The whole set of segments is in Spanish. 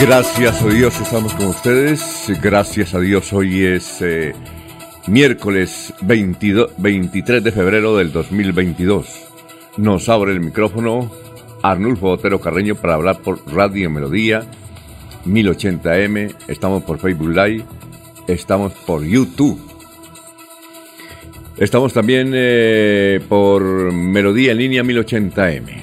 Gracias a Dios estamos con ustedes. Gracias a Dios hoy es eh, miércoles 23 de febrero del 2022. Nos abre el micrófono Arnulfo Otero Carreño para hablar por Radio Melodía 1080M. Estamos por Facebook Live. Estamos por YouTube. Estamos también eh, por Melodía en línea 1080M.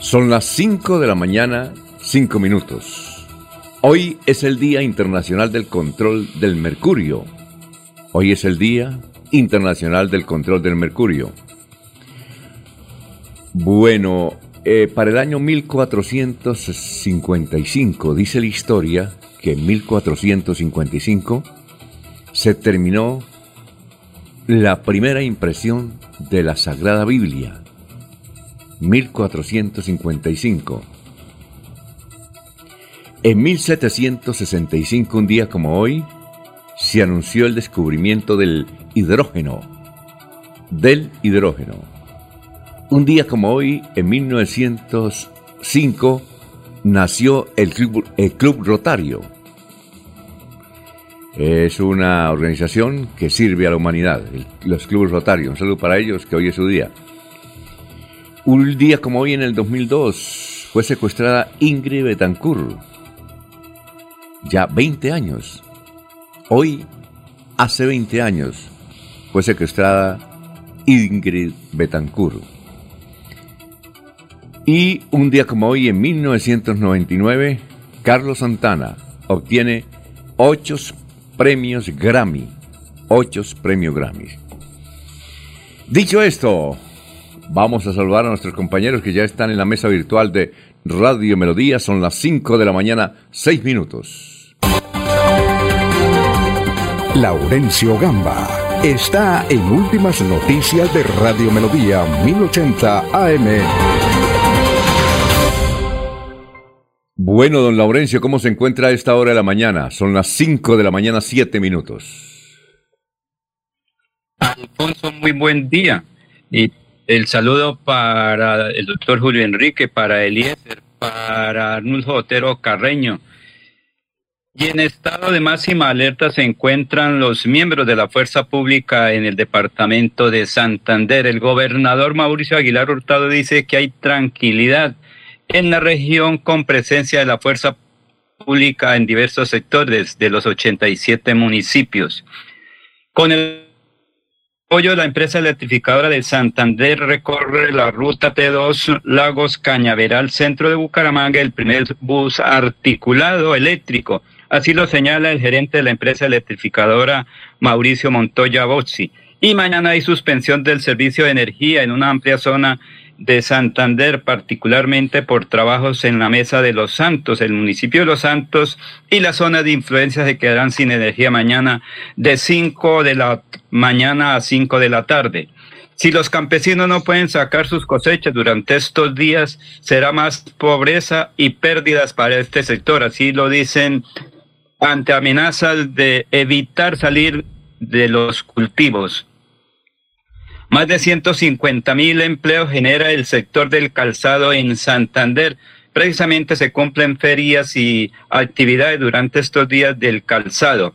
Son las 5 de la mañana Cinco minutos. Hoy es el Día Internacional del Control del Mercurio. Hoy es el Día Internacional del Control del Mercurio. Bueno, eh, para el año 1455, dice la historia que en 1455 se terminó la primera impresión de la Sagrada Biblia. 1455 en 1765, un día como hoy, se anunció el descubrimiento del hidrógeno. Del hidrógeno. Un día como hoy, en 1905, nació el Club, el Rotario. Es una organización que sirve a la humanidad, los clubes rotarios. Un saludo para ellos, que hoy es su día. Un día como hoy, en el 2002, fue secuestrada Ingrid Betancourt, ya 20 años. Hoy, hace 20 años, fue secuestrada Ingrid Betancourt. Y un día como hoy, en 1999, Carlos Santana obtiene 8 premios Grammy. 8 premios Grammy. Dicho esto, vamos a saludar a nuestros compañeros que ya están en la mesa virtual de Radio Melodía. Son las 5 de la mañana, 6 minutos. Laurencio Gamba está en Últimas Noticias de Radio Melodía 1080 AM. Bueno, don Laurencio, ¿cómo se encuentra a esta hora de la mañana? Son las 5 de la mañana, 7 minutos. Alfonso, muy buen día. Y el saludo para el doctor Julio Enrique, para Eliezer, para Arnulfo Otero Carreño, y en estado de máxima alerta se encuentran los miembros de la fuerza pública en el departamento de Santander. El gobernador Mauricio Aguilar Hurtado dice que hay tranquilidad en la región con presencia de la fuerza pública en diversos sectores de los 87 municipios. Con el apoyo de la empresa electrificadora de Santander recorre la ruta T2 Lagos Cañaveral, centro de Bucaramanga, el primer bus articulado eléctrico Así lo señala el gerente de la empresa electrificadora Mauricio Montoya Bozzi. Y mañana hay suspensión del servicio de energía en una amplia zona de Santander, particularmente por trabajos en la Mesa de los Santos, el municipio de Los Santos y la zona de influencia se quedarán sin energía mañana de 5 de la mañana a 5 de la tarde. Si los campesinos no pueden sacar sus cosechas durante estos días, será más pobreza y pérdidas para este sector. Así lo dicen ante amenazas de evitar salir de los cultivos. Más de 150 mil empleos genera el sector del calzado en Santander. Precisamente se cumplen ferias y actividades durante estos días del calzado.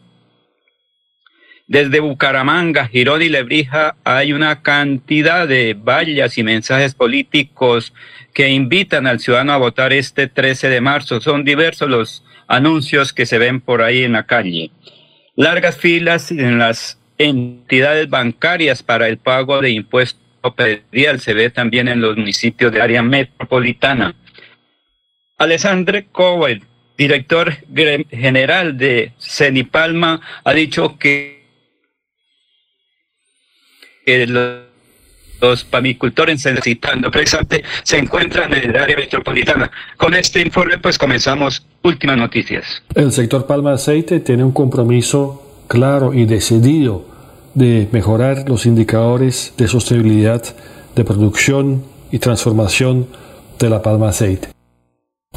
Desde Bucaramanga, Girón y Lebrija hay una cantidad de vallas y mensajes políticos que invitan al ciudadano a votar este 13 de marzo. Son diversos los anuncios que se ven por ahí en la calle. Largas filas en las entidades bancarias para el pago de impuestos predial se ve también en los municipios de área metropolitana. Alessandre Cowell, director general de Cenipalma, ha dicho que, los, pamicultores necesitando precisamente se encuentran en el área metropolitana. Con este informe pues comenzamos últimas noticias. El sector palma aceite tiene un compromiso claro y decidido de mejorar los indicadores de sostenibilidad de producción y transformación de la palma aceite.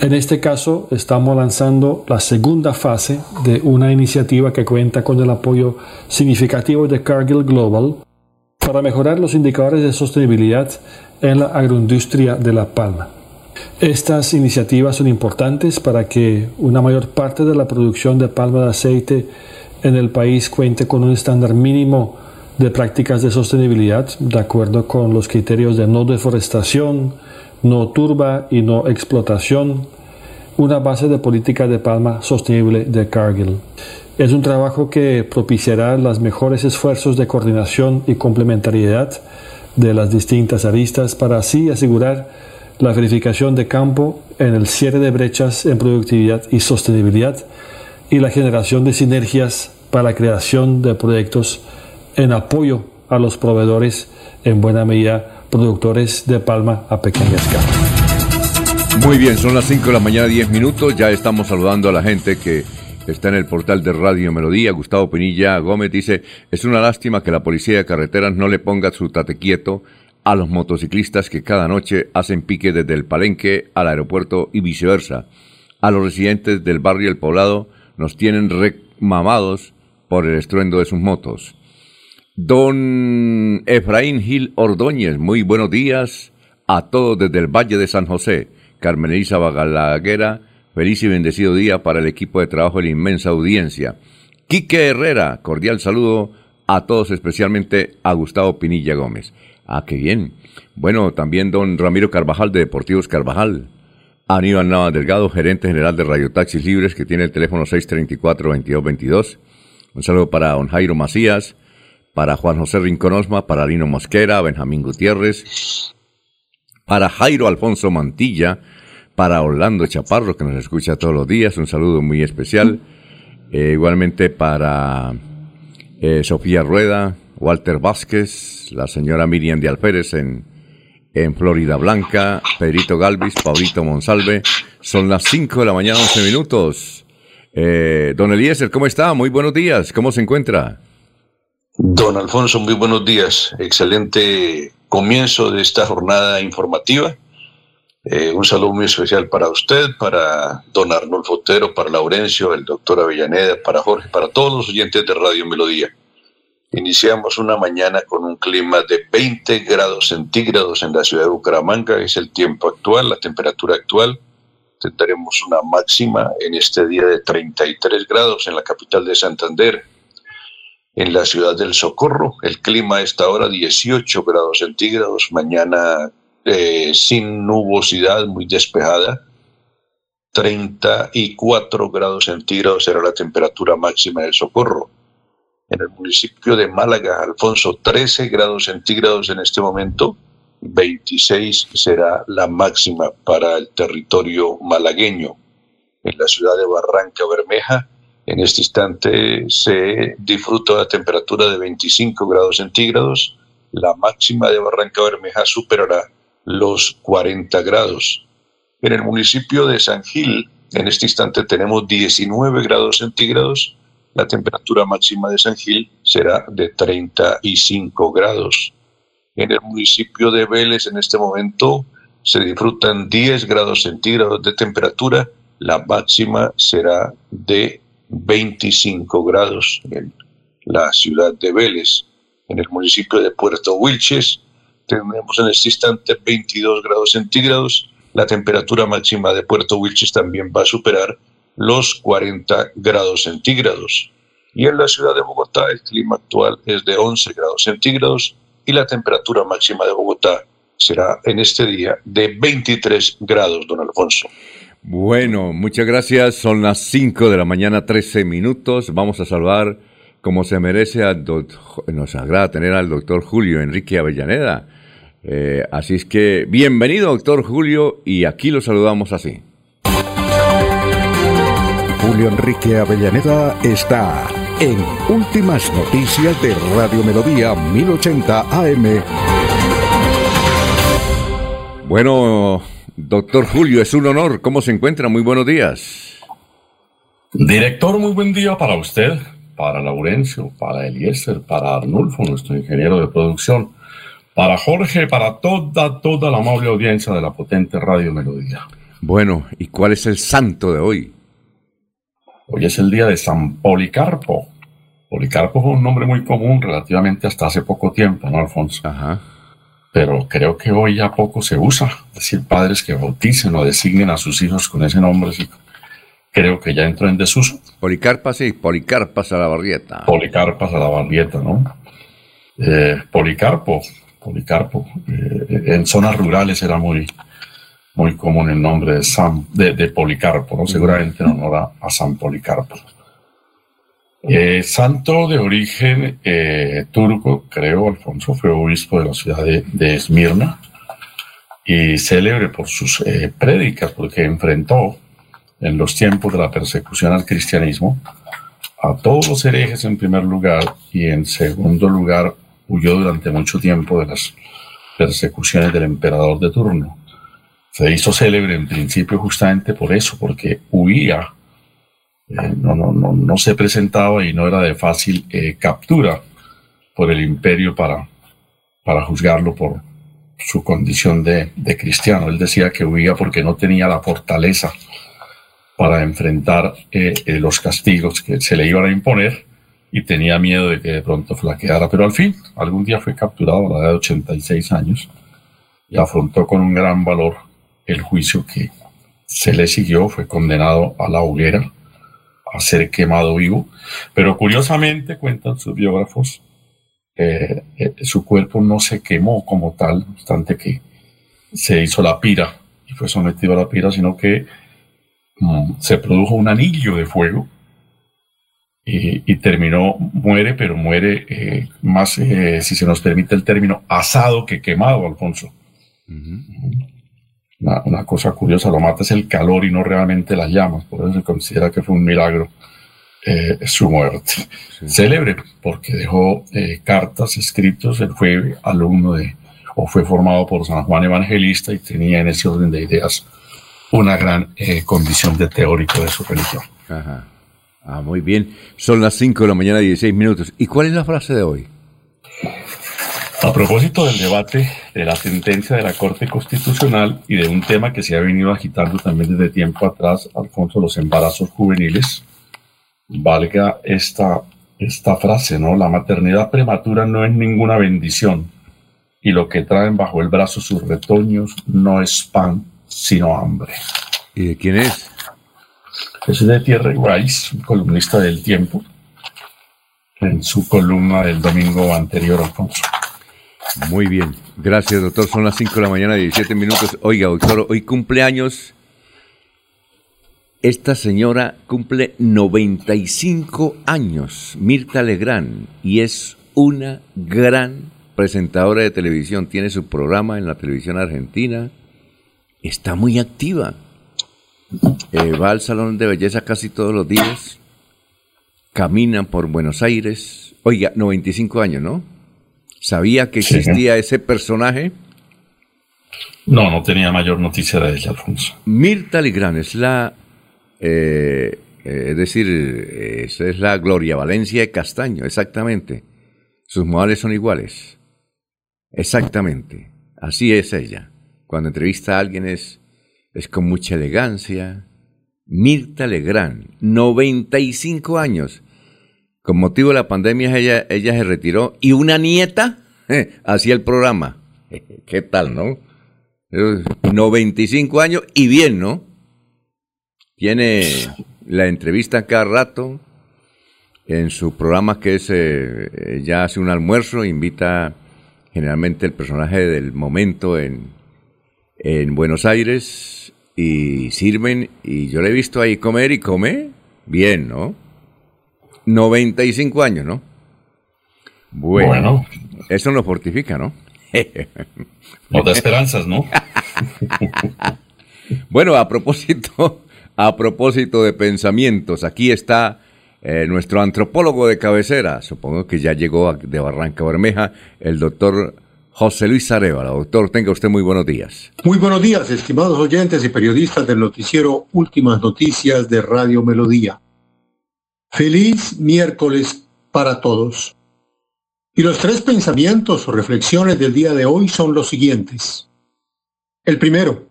En este caso, estamos lanzando la segunda fase de una iniciativa que cuenta con el apoyo significativo de Cargill Global para mejorar los indicadores de sostenibilidad en la agroindustria de la palma. Estas iniciativas son importantes para que una mayor parte de la producción de palma de aceite en el país cuente con un estándar mínimo de prácticas de sostenibilidad de acuerdo con los criterios de no deforestación, no turba y no explotación, una base de política de palma sostenible de Cargill. Es un trabajo que propiciará los mejores esfuerzos de coordinación y complementariedad de las distintas aristas para así asegurar la verificación de campo en el cierre de brechas en productividad y sostenibilidad y la generación de sinergias para la creación de proyectos en apoyo a los proveedores, en buena medida productores de palma a pequeña escala. Muy bien, son las 5 de la mañana, 10 minutos. Ya estamos saludando a la gente que está en el portal de Radio Melodía. Gustavo Pinilla Gómez dice: Es una lástima que la policía de carreteras no le ponga su tate quieto a los motociclistas que cada noche hacen pique desde el palenque al aeropuerto y viceversa. A los residentes del barrio El Poblado nos tienen remamados por el estruendo de sus motos. Don Efraín Gil Ordóñez, muy buenos días a todos desde el Valle de San José. Carmen Elisa Bagalaguera, feliz y bendecido día para el equipo de trabajo y la inmensa audiencia. Quique Herrera, cordial saludo a todos, especialmente a Gustavo Pinilla Gómez. Ah, qué bien. Bueno, también don Ramiro Carvajal de Deportivos Carvajal. Aníbal Nava Delgado, gerente general de Radio Taxis Libres, que tiene el teléfono 634-2222. Un saludo para don Jairo Macías, para Juan José Rinconosma, para Lino Mosquera, Benjamín Gutiérrez, para Jairo Alfonso Mantilla, para Orlando Chaparro, que nos escucha todos los días, un saludo muy especial. Eh, igualmente para eh, Sofía Rueda, Walter Vázquez, la señora Miriam de Alférez en, en Florida Blanca, Pedrito Galvis, Paulito Monsalve. Son las 5 de la mañana, 11 minutos. Eh, don Eliezer, ¿cómo está? Muy buenos días. ¿Cómo se encuentra? Don Alfonso, muy buenos días. Excelente comienzo de esta jornada informativa. Eh, un saludo muy especial para usted, para don Arnulfo Otero, para Laurencio, el doctor Avellaneda, para Jorge, para todos los oyentes de Radio Melodía. Iniciamos una mañana con un clima de 20 grados centígrados en la ciudad de Bucaramanga, es el tiempo actual, la temperatura actual. Tendremos una máxima en este día de 33 grados en la capital de Santander en la ciudad del Socorro. El clima está ahora 18 grados centígrados, mañana eh, sin nubosidad, muy despejada. 34 grados centígrados será la temperatura máxima del Socorro. En el municipio de Málaga, Alfonso, 13 grados centígrados en este momento, 26 será la máxima para el territorio malagueño. En la ciudad de Barranca Bermeja, en este instante se disfruta la temperatura de 25 grados centígrados. La máxima de Barranca Bermeja superará los 40 grados. En el municipio de San Gil, en este instante tenemos 19 grados centígrados. La temperatura máxima de San Gil será de 35 grados. En el municipio de Vélez, en este momento, se disfrutan 10 grados centígrados de temperatura. La máxima será de 25 grados en la ciudad de Vélez. En el municipio de Puerto Wilches tenemos en este instante 22 grados centígrados. La temperatura máxima de Puerto Wilches también va a superar los 40 grados centígrados. Y en la ciudad de Bogotá el clima actual es de 11 grados centígrados y la temperatura máxima de Bogotá será en este día de 23 grados, don Alfonso. Bueno, muchas gracias. Son las 5 de la mañana, 13 minutos. Vamos a saludar como se merece al doctor, nos agrada tener al doctor Julio Enrique Avellaneda. Eh, así es que bienvenido, doctor Julio, y aquí lo saludamos así. Julio Enrique Avellaneda está en Últimas Noticias de Radio Melodía 1080 AM. Bueno, doctor Julio, es un honor. ¿Cómo se encuentra? Muy buenos días. Director, muy buen día para usted, para Laurencio, para Eliezer, para Arnulfo, nuestro ingeniero de producción, para Jorge, para toda, toda la amable audiencia de la potente Radio Melodía. Bueno, ¿y cuál es el santo de hoy? Hoy es el día de San Policarpo. Policarpo es un nombre muy común relativamente hasta hace poco tiempo, ¿no, Alfonso? Ajá. Pero creo que hoy ya poco se usa. Es decir, padres que bauticen o designen a sus hijos con ese nombre, creo que ya entró en desuso. Policarpa, sí, Policarpas a la barrieta. Policarpas a la barrieta, ¿no? Eh, Policarpo, Policarpo. Eh, en zonas rurales era muy, muy común el nombre de, San, de, Policarpo, ¿no? seguramente en honor a, San Policarpo. Eh, santo de origen eh, turco, creo, Alfonso fue obispo de la ciudad de, Esmirna y célebre por sus eh, prédicas, porque enfrentó en los tiempos de la persecución al cristianismo a todos los herejes en primer lugar y en segundo lugar huyó durante mucho tiempo de las persecuciones del emperador de turno se hizo célebre en principio justamente por eso, porque huía, eh, no, no, no, no, se presentaba y no era de fácil eh, captura por el imperio para, para juzgarlo por su condición de, de, cristiano. Él decía que huía porque no tenía la fortaleza para enfrentar eh, los castigos que se le iban a imponer y tenía miedo de que de pronto flaqueara. Pero al fin, algún día fue capturado a la edad de 86 años y afrontó con un gran valor el juicio que se le siguió, fue condenado a la hoguera, a ser quemado vivo, pero curiosamente, cuentan sus biógrafos, eh, eh, su cuerpo no se quemó como tal, no obstante que se hizo la pira y fue sometido a la pira, sino que se produjo un anillo de fuego y, terminó, muere, pero muere eh, más, si se nos permite el término, asado que quemado, Alfonso. Una, cosa curiosa, lo mata es el calor y no realmente las llamas, por eso se considera que fue un milagro eh, su muerte. Célebre, porque dejó eh, cartas, escritos, él fue alumno de, o fue formado por San Juan Evangelista y tenía en ese orden de ideas una gran eh, condición de teórico de su religión. Ajá. Ah, muy bien. Son las 5 de la mañana, 16 minutos. ¿Y cuál es la frase de hoy? A propósito del debate de la sentencia de la Corte Constitucional y de un tema que se ha venido agitando también desde tiempo atrás, Alfonso, los embarazos juveniles, valga esta, esta frase, ¿no? La maternidad prematura no es ninguna bendición y lo que traen bajo el brazo sus retoños no es pan, sino hambre. ¿Y de quién es? Es de Thierry Rice, columnista del Tiempo, en su columna del domingo anterior, Alfonso. Muy bien. Gracias, doctor. Son las 5 de la mañana, 17 minutos. Oiga, doctor, hoy cumpleaños. Esta señora cumple 95 años, Mirta Legrand, y es una gran presentadora de televisión. Tiene su programa en la televisión argentina. Está muy activa. Eh, va al salón de belleza casi todos los días. Camina por Buenos Aires. Oiga, 95 años, ¿no? ¿Sabía que existía ese personaje? No, no tenía mayor noticia de ella, Alfonso. Mirta Legrand es la, eh, eh, es decir, es, es la Gloria Valencia de Castaño, exactamente. Sus modales son iguales. Exactamente. Así es ella. Cuando entrevista a alguien es, es con mucha elegancia. Mirta Legrand, 95 años. Con motivo de la pandemia ella, ella se retiró y una nieta eh, hacía el programa. ¿Qué tal, no? 95 años y bien, ¿no? Tiene la entrevista cada rato. en su programa que es eh, ya hace un almuerzo, invita generalmente el personaje del momento en, en Buenos Aires y sirven y yo le he visto ahí comer y come bien, ¿no? 95 años, ¿no? Bueno, eso nos fortifica, ¿no? Nos da esperanzas, ¿no? bueno, a propósito, a propósito de pensamientos, aquí está eh, nuestro antropólogo de cabecera, supongo que ya llegó de Barranca Bermeja, el doctor José Luis Arevalo. Doctor, tenga usted muy buenos días. Muy buenos días, estimados oyentes y periodistas del noticiero Últimas Noticias de Radio Melodía. Feliz miércoles para todos. Y los tres pensamientos o reflexiones del día de hoy son los siguientes. El primero,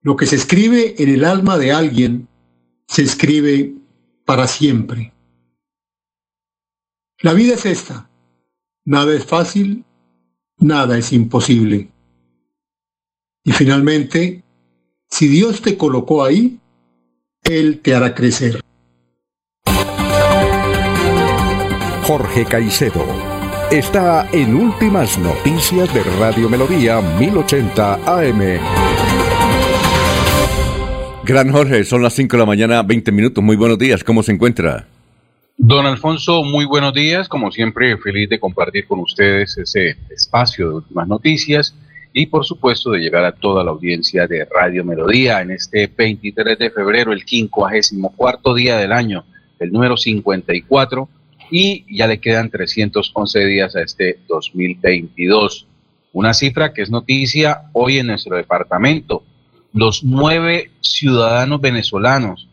lo que se escribe en el alma de alguien se escribe para siempre. La vida es esta. Nada es fácil, nada es imposible. Y finalmente, si Dios te colocó ahí, Él te hará crecer. Jorge Caicedo está en Últimas Noticias de Radio Melodía 1080 AM. Gran Jorge, son las 5 de la mañana, 20 minutos. Muy buenos días, ¿cómo se encuentra? Don Alfonso, muy buenos días. Como siempre, feliz de compartir con ustedes ese espacio de últimas noticias y, por supuesto, de llegar a toda la audiencia de Radio Melodía en este 23 de febrero, el 54 día del año, el número 54 y ya le quedan 311 días a este 2022. Una cifra que es noticia hoy en nuestro departamento. Los nueve ciudadanos venezolanos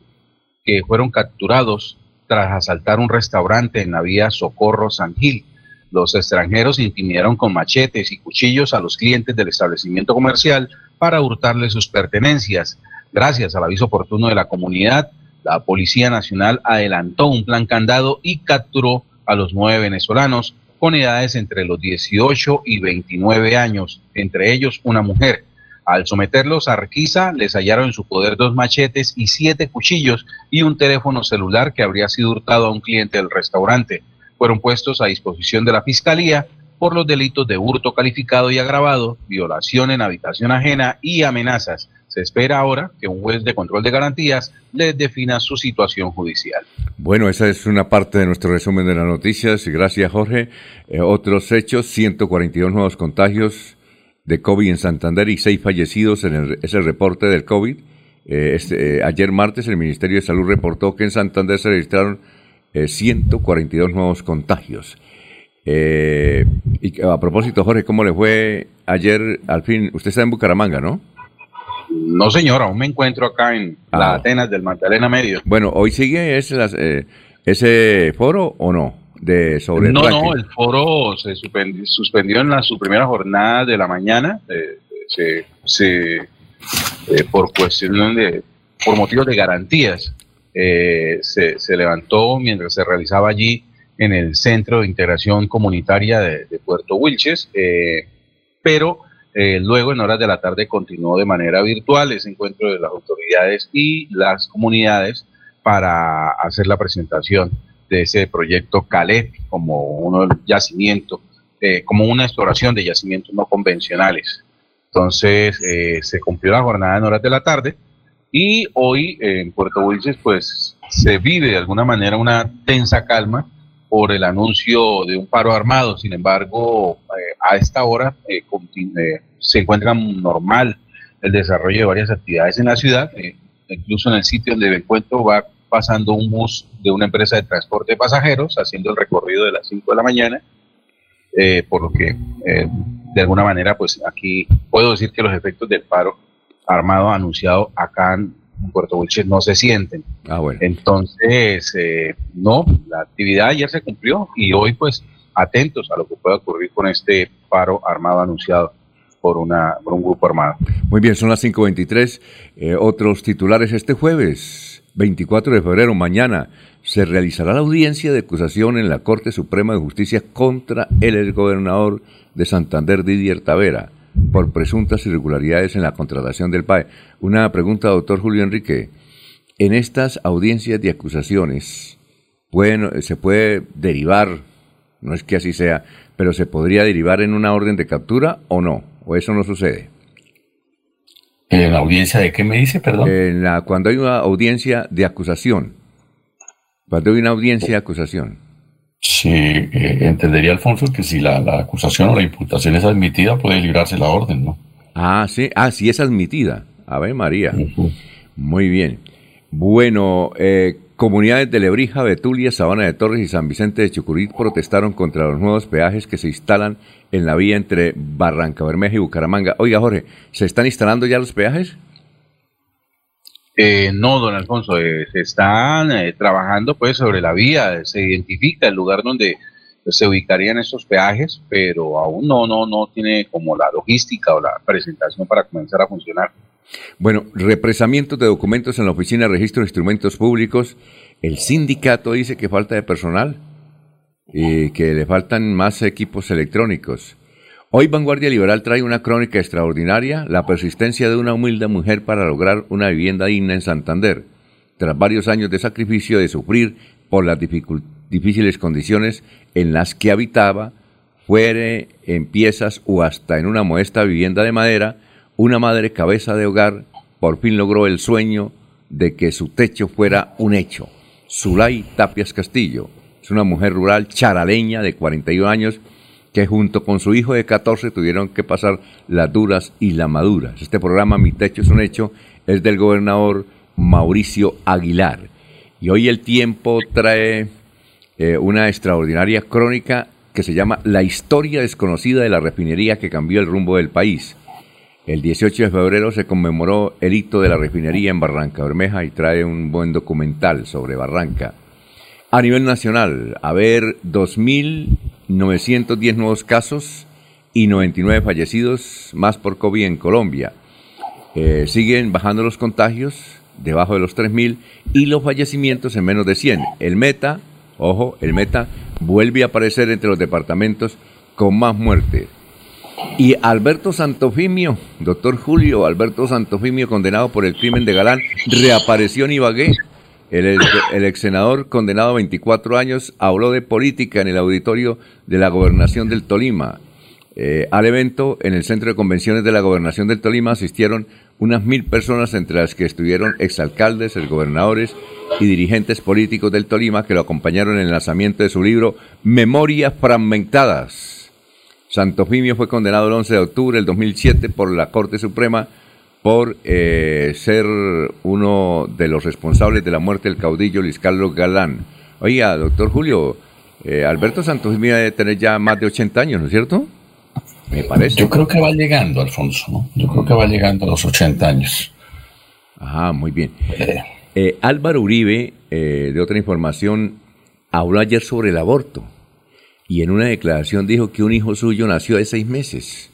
que fueron capturados tras asaltar un restaurante en la vía Socorro San Gil. Los extranjeros intimidaron con machetes y cuchillos a los clientes del establecimiento comercial para hurtarles sus pertenencias. Gracias al aviso oportuno de la comunidad, la Policía Nacional adelantó un plan candado y capturó a los nueve venezolanos con edades entre los 18 y 29 años, entre ellos una mujer. Al someterlos a requisa, les hallaron en su poder dos machetes y siete cuchillos y un teléfono celular que habría sido hurtado a un cliente del restaurante. Fueron puestos a disposición de la Fiscalía por los delitos de hurto calificado y agravado, violación en habitación ajena y amenazas. Se espera ahora que un juez de control de garantías les defina su situación judicial. Bueno, esa es una parte de nuestro resumen de las noticias. Gracias, Jorge. Eh, otros hechos, 142 nuevos contagios de COVID en Santander y seis fallecidos en el, es el reporte del COVID. Eh, este, eh, ayer martes el Ministerio de Salud reportó que en Santander se registraron 142 nuevos contagios. y a propósito, Jorge, ¿cómo le fue ayer? Al fin, usted está en Bucaramanga, ¿no? No, señor, aún me encuentro acá en ah. la Atenas del Magdalena Medio. Bueno, ¿hoy sigue ese, eh, ese foro o no? De sobre no, no, el foro se suspendió, en la, su primera jornada de la mañana. Eh, se, eh, por cuestión de, por motivos de garantías, se, se, levantó mientras se realizaba allí en el Centro de Integración Comunitaria de, de Puerto Wilches, pero eh, luego, en horas de la tarde, continuó de manera virtual ese encuentro de las autoridades y las comunidades para hacer la presentación de ese proyecto CALEP como uno yacimiento, eh, como una exploración de yacimientos no convencionales. Entonces, eh, se cumplió la jornada en horas de la tarde y hoy en Puerto Wilches, pues, se vive de alguna manera una tensa calma por el anuncio de un paro armado. Sin embargo, eh, a esta hora se encuentra normal el desarrollo de varias actividades en la ciudad. incluso en el sitio donde me encuentro va pasando un bus de una empresa de transporte de pasajeros haciendo el recorrido de las 5 de la mañana. por lo que, de alguna manera, pues aquí puedo decir que los efectos del paro armado anunciado acá en Puerto Wilches no se sienten. Ah, bueno. Entonces, eh, no, la actividad ya se cumplió y hoy pues atentos a lo que pueda ocurrir con este paro armado anunciado por, una, por un grupo armado. Muy bien, son las 5.23. Eh, otros titulares este jueves, 24 de febrero, mañana, se realizará la audiencia de acusación en la Corte Suprema de Justicia contra el exgobernador de Santander, Didier Tavera por presuntas irregularidades en la contratación del PAE. Una pregunta, doctor Julio Enrique. En estas audiencias de acusaciones, se puede derivar, no es que así sea, pero se podría derivar en una orden de captura o no, o eso no sucede. ¿En la audiencia de qué me dice, perdón? En la, cuando hay una audiencia de acusación. Cuando hay una audiencia de acusación. Sí, eh, entendería Alfonso que si la, la, acusación o la imputación es admitida, puede librarse la orden, ¿no? Ah, sí, ah, sí es admitida. A ver, María. Muy bien. Bueno, eh, comunidades de Lebrija, Betulia, Sabana de Torres y San Vicente de Chucurí protestaron contra los nuevos peajes que se instalan en la vía entre Barranca Bermeja y Bucaramanga. Oiga, Jorge, ¿se están instalando ya los peajes? Eh, no, don Alfonso, eh, se están eh, trabajando pues sobre la vía, se identifica el lugar donde se ubicarían estos peajes, pero aún no, no, no tiene como la logística o la presentación para comenzar a funcionar. Bueno, represamientos de documentos en la Oficina de Registro de Instrumentos Públicos. El sindicato dice que falta de personal y que le faltan más equipos electrónicos. Hoy Vanguardia Liberal trae una crónica extraordinaria, la persistencia de una humilde mujer para lograr una vivienda digna en Santander, tras varios años de sacrificio de sufrir por las difíciles condiciones en las que habitaba, fuere en piezas o hasta en una modesta vivienda de madera, una madre cabeza de hogar por fin logró el sueño de que su techo fuera un hecho. Zulay Tapias Castillo es una mujer rural charaleña de 41 años que junto con su hijo de 14 tuvieron que pasar las duras y las maduras. Este programa Mi Techo es un hecho es del gobernador Mauricio Aguilar. Y hoy el tiempo trae eh, una extraordinaria crónica que se llama La historia desconocida de la refinería que cambió el rumbo del país. El 18 de febrero se conmemoró el hito de la refinería en Barranca Bermeja y trae un buen documental sobre Barranca. A nivel nacional, a ver, 2.910 nuevos casos y 99 fallecidos más por COVID en Colombia. Eh, siguen bajando los contagios, debajo de los 3.000, y los fallecimientos en menos de 100. El meta, ojo, el meta vuelve a aparecer entre los departamentos con más muertes. Y Alberto Santofimio, doctor Julio Alberto Santofimio, condenado por el crimen de Galán, reapareció en Ibagué el, ex senador condenado a 24 años habló de política en el auditorio de la gobernación del Tolima. Eh, al evento, en el centro de convenciones de la gobernación del Tolima, asistieron unas mil personas, entre las que estuvieron exalcaldes, exgobernadores y dirigentes políticos del Tolima que lo acompañaron en el lanzamiento de su libro Memorias Fragmentadas. Santofimio fue condenado el 11 de octubre del 2007 por la Corte Suprema por eh, ser uno de los responsables de la muerte del caudillo Luis Carlos Galán. Oiga, doctor Julio, eh, Alberto Santos debe tener ya más de 80 años, ¿no es cierto? Me parece. Yo creo que va llegando, Alfonso, ¿no? Yo creo que va llegando a los 80 años. Ajá, muy bien. Eh, Álvaro Uribe, de otra información, habló ayer sobre el aborto y en una declaración dijo que un hijo suyo nació de seis meses.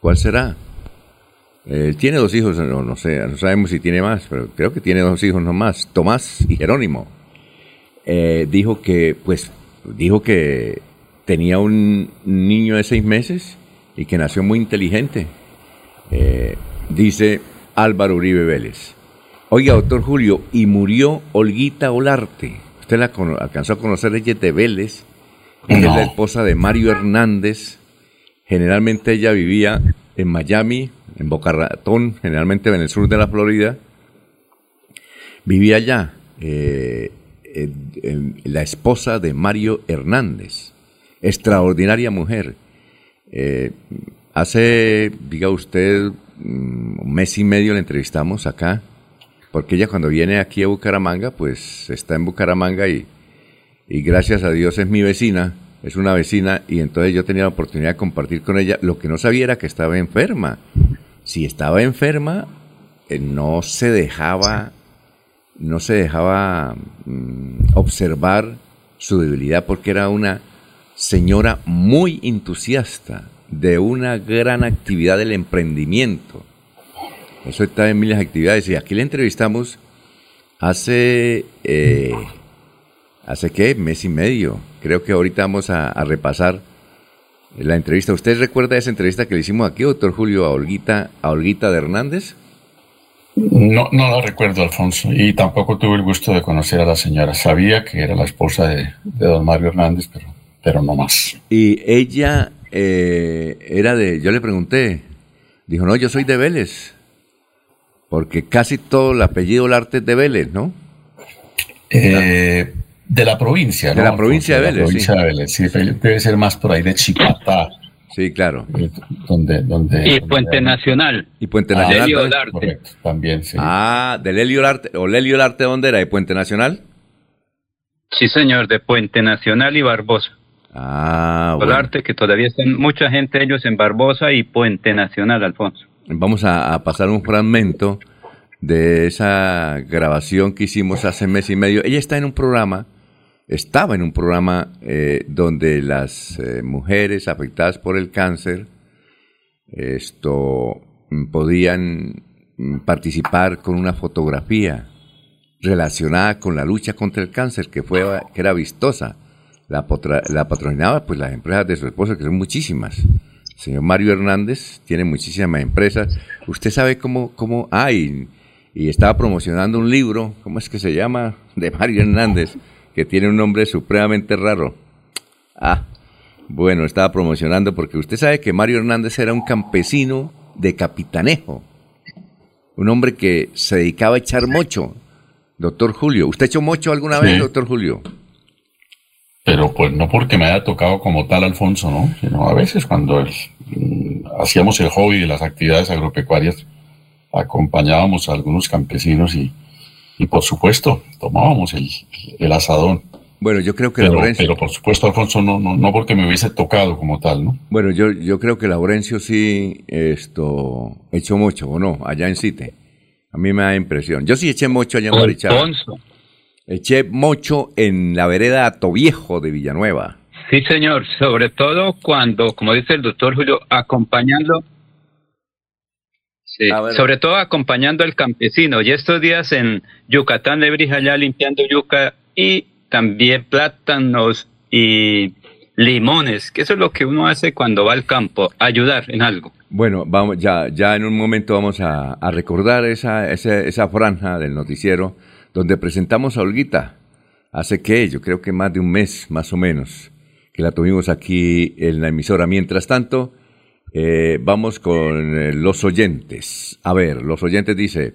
¿Cuál será? Eh, tiene dos hijos, no, sé, no sabemos si tiene más, pero creo que tiene dos hijos nomás, Tomás y Jerónimo. Eh, dijo que, pues, dijo que tenía un niño de seis meses y que nació muy inteligente. Eh, dice Álvaro Uribe Vélez. Oiga, doctor Julio, y murió Olguita Olarte. Usted la alcanzó a conocer, ella de Vélez, es la esposa de Mario Hernández. Generalmente ella vivía en Miami, en Boca Ratón, generalmente en el sur de la Florida. Vivía allá eh, la esposa de Mario Hernández, extraordinaria mujer. Eh, hace, diga usted, mm, un mes y medio la entrevistamos acá, porque ella cuando viene aquí a Bucaramanga, pues está en Bucaramanga y, y gracias a Dios es mi vecina, es una vecina y entonces yo tenía la oportunidad de compartir con ella. Lo que no sabía era que estaba enferma. Si estaba enferma, eh, no se dejaba, no se dejaba mm, observar su debilidad porque era una señora muy entusiasta de una gran actividad del emprendimiento. Eso está en miles de actividades y aquí la entrevistamos hace eh, hace qué, mes y medio. Creo que ahorita vamos a, repasar la entrevista. ¿Usted recuerda esa entrevista que le hicimos aquí, doctor Julio, a Olguita, a Olguita de Hernández? No, no la recuerdo, Alfonso, y tampoco tuve el gusto de conocer a la señora. Sabía que era la esposa de, don Mario Hernández, pero, pero no más. Y ella eh, era de, yo le pregunté, dijo, no, yo soy de Vélez, porque casi todo el apellido Olarte es de Vélez, ¿no? Eh, de la provincia, ¿no? De la provincia de, Vélez. La provincia de Vélez, sí, debe ser más por ahí de Chipata. Sí, claro. Eh, donde, donde, y Puente Nacional. Y Puente Nacional. Lelio Olarte. también, sí. Ah, de Lelio Olarte. ¿O Lelio Olarte dónde era? ¿De Puente Nacional? Sí, señor, de Puente Nacional y Barbosa. Ah, bueno. Olarte, que todavía están mucha gente ellos en Barbosa y Puente Nacional, Alfonso. Vamos a, pasar un fragmento de esa grabación que hicimos hace mes y medio. Ella está en un programa, estaba en un programa eh, donde las eh, mujeres afectadas por el cáncer esto mm, podían mm, participar con una fotografía relacionada con la lucha contra el cáncer que fue que era vistosa. La, patrocinaba pues las empresas de su esposo que son muchísimas señor Mario Hernández tiene muchísimas empresas. Usted sabe cómo, cómo, hay y, estaba promocionando un libro, ¿cómo es que se llama? De Mario Hernández, que tiene un nombre supremamente raro. Ah, bueno, estaba promocionando porque usted sabe que Mario Hernández era un campesino de Capitanejo, un hombre que se dedicaba a echar mocho. Doctor Julio, ¿usted echó mocho alguna vez, doctor Julio? pero pues no porque me haya tocado como tal Alfonso, ¿no? Sino a veces cuando mm, hacíamos el hobby de las actividades agropecuarias, acompañábamos a algunos campesinos y, y por supuesto tomábamos el, el asadón. Bueno, yo creo que pero, Laurencio... Pero por supuesto, Alfonso, no, no, no porque me hubiese tocado como tal, ¿no? Bueno, yo, yo creo que Laurencio sí esto, echó mucho, ¿o no? Allá en Cite. A mí me da impresión. Yo sí eché mucho allá en Marichal. Alfonso. Eché mocho en la vereda Atoviejo de Villanueva. Sí, señor, sobre todo cuando, como dice el doctor Julio, acompañando, sí, sobre todo acompañando al campesino. Y estos días en Yucatán le brija allá limpiando yuca y también plátanos y limones, que eso es lo que uno hace cuando va al campo, ayudar en algo. Bueno, vamos, ya, ya en un momento vamos a, recordar esa, esa, esa franja del noticiero donde presentamos a Olguita. Hace que, yo creo que más de un mes, más o menos, que la tuvimos aquí en la emisora. Mientras tanto, eh, vamos con eh, los oyentes. A ver, los oyentes dice,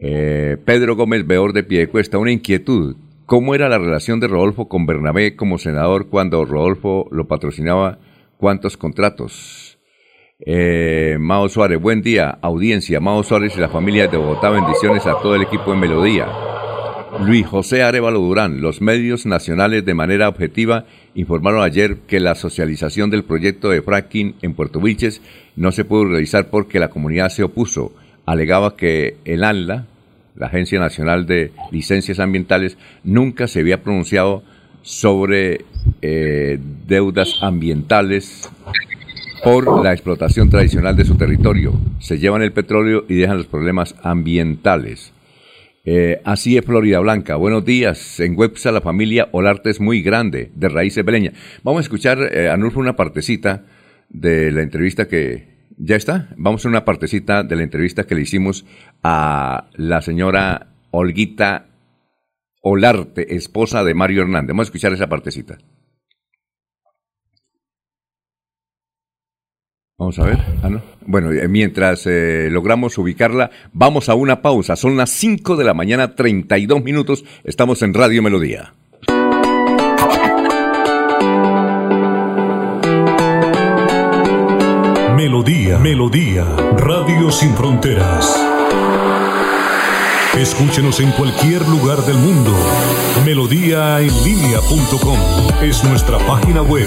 eh, Pedro Gómez Beor de Piedecuesta, una inquietud. ¿Cómo era la relación de Rodolfo con Bernabé como senador cuando Rodolfo lo patrocinaba? ¿Cuántos contratos? Mao Suárez, buen día, audiencia. Mao Suárez y la familia de Bogotá, bendiciones a todo el equipo de Melodía. Luis José Arevalo Durán, los medios nacionales de manera objetiva informaron ayer que la socialización del proyecto de fracking en Puerto Vilches no se pudo realizar porque la comunidad se opuso. Alegaba que el ANLA, la Agencia Nacional de Licencias Ambientales, nunca se había pronunciado sobre eh, deudas ambientales por la explotación tradicional de su territorio. Se llevan el petróleo y dejan los problemas ambientales. Eh, así es Florida Blanca. Buenos días. En Websa la familia Olarte es muy grande, de raíces beleñas. Vamos a escuchar, eh, Anulfo, una partecita de la entrevista que... ¿Ya está? Vamos a una partecita de la entrevista que le hicimos a la señora Olguita Olarte, esposa de Mario Hernández. Vamos a escuchar esa partecita. Vamos a ver. Ah, bueno, eh, mientras eh, logramos ubicarla, vamos a una pausa. Son las 5 de la mañana, 32 minutos. Estamos en Radio Melodía. Melodía, Melodía, Radio Sin Fronteras. Escúchenos en cualquier lugar del mundo. Melodíaenlínea.com es nuestra página web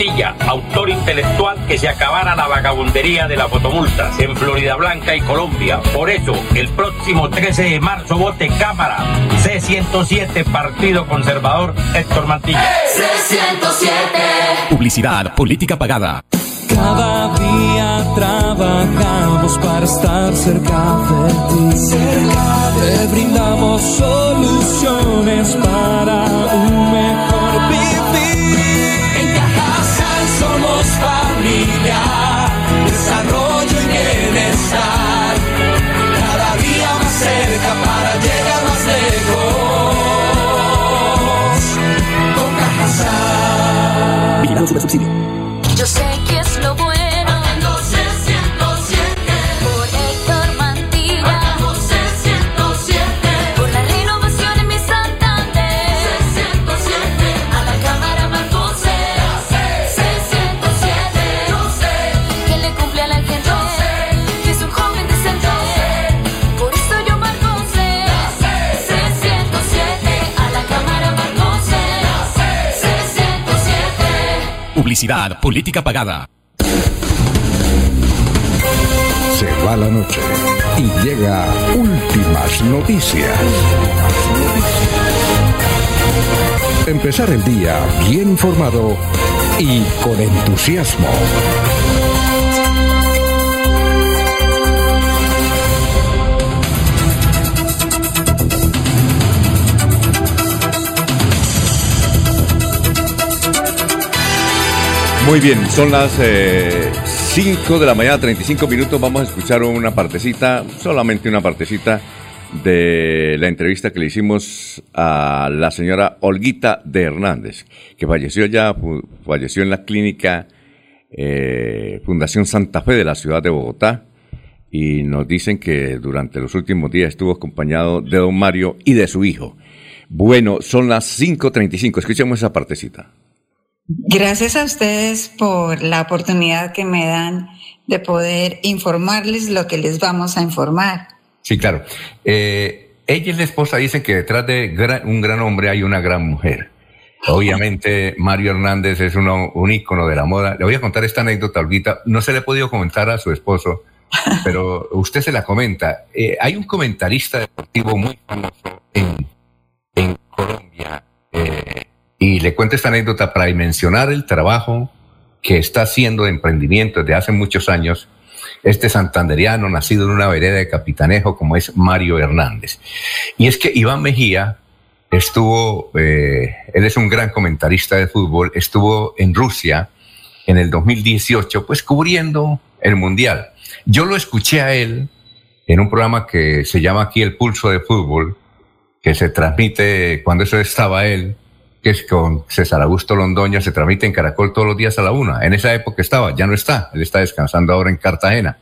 Autor intelectual que se acabara la vagabundería de las fotomultas en Florida Blanca y Colombia. Por eso, el próximo 13 de marzo vote Cámara C107 Partido Conservador Héctor Mantilla. C107 Publicidad, política pagada. Cada día trabajamos para estar cerca de ti. Cerca Te brindamos soluciones para un mejor familia, desarrollo y bienestar. Cada día más cerca para llegar más lejos. Con Cajasal. Vigilando super subsidio. Publicidad, política pagada. Se va la noche y llega últimas noticias. Empezar el día bien informado y con entusiasmo. Muy bien, son las 5 de la mañana, 35 minutos. Vamos a escuchar una partecita, solamente una partecita de la entrevista que le hicimos a la señora Olguita de Hernández, que falleció ya, falleció en la clínica eh, Fundación Santa Fe de la ciudad de Bogotá. Y nos dicen que durante los últimos días estuvo acompañado de don Mario y de su hijo. Bueno, son las 5.35. Escuchemos esa partecita. Gracias a ustedes por la oportunidad que me dan de poder informarles lo que les vamos a informar. Sí, claro. Eh, ella y la esposa dicen que detrás de un gran hombre hay una gran mujer. Obviamente, Mario Hernández es uno- un ícono de la moda. Le voy a contar esta anécdota, Olguita. No se le ha podido comentar a su esposo, pero usted se la comenta. Eh, hay un comentarista deportivo muy famoso en, en Colombia. eh, y le cuento esta anécdota para dimensionar el trabajo que está haciendo de emprendimiento desde hace muchos años este santanderiano nacido en una vereda de Capitanejo como es Mario Hernández. Y es que Iván Mejía estuvo, eh, él es un gran comentarista de fútbol, estuvo en Rusia en el 2018, pues cubriendo el Mundial. Yo lo escuché a él en un programa que se llama aquí El Pulso de Fútbol, que se transmite cuando eso estaba él, que es con César Augusto Londoño, se transmite en Caracol todos los días a la una. En esa época estaba, ya no está, él está descansando ahora en Cartagena.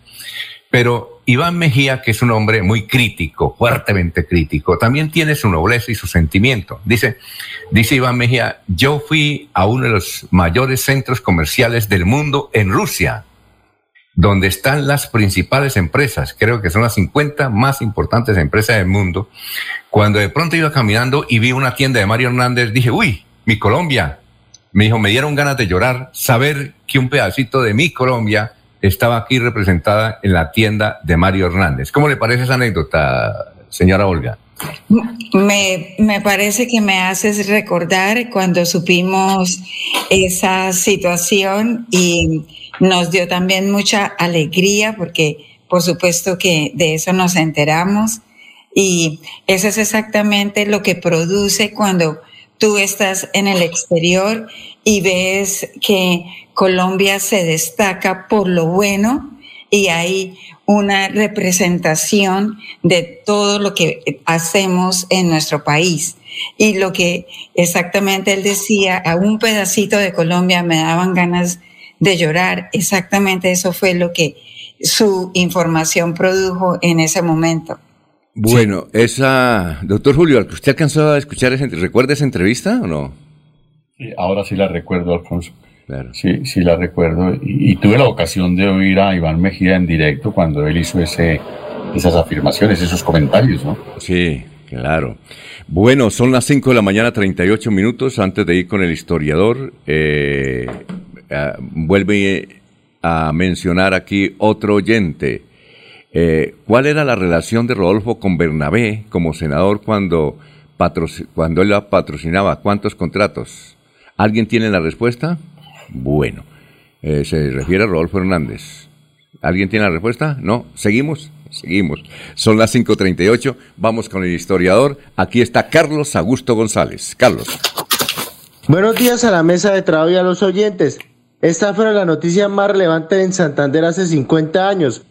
Pero Iván Mejía, que es un hombre muy crítico, fuertemente crítico, también tiene su nobleza y su sentimiento. Dice, dice Iván Mejía, yo fui a uno de los mayores centros comerciales del mundo en Rusia, donde están las principales empresas, creo que son las 50 más importantes empresas del mundo. Cuando de pronto iba caminando y vi una tienda de Mario Hernández, dije, uy, mi Colombia. Me dijo, me dieron ganas de llorar, saber que un pedacito de mi Colombia estaba aquí representada en la tienda de Mario Hernández. ¿Cómo le parece esa anécdota, señora Olga? Me, me parece que me haces recordar cuando supimos esa situación y nos dio también mucha alegría porque por supuesto que de eso nos enteramos y eso es exactamente lo que produce cuando tú estás en el exterior y ves que Colombia se destaca por lo bueno y hay una representación de todo lo que hacemos en nuestro país. Y lo que exactamente él decía, a un pedacito de Colombia me daban ganas de llorar. Exactamente eso fue lo que su información produjo en ese momento. Bueno, esa, doctor Julio, ¿usted alcanzó a escuchar, esa, recuerda esa entrevista o no? Sí, ahora sí la recuerdo, Alfonso. Sí, sí la recuerdo. Y, y, tuve la ocasión de oír a Iván Mejía en directo cuando él hizo ese, esas afirmaciones, esos comentarios, ¿no? Sí, claro. Bueno, son las 5 de la mañana, 38 minutos. Antes de ir con el historiador, eh, eh, vuelve a mencionar aquí otro oyente. Eh, ¿Cuál era la relación de Rodolfo con Bernabé como senador cuando, cuando él la patrocinaba? ¿Cuántos contratos? ¿Alguien tiene la respuesta? Bueno, eh, se refiere a Rodolfo Hernández. ¿Alguien tiene la respuesta? No. ¿Seguimos? Seguimos. Son las 5.38. Vamos con el historiador. Aquí está Carlos Augusto González. Carlos. Buenos días a la mesa de trabajo y a los oyentes. Esta fue la noticia más relevante en Santander hace 50 años.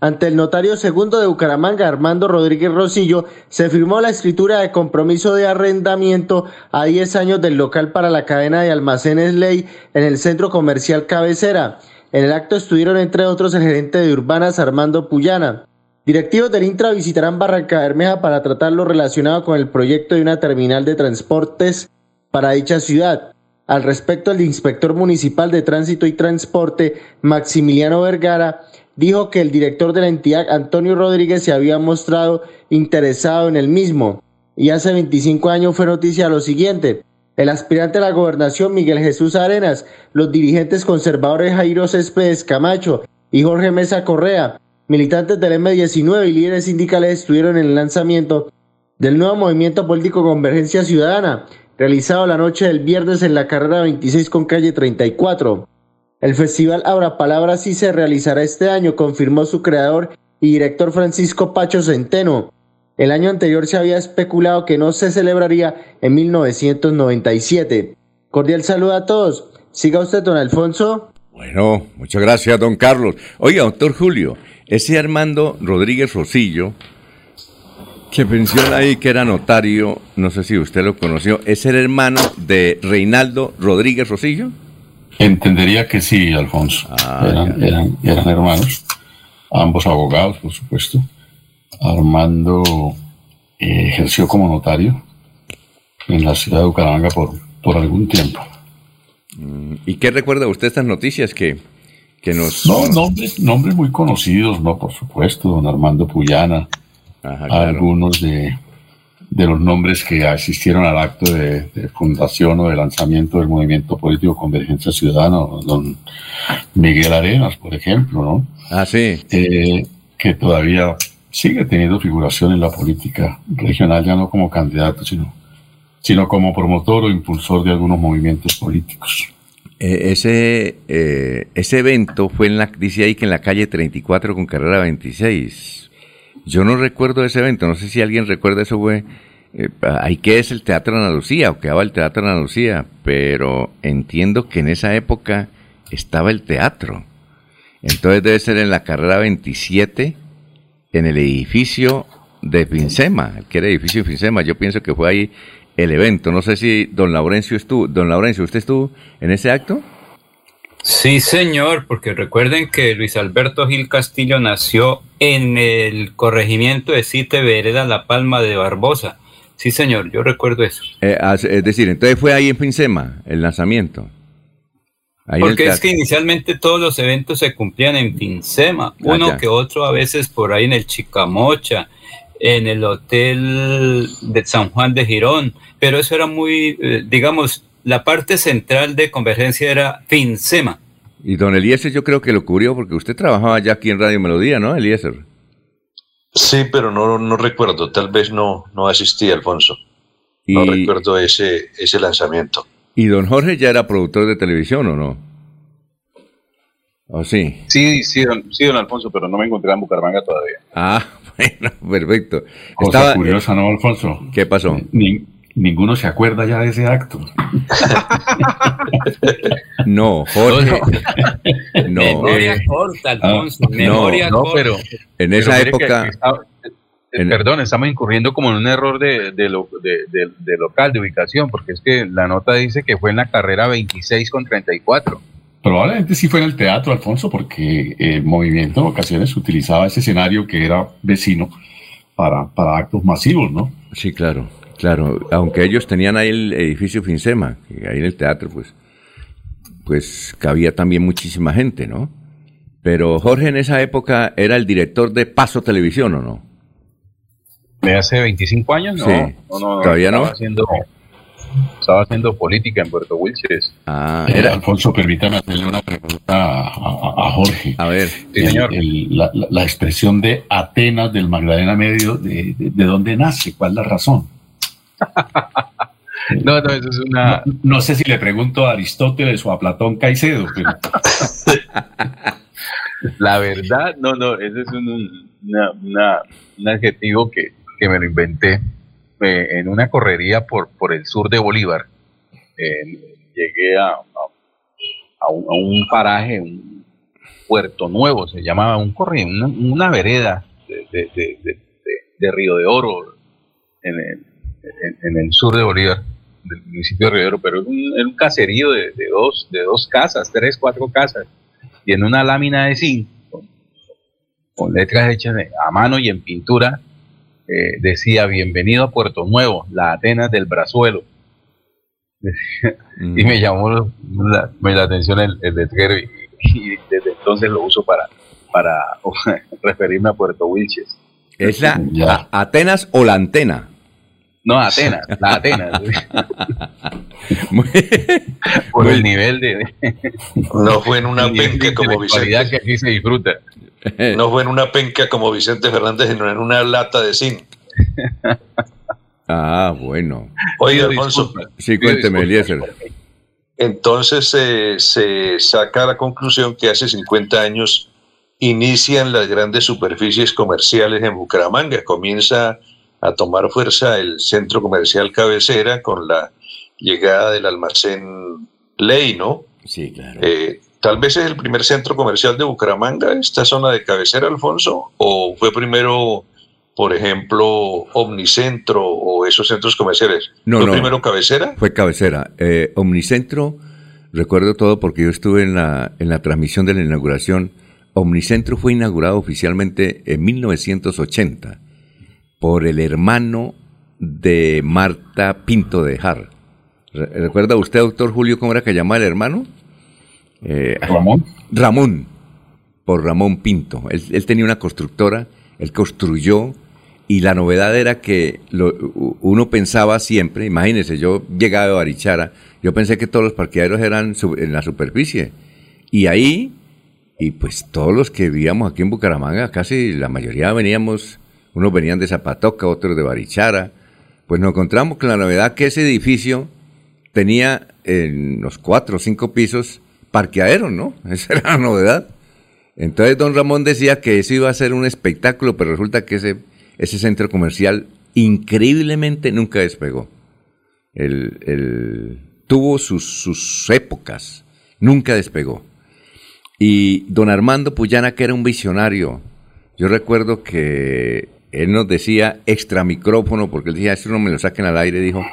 Ante el notario segundo de Bucaramanga, Armando Rodríguez Rosillo, se firmó la escritura de compromiso de arrendamiento a 10 años del local para la cadena de almacenes Ley en el centro comercial Cabecera. En el acto estuvieron entre otros el gerente de Urbanas Armando Puyana. Directivos del Intra visitarán Barranca Bermeja para tratar lo relacionado con el proyecto de una terminal de transportes para dicha ciudad. Al respecto, el inspector municipal de tránsito y transporte, Maximiliano Vergara, dijo que el director de la entidad, Antonio Rodríguez, se había mostrado interesado en el mismo. Y hace 25 años fue noticia lo siguiente. El aspirante a la gobernación, Miguel Jesús Arenas, los dirigentes conservadores Jairo Céspedes Camacho y Jorge Mesa Correa, militantes del M19 y líderes sindicales estuvieron en el lanzamiento del nuevo movimiento político Convergencia Ciudadana, realizado la noche del viernes en la carrera 26 con calle 34. El festival Abra Palabras sí se realizará este año, confirmó su creador y director Francisco Pacho Centeno. El año anterior se había especulado que no se celebraría en 1997. Cordial saludo a todos. Siga usted, don Alfonso. Bueno, muchas gracias, don Carlos. Oiga, doctor Julio, ese Armando Rodríguez Rosillo, que menciona ahí que era notario, no sé si usted lo conoció, ¿es el hermano de Reinaldo Rodríguez Rosillo? Entendería que sí, Alfonso. Ah, eran, eran, eran hermanos, ambos abogados, por supuesto. Armando eh, ejerció como notario en la ciudad de Bucaramanga por, por algún tiempo. Mm, ¿Y qué recuerda usted estas noticias que, que nos... No, nombres, nombres muy conocidos, ¿no? Por supuesto, don Armando Puyana, Ajá, claro. algunos de, de los nombres que asistieron al acto de, de fundación o de lanzamiento del movimiento político Convergencia Ciudadana, don Miguel Arenas, por ejemplo, ¿no? Ah, sí. Eh, que todavía sigue teniendo figuración en la política regional, ya no como candidato, sino, sino como promotor o impulsor de algunos movimientos políticos. Eh, ese, eh, ese evento fue en la, dice ahí que en la calle 34 con carrera 26. Yo no recuerdo ese evento, no sé si alguien recuerda eso fue, eh, ahí que es el Teatro Ana Lucía, o quedaba el Teatro Ana Lucía, pero entiendo que en esa época estaba el teatro. Entonces debe ser en la carrera 27, en el edificio de Finsema, que era el edificio de Finsema. Yo pienso que fue ahí el evento. No sé si don Laurencio estuvo, don Laurencio, ¿usted estuvo en ese acto? Sí, señor, porque recuerden que Luis Alberto Gil Castillo nació en el corregimiento de Cite Vereda La Palma de Barbosa. Sí, señor, yo recuerdo eso. Eh, es decir, entonces fue ahí en Finsema el lanzamiento. Ahí Porque es que inicialmente todos los eventos se cumplían en Finsema, Ah, uno que otro a veces por ahí en el Chicamocha, en el hotel de San Juan de Girón, pero eso era muy, eh, digamos, la parte central de Convergencia era Finsema. Y don Eliezer yo creo que lo cubrió porque usted trabajaba ya aquí en Radio Melodía, ¿no, Eliezer? Sí, pero no, no recuerdo, tal vez no, no asistí, Alfonso. No recuerdo ese, ese lanzamiento. ¿Y don Jorge ya era productor de televisión o no? ¿O sí? Sí, sí, don, sí, don Alfonso, pero no me encontré en Bucaramanga todavía. Ah, bueno, perfecto. Cosa Estaba- curiosa, ¿no, Alfonso? ¿Qué pasó? Ni- ninguno se acuerda ya de ese acto. No, Jorge. No. Memoria eh, corta, Alfonso, no, memoria no, corta. pero- en esa época... eh, Perdón, estamos incurriendo como en un error de, de, lo- de- de- de local, de ubicación, porque es que la nota dice que fue en la carrera 26 con 34. Probablemente sí fue en el teatro, Alfonso, porque el movimiento en ocasiones utilizaba ese escenario que era vecino para, para actos masivos, ¿no? Sí, claro, claro. Aunque ellos tenían ahí el edificio Finsema, que ahí en el teatro, pues, pues cabía también muchísima gente, ¿no? Pero Jorge en esa época era el director de Paso Televisión, ¿o no? ¿De hace 25 años? No, Sí. no, no, ¿Todavía no? estaba Haciendo, estaba haciendo política en Puerto Wilches. Ah, Eh, Alfonso, permítame hacerle una pregunta a, a- a Jorge. A ver. El- señor. el- la, la- la expresión de Atenas del Magdalena Medio, ¿de, de, de dónde nace? ¿Cuál es la razón? No, no, eso es una... No, no sé si le pregunto a Aristóteles o a Platón Caicedo, pero La verdad, no, no, ese es un, un- una- una- un adjetivo que, que me lo inventé eh, en una correría por, por el sur de Bolívar. Eh, llegué a, a- a un, a un paraje, un Puerto Nuevo, se llamaba un corre, una, una vereda de, de- de- de- de- de Río de Oro en el, en- en el sur de Bolívar, del municipio de Oro, pero era un, era un caserío de, de dos, de dos casas, tres, cuatro casas, y en una lámina de zinc, con, con letras hechas de- a mano y en pintura, eh, decía, bienvenido a Puerto Nuevo, la Atenas del Brazuelo. y me llamó la, me la atención el, el letrero y, y desde entonces lo uso para, para referirme a Puerto Wilches. ¿Es la Atenas o la antena? No, Atenas, la Atenas. Por el nivel de, No fue en una penca como Vicente. que aquí se disfruta. No fue en una penca como Vicente Fernández, sino en una lata de zinc. Ah, bueno. Oye, Alfonso. Sí, cuénteme. Eliezer. Entonces eh, se saca la conclusión que hace 50 años inician las grandes superficies comerciales en Bucaramanga. Comienza a tomar fuerza el centro comercial cabecera con la llegada del almacén Ley, ¿no? Sí, claro. Eh, Tal vez es el primer centro comercial de Bucaramanga, esta zona de cabecera, Alfonso, o fue primero, por ejemplo, Omnicentro o esos centros comerciales. No, ¿Fue no. primero cabecera? Fue cabecera. Eh, Omnicentro, recuerdo todo porque yo estuve en la, en la transmisión de la inauguración. Omnicentro fue inaugurado oficialmente en 1980 por el hermano de Marta Pinto de Jar. Re- ¿Recuerda usted, doctor Julio, cómo era que llamaba el hermano? Eh, Ramón. Ramón, por Ramón Pinto. Él, él tenía una constructora, él construyó y la novedad era que lo- uno pensaba siempre, imagínense, yo llegaba de Barichara, yo pensé que todos los parqueaderos eran en la superficie. Y ahí, y pues todos los que vivíamos aquí en Bucaramanga, casi la mayoría veníamos, unos venían de Zapatoca, otros de Barichara, pues nos encontramos con la novedad que ese edificio tenía en los cuatro o cinco pisos parqueaderos, ¿no? Esa era la novedad. Entonces don Ramón decía que eso iba a ser un espectáculo, pero resulta que ese, ese centro comercial increíblemente nunca despegó. El, el- tuvo sus, sus épocas, nunca despegó. Y don Armando Puyana, que era un visionario, yo recuerdo que él nos decía extra micrófono, porque él decía, eso no me lo saquen al aire, dijo,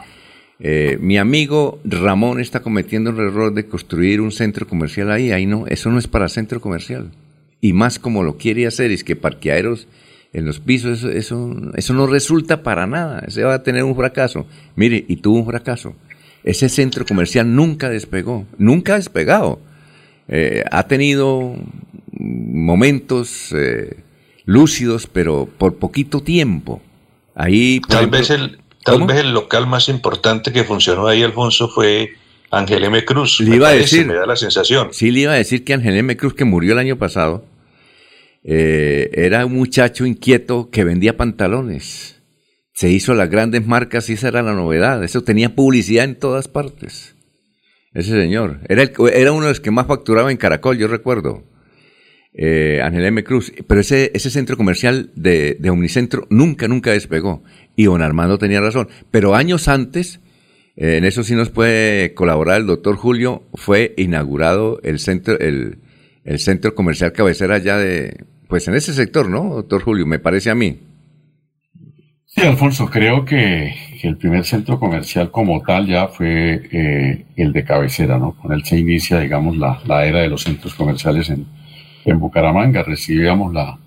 eh, mi amigo Ramón está cometiendo el error de construir un centro comercial ahí, ahí no, eso no es para centro comercial. Y más como lo quiere hacer, es que parqueaderos en los pisos, eso, eso, eso no resulta para nada, ese va a tener un fracaso. Mire, y tuvo un fracaso. Ese centro comercial nunca despegó, nunca ha despegado. Eh, ha tenido momentos eh, lúcidos, pero por poquito tiempo. Ahí, Tal ejemplo- vez el tal ¿Cómo? vez el local más importante que funcionó ahí, Alfonso, fue Ángel M. Cruz. Le me iba a decir. Me da la sensación. Sí, le iba a decir que Ángel M. Cruz, que murió el año pasado, eh, era un muchacho inquieto que vendía pantalones. Se hizo las grandes marcas y esa era la novedad. Eso tenía publicidad en todas partes. Ese señor. Era, el- era uno de los que más facturaba en Caracol, yo recuerdo. Eh, Ángel M. Cruz. Pero ese, ese centro comercial de, de Omnicentro nunca, nunca despegó. Y don Armando tenía razón. Pero años antes, eh, en eso sí nos puede colaborar el doctor Julio, fue inaugurado el centro, el, el centro comercial cabecera ya de, pues en ese sector, ¿no, doctor Julio? Me parece a mí. Sí, Alfonso, creo que, el primer centro comercial como tal ya fue eh, el de cabecera, ¿no? Con él se inicia, digamos, la, la era de los centros comerciales en, en Bucaramanga. Recibíamos la,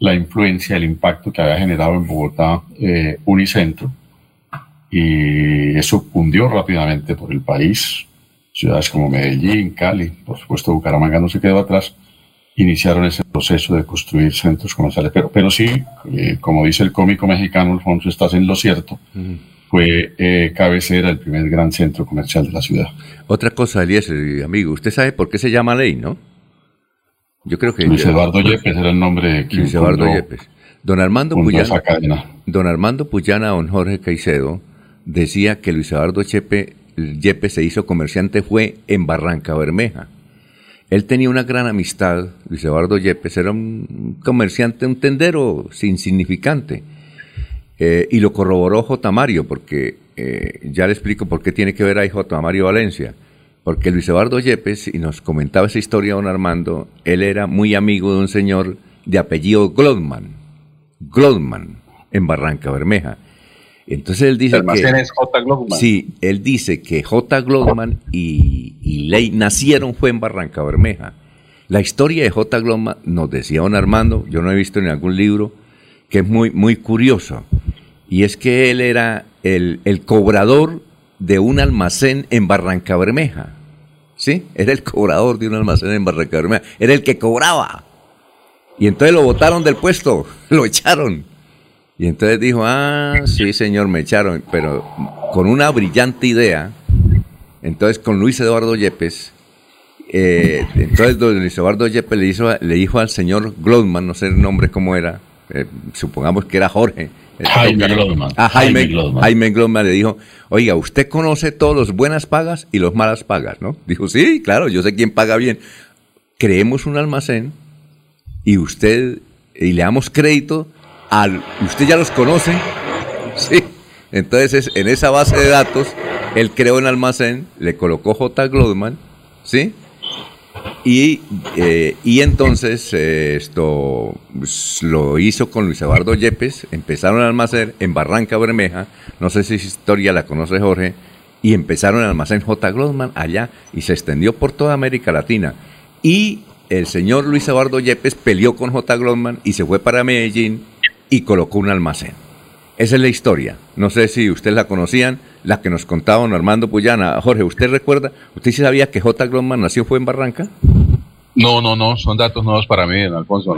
la influencia, el impacto que había generado en Bogotá eh, Unicentro y eso cundió rápidamente por el país. Ciudades como Medellín, Cali, por supuesto Bucaramanga no se quedó atrás, iniciaron ese proceso de construir centros comerciales. Pero, pero sí, eh, como dice el cómico mexicano Alfonso, estás en lo cierto, fue eh, cabecera el primer gran centro comercial de la ciudad. Otra cosa, Eliezer, amigo, usted sabe por qué se llama ley, ¿no? Yo creo que... Luis Eduardo Yepes era el nombre de quien Luis Eduardo fundó- Yepes. Don Armando Puyana, don Armando Puyana, don Jorge Caicedo, decía que Luis Eduardo Chepe, Yepes se hizo comerciante fue en Barranca Bermeja. Él tenía una gran amistad, Luis Eduardo Yepes, era un comerciante, un tendero insignificante. Eh, y lo corroboró J. Mario, porque eh, ya le explico por qué tiene que ver ahí J. Mario Valencia. Porque Luis Eduardo Yepes, y nos comentaba esa historia don Armando, él era muy amigo de un señor de apellido Glodman, Glodman, en Barranca Bermeja. Entonces él dice que... es J. Glogman. Sí, él dice que J. Glodman y, y Ley nacieron fue en Barranca Bermeja. La historia de J. Glodman, nos decía don Armando, yo no he visto en algún libro, que es muy, muy curioso. Y es que él era el, el cobrador de un almacén en Barranca Bermeja. ¿Sí? Era el cobrador de un almacén en Barranca Bermeja. Era el que cobraba. Y entonces lo botaron del puesto, lo echaron. Y entonces dijo, ah, sí, señor, me echaron, pero con una brillante idea. Entonces, con Luis Eduardo Yepes, eh, entonces don Luis Eduardo Yepes le, hizo, le dijo al señor Glodman, no sé el nombre cómo era, eh, supongamos que era Jorge. Eh, Jaime Glodman. Ah, Jaime, Jaime Glodman. Jaime Glodman le dijo, oiga, usted conoce todos los buenas pagas y los malas pagas, ¿no? Dijo, sí, claro, yo sé quién paga bien. Creemos un almacén y usted, y le damos crédito al, usted ya los conoce, sí. Entonces, es- en esa base de datos, él creó un almacén, le colocó J. Glodman, ¿sí? Y, eh, y entonces eh, esto pues, lo hizo con Luis Eduardo Yepes, empezaron el almacén en Barranca Bermeja, no sé si esa historia la conoce Jorge, y empezaron el almacén J. Grossman allá y se extendió por toda América Latina. Y el señor Luis Eduardo Yepes peleó con J. Grossman y se fue para Medellín y colocó un almacén. Esa es la historia. No sé si ustedes la conocían, la que nos contaba don Armando Puyana. Jorge, ¿usted recuerda? ¿Usted sí sabía que J. Grossman nació fue en Barranca? No, no, no, son datos nuevos para mí, don Alfonso.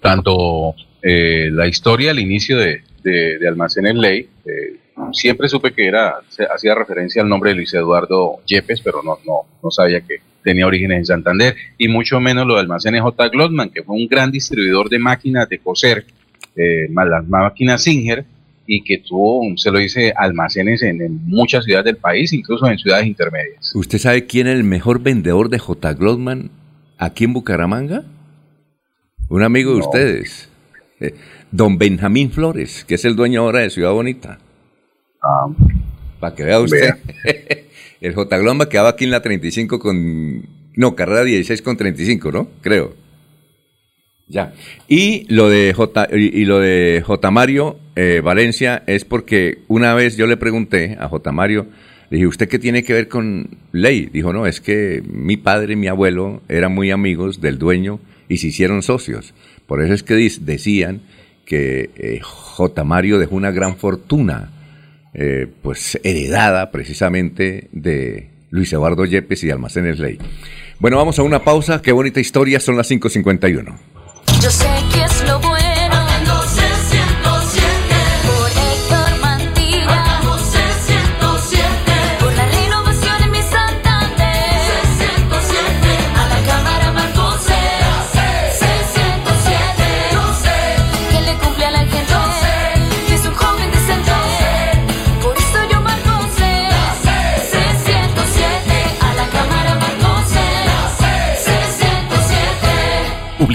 Tanto eh, la historia, el inicio de, de, de Almacenes Ley, eh, siempre supe que era, se hacía referencia al nombre de Luis Eduardo Yepes, pero no, no, no sabía que tenía orígenes en Santander, y mucho menos lo de Almacenes J. Glotman, que fue un gran distribuidor de máquinas de coser, eh, las máquinas Singer, y que tuvo, se lo dice, almacenes en, en muchas ciudades del país, incluso en ciudades intermedias. ¿Usted sabe quién es el mejor vendedor de J. Glotman aquí en Bucaramanga? Un amigo de ustedes, eh, don Benjamín Flores, que es el dueño ahora de Ciudad Bonita. Para que vea usted. el J. Glotman quedaba aquí en la 35 con... No, carrera 16 con 35, ¿no? Creo. Ya. Y lo de J, y, y lo de J. Mario eh, Valencia es porque una vez yo le pregunté a J. Mario, le dije, ¿usted qué tiene que ver con ley? Dijo, no, es que mi padre y mi abuelo eran muy amigos del dueño y se hicieron socios. Por eso es que decían que eh, J. Mario dejó una gran fortuna, eh, pues heredada precisamente de Luis Eduardo Yepes y Almacenes Ley. Bueno, vamos a una pausa. Qué bonita historia, son las 5.51. Yo sé que es lo bueno.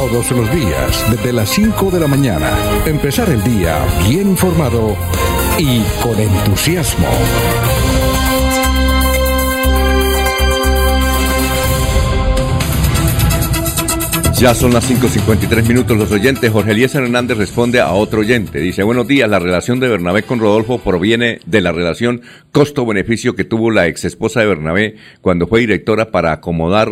Todos los días, desde las 5 de la mañana, empezar el día bien informado y con entusiasmo. Ya son las 5.53 minutos. Los oyentes, Jorge Eliezer Hernández responde a otro oyente. Dice, buenos días, la relación de Bernabé con Rodolfo proviene de la relación costo-beneficio que tuvo la ex esposa de Bernabé cuando fue directora para acomodar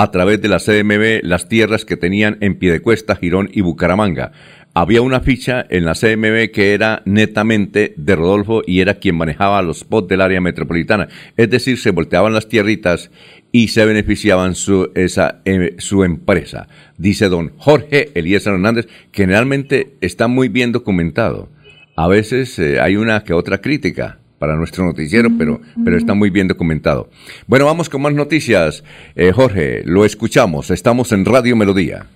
a través de la CMB las tierras que tenían en Piedecuesta, Girón y Bucaramanga. Había una ficha en la CMB que era netamente de Rodolfo y era quien manejaba los spots del área metropolitana. Es decir, se volteaban las tierritas y se beneficiaban su, esa, eh, su empresa. Dice don Jorge Elías Hernández, generalmente está muy bien documentado. A veces eh, hay una que otra crítica para nuestro noticiero, pero, pero está muy bien documentado. Bueno, vamos con más noticias. Eh, Jorge, lo escuchamos. Estamos en Radio Melodía.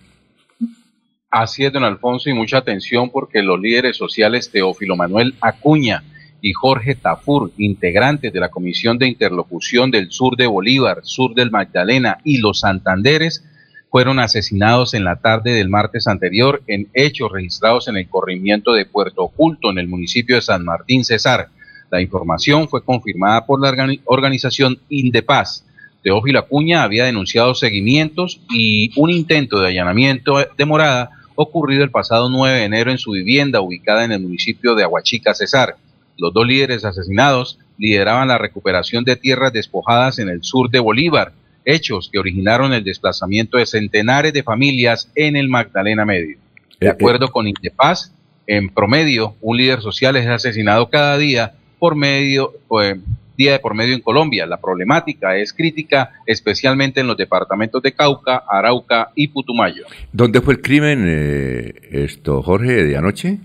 Así es, don Alfonso, y mucha atención porque los líderes sociales Teófilo Manuel Acuña y Jorge Tafur, integrantes de la Comisión de Interlocución del Sur de Bolívar, Sur del Magdalena y los Santanderes, fueron asesinados en la tarde del martes anterior en hechos registrados en el corrimiento de Puerto Oculto, en el municipio de San Martín Cesar. La información fue confirmada por la organi- organización Indepaz. Teófilo Acuña había denunciado seguimientos y un intento de allanamiento de morada ocurrido el pasado 9 de enero en su vivienda ubicada en el municipio de Aguachica, Cesar. Los dos líderes asesinados lideraban la recuperación de tierras despojadas en el sur de Bolívar, hechos que originaron el desplazamiento de centenares de familias en el Magdalena Medio. De acuerdo con Indepaz, en promedio, un líder social es asesinado cada día por medio, eh, día de por medio en Colombia. La problemática es crítica, especialmente en los departamentos de Cauca, Arauca y Putumayo. ¿Dónde fue el crimen, eh, esto, Jorge, de anoche?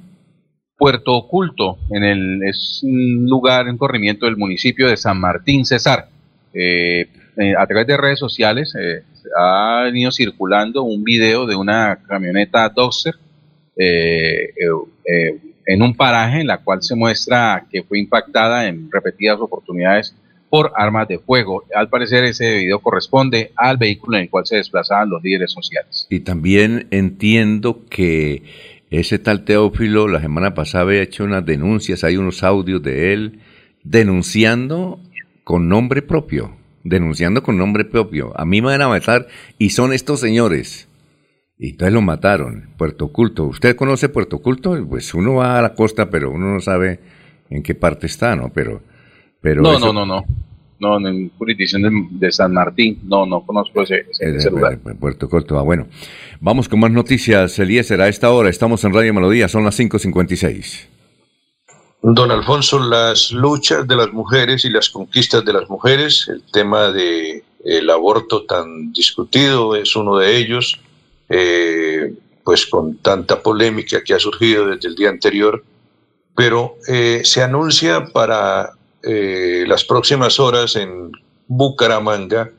Puerto Oculto, en el, es un lugar en corrimiento del municipio de San Martín Cesar. Eh, eh, a través de redes sociales eh, ha venido circulando un video de una camioneta Doxer eh, eh, eh, en un paraje en la cual se muestra que fue impactada en repetidas oportunidades por armas de fuego. Al parecer ese video corresponde al vehículo en el cual se desplazaban los líderes sociales. Y también entiendo que ese tal Teófilo la semana pasada había hecho unas denuncias, hay unos audios de él denunciando con nombre propio, denunciando con nombre propio. A mí me van a matar y son estos señores. Y entonces lo mataron, Puerto Oculto. ¿Usted conoce Puerto Oculto? Pues uno va a la costa, pero uno no sabe en qué parte está, ¿no? Pero, pero no, eso- no, no, no. No, en jurisdicción de, de San Martín. No, no conozco ese, ese- ese lugar. En Puerto Oculto. Ah, bueno. Vamos con más noticias, Eliezer. A esta hora estamos en Radio Melodía, son las 5.56. Don Alfonso, las luchas de las mujeres y las conquistas de las mujeres, el tema de el aborto tan discutido es uno de ellos, eh, pues con tanta polémica que ha surgido desde el día anterior, pero eh, se anuncia para eh, las próximas horas en Bucaramanga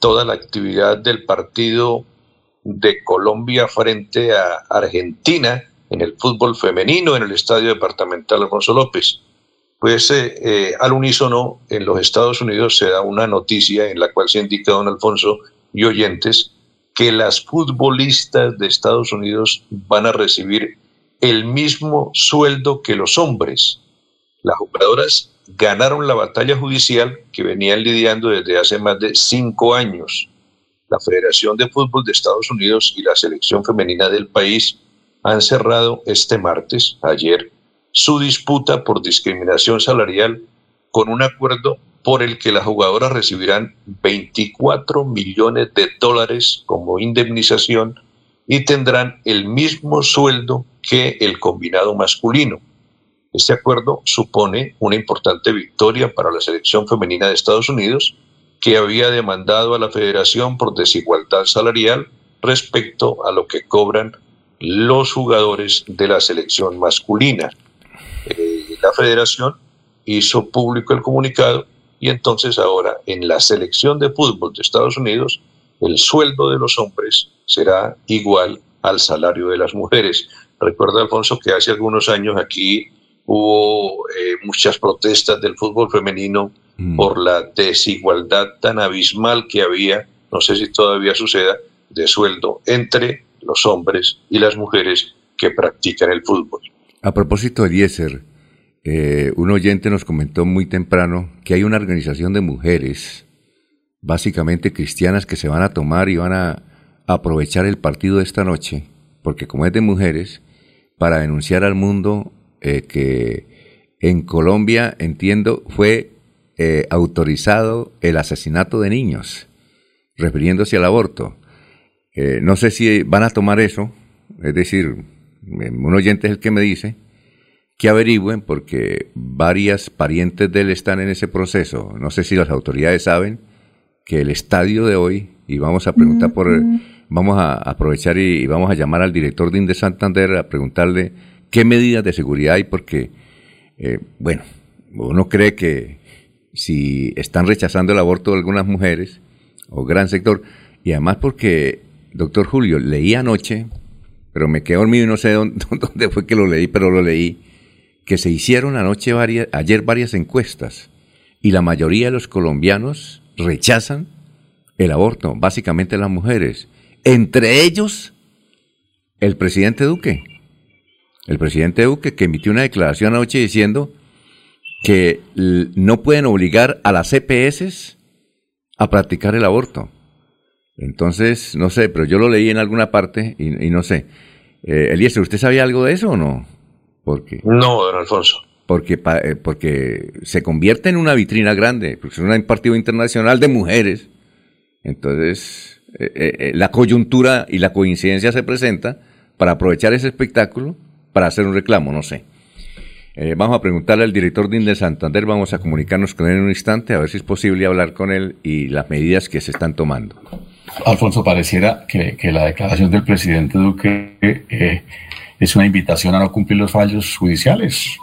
toda la actividad del partido de Colombia frente a Argentina en el fútbol femenino en el Estadio Departamental Alfonso López. Pues al unísono en los Estados Unidos se da una noticia en la cual se indica, don Alfonso y oyentes, que las futbolistas de Estados Unidos van a recibir el mismo sueldo que los hombres. Las jugadoras ganaron la batalla judicial que venían lidiando desde hace más de cinco años. La Federación de Fútbol de Estados Unidos y la selección femenina del país han cerrado este martes, ayer, su disputa por discriminación salarial con un acuerdo por el que las jugadoras recibirán 24 millones de dólares como indemnización y tendrán el mismo sueldo que el combinado masculino. Este acuerdo supone una importante victoria para la selección femenina de Estados Unidos, que había demandado a la federación por desigualdad salarial respecto a lo que cobran los jugadores de la selección masculina. Eh, la federación hizo público el comunicado y entonces ahora en la selección de fútbol de Estados Unidos el sueldo de los hombres será igual al salario de las mujeres. Recuerda, Alfonso, que hace algunos años aquí hubo eh, muchas protestas del fútbol femenino por la desigualdad tan abismal que había, no sé si todavía suceda, de sueldo entre los hombres y las mujeres que practican el fútbol. A propósito de Eliezer, eh, un oyente nos comentó muy temprano que hay una organización de mujeres, básicamente cristianas, que se van a tomar y van a aprovechar el partido de esta noche, porque como es de mujeres, para denunciar al mundo eh, que en Colombia, entiendo, fue eh, autorizado el asesinato de niños. refiriéndose al aborto. Eh, no sé si van a tomar eso, es decir, un oyente es el que me dice que averigüen porque varias parientes de él están en ese proceso. No sé si las autoridades saben que el estadio de hoy, y vamos a preguntar por, vamos a aprovechar y, y vamos a llamar al director de Inde Santander a preguntarle qué medidas de seguridad hay porque, eh, bueno, uno cree que si están rechazando el aborto de algunas mujeres, o gran sector, y además porque, doctor Julio, leí anoche, pero me quedé dormido y no sé dónde, dónde fue que lo leí, pero lo leí, que se hicieron anoche varias, ayer varias encuestas, y la mayoría de los colombianos rechazan el aborto, básicamente las mujeres, entre ellos el presidente Duque. El presidente Duque que emitió una declaración anoche diciendo que no pueden obligar a las CPS a practicar el aborto. Entonces, no sé, pero yo lo leí en alguna parte y, no sé. Eh, ¿usted sabía algo de eso o no? Porque, No, don Alfonso. porque, eh, porque se convierte en una vitrina grande, porque es un partido internacional de mujeres. Entonces, eh, eh, eh, la coyuntura y la coincidencia se presenta para aprovechar ese espectáculo para hacer un reclamo, no sé. Eh, vamos a preguntarle al director de Inde Santander, vamos a comunicarnos con él en un instante, a ver si es posible hablar con él y las medidas que se están tomando. Alfonso, pareciera que, que la declaración del presidente Duque eh, es una invitación a no cumplir los fallos judiciales,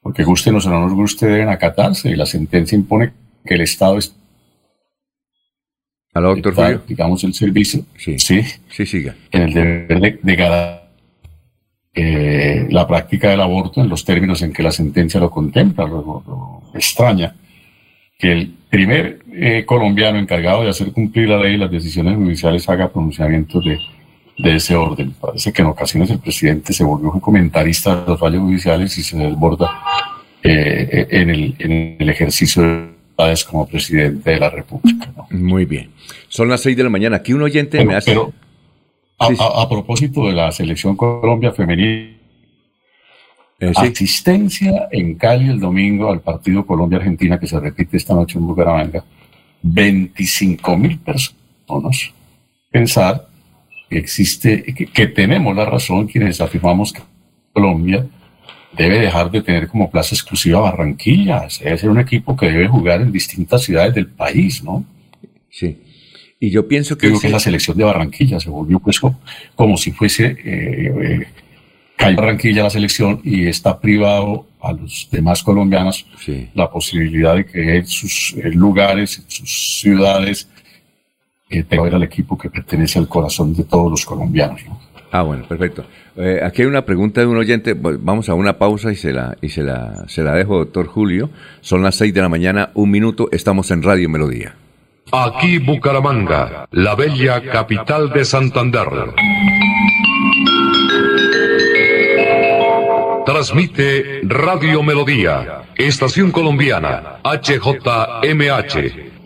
porque guste o no nos guste deben acatarse. Y la sentencia impone que el Estado es Aló, doctor está, digamos el servicio, Sí, sí, sí, siga. en el deber de, de eh, la práctica del aborto en los términos en que la sentencia lo contempla. Lo, lo- lo extraña que el primer eh, colombiano encargado de hacer cumplir la ley y las decisiones judiciales haga pronunciamientos de, de ese orden. Parece que en ocasiones el presidente se volvió un comentarista de los fallos judiciales y se desborda eh, en, el, en el ejercicio de facultades como presidente de la República. ¿no? Muy bien. Son las 6 de la mañana. Aquí un oyente Pero- me hace... pero a, Sí, sí. a- a propósito de la selección Colombia femenil, Eh, sí. asistencia en Cali el domingo al partido Colombia-Argentina que se repite esta noche en Bucaramanga, 25 mil personas. Pensar que existe, que, que tenemos la razón quienes afirmamos que Colombia debe dejar de tener como plaza exclusiva Barranquilla. Debe ser un equipo que debe jugar en distintas ciudades del país, ¿no? Sí. Y yo pienso que... Creo que la selección de Barranquilla se volvió pues co- como, si fuese eh, eh, cae Barranquilla la selección y está privado a los demás colombianos Sí. la posibilidad de que en sus lugares, en sus ciudades, eh, que ver al equipo que pertenece al corazón de todos los colombianos. ¿no? Ah, bueno, perfecto. Eh, aquí hay una pregunta de un oyente. Vamos a una pausa y se la, y se la, se la dejo, doctor Julio. Son las 6 de la mañana, un minuto. Estamos en Radio Melodía. Aquí Bucaramanga, la bella capital de Santander. Transmite Radio Melodía, estación colombiana, HJMH,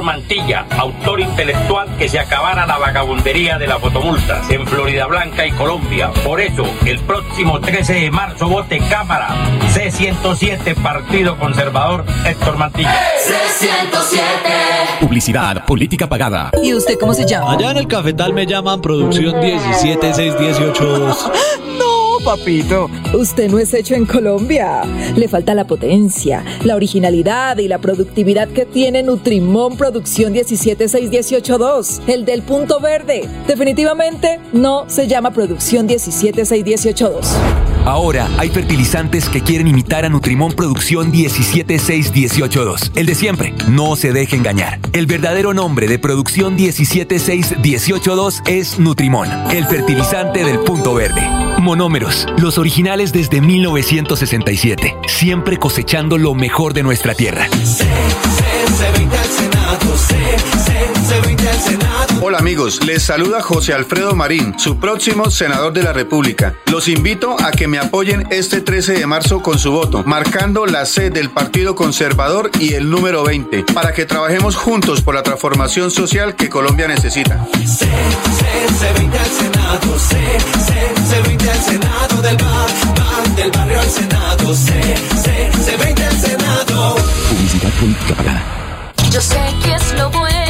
Héctor Mantilla, autor intelectual que se acabara la vagabundería de las fotomultas en Florida Blanca y Colombia. Por eso, el próximo 13 de marzo vote Cámara C107 Partido Conservador Héctor Mantilla. C107. Publicidad, política pagada. ¿Y usted cómo se llama? Allá en el cafetal me llaman producción 17618. Papito. Usted no es hecho en Colombia. Le falta la potencia, la originalidad y la productividad que tiene Nutrimón Producción 17618.2, el del punto verde. Definitivamente no se llama Producción 17618.2. Ahora hay fertilizantes que quieren imitar a Nutrimón Producción 176182. El de siempre. No se deje engañar. El verdadero nombre de Producción 176182 es Nutrimón, el fertilizante del punto verde. Monómeros, los originales desde 1967, siempre cosechando lo mejor de nuestra tierra. C20 al Senado. Senado, C, C, C20 al Senado. Hola amigos, les saluda José Alfredo Marín, su próximo senador de la República. Los invito a que me apoyen este 13 de marzo con su voto, marcando la C del Partido Conservador y el número 20, para que trabajemos juntos por la transformación social que Colombia necesita. C, C, C20 al Senado, C, C, C20 al Senado del bar, bar, del barrio al Senado, C, C, C20 al Senado. Publicidad política pagada. Yo sé que es lo bueno.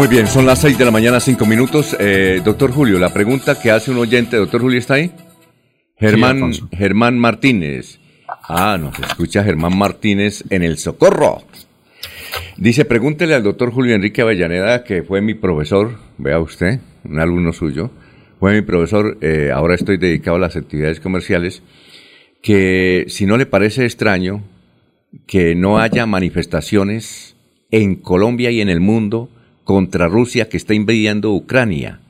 Muy bien, son las 6 de la mañana, 5 minutos. Eh, doctor Julio, la pregunta que hace un oyente, doctor Julio, ¿está ahí? Germán. Germán Martínez. Ah, nos escucha Germán Martínez en el Socorro. Dice, pregúntele al doctor Julio Enrique Avellaneda, que fue mi profesor, vea usted, un alumno suyo, fue mi profesor, eh, ahora estoy dedicado a las actividades comerciales, que si no le parece extraño que no haya manifestaciones en Colombia y en el mundo contra Rusia que está invadiendo Ucrania.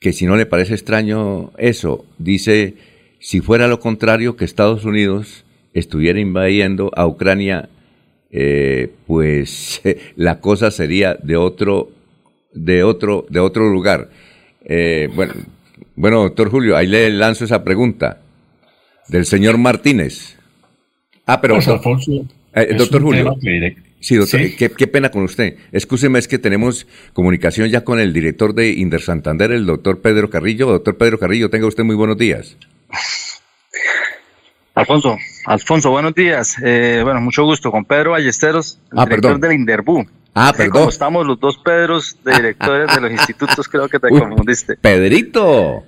Que si no le parece extraño eso, dice, si fuera lo contrario, que Estados Unidos estuviera invadiendo a Ucrania, eh, pues la cosa sería de otro, de otro, de otro lugar. Eh, bueno, bueno, doctor Julio, ahí le lanzo esa pregunta del señor Martínez. Ah, pero Pues, Alfonso, eh, doctor un Julio. que Sí, doctor, Sí. Qué, qué pena con usted. Escúcheme, es que tenemos comunicación ya con el director de Inder Santander, el doctor Pedro Carrillo. Doctor Pedro Carrillo, tenga usted muy buenos días. Alfonso, Alfonso, buenos días. Eh, bueno, mucho gusto con Pedro Ballesteros, el Ah, director perdón. del Inderbú. Ah, que perdón. Como estamos los dos Pedros de directores de los institutos, creo que te Uy, confundiste. Pedrito,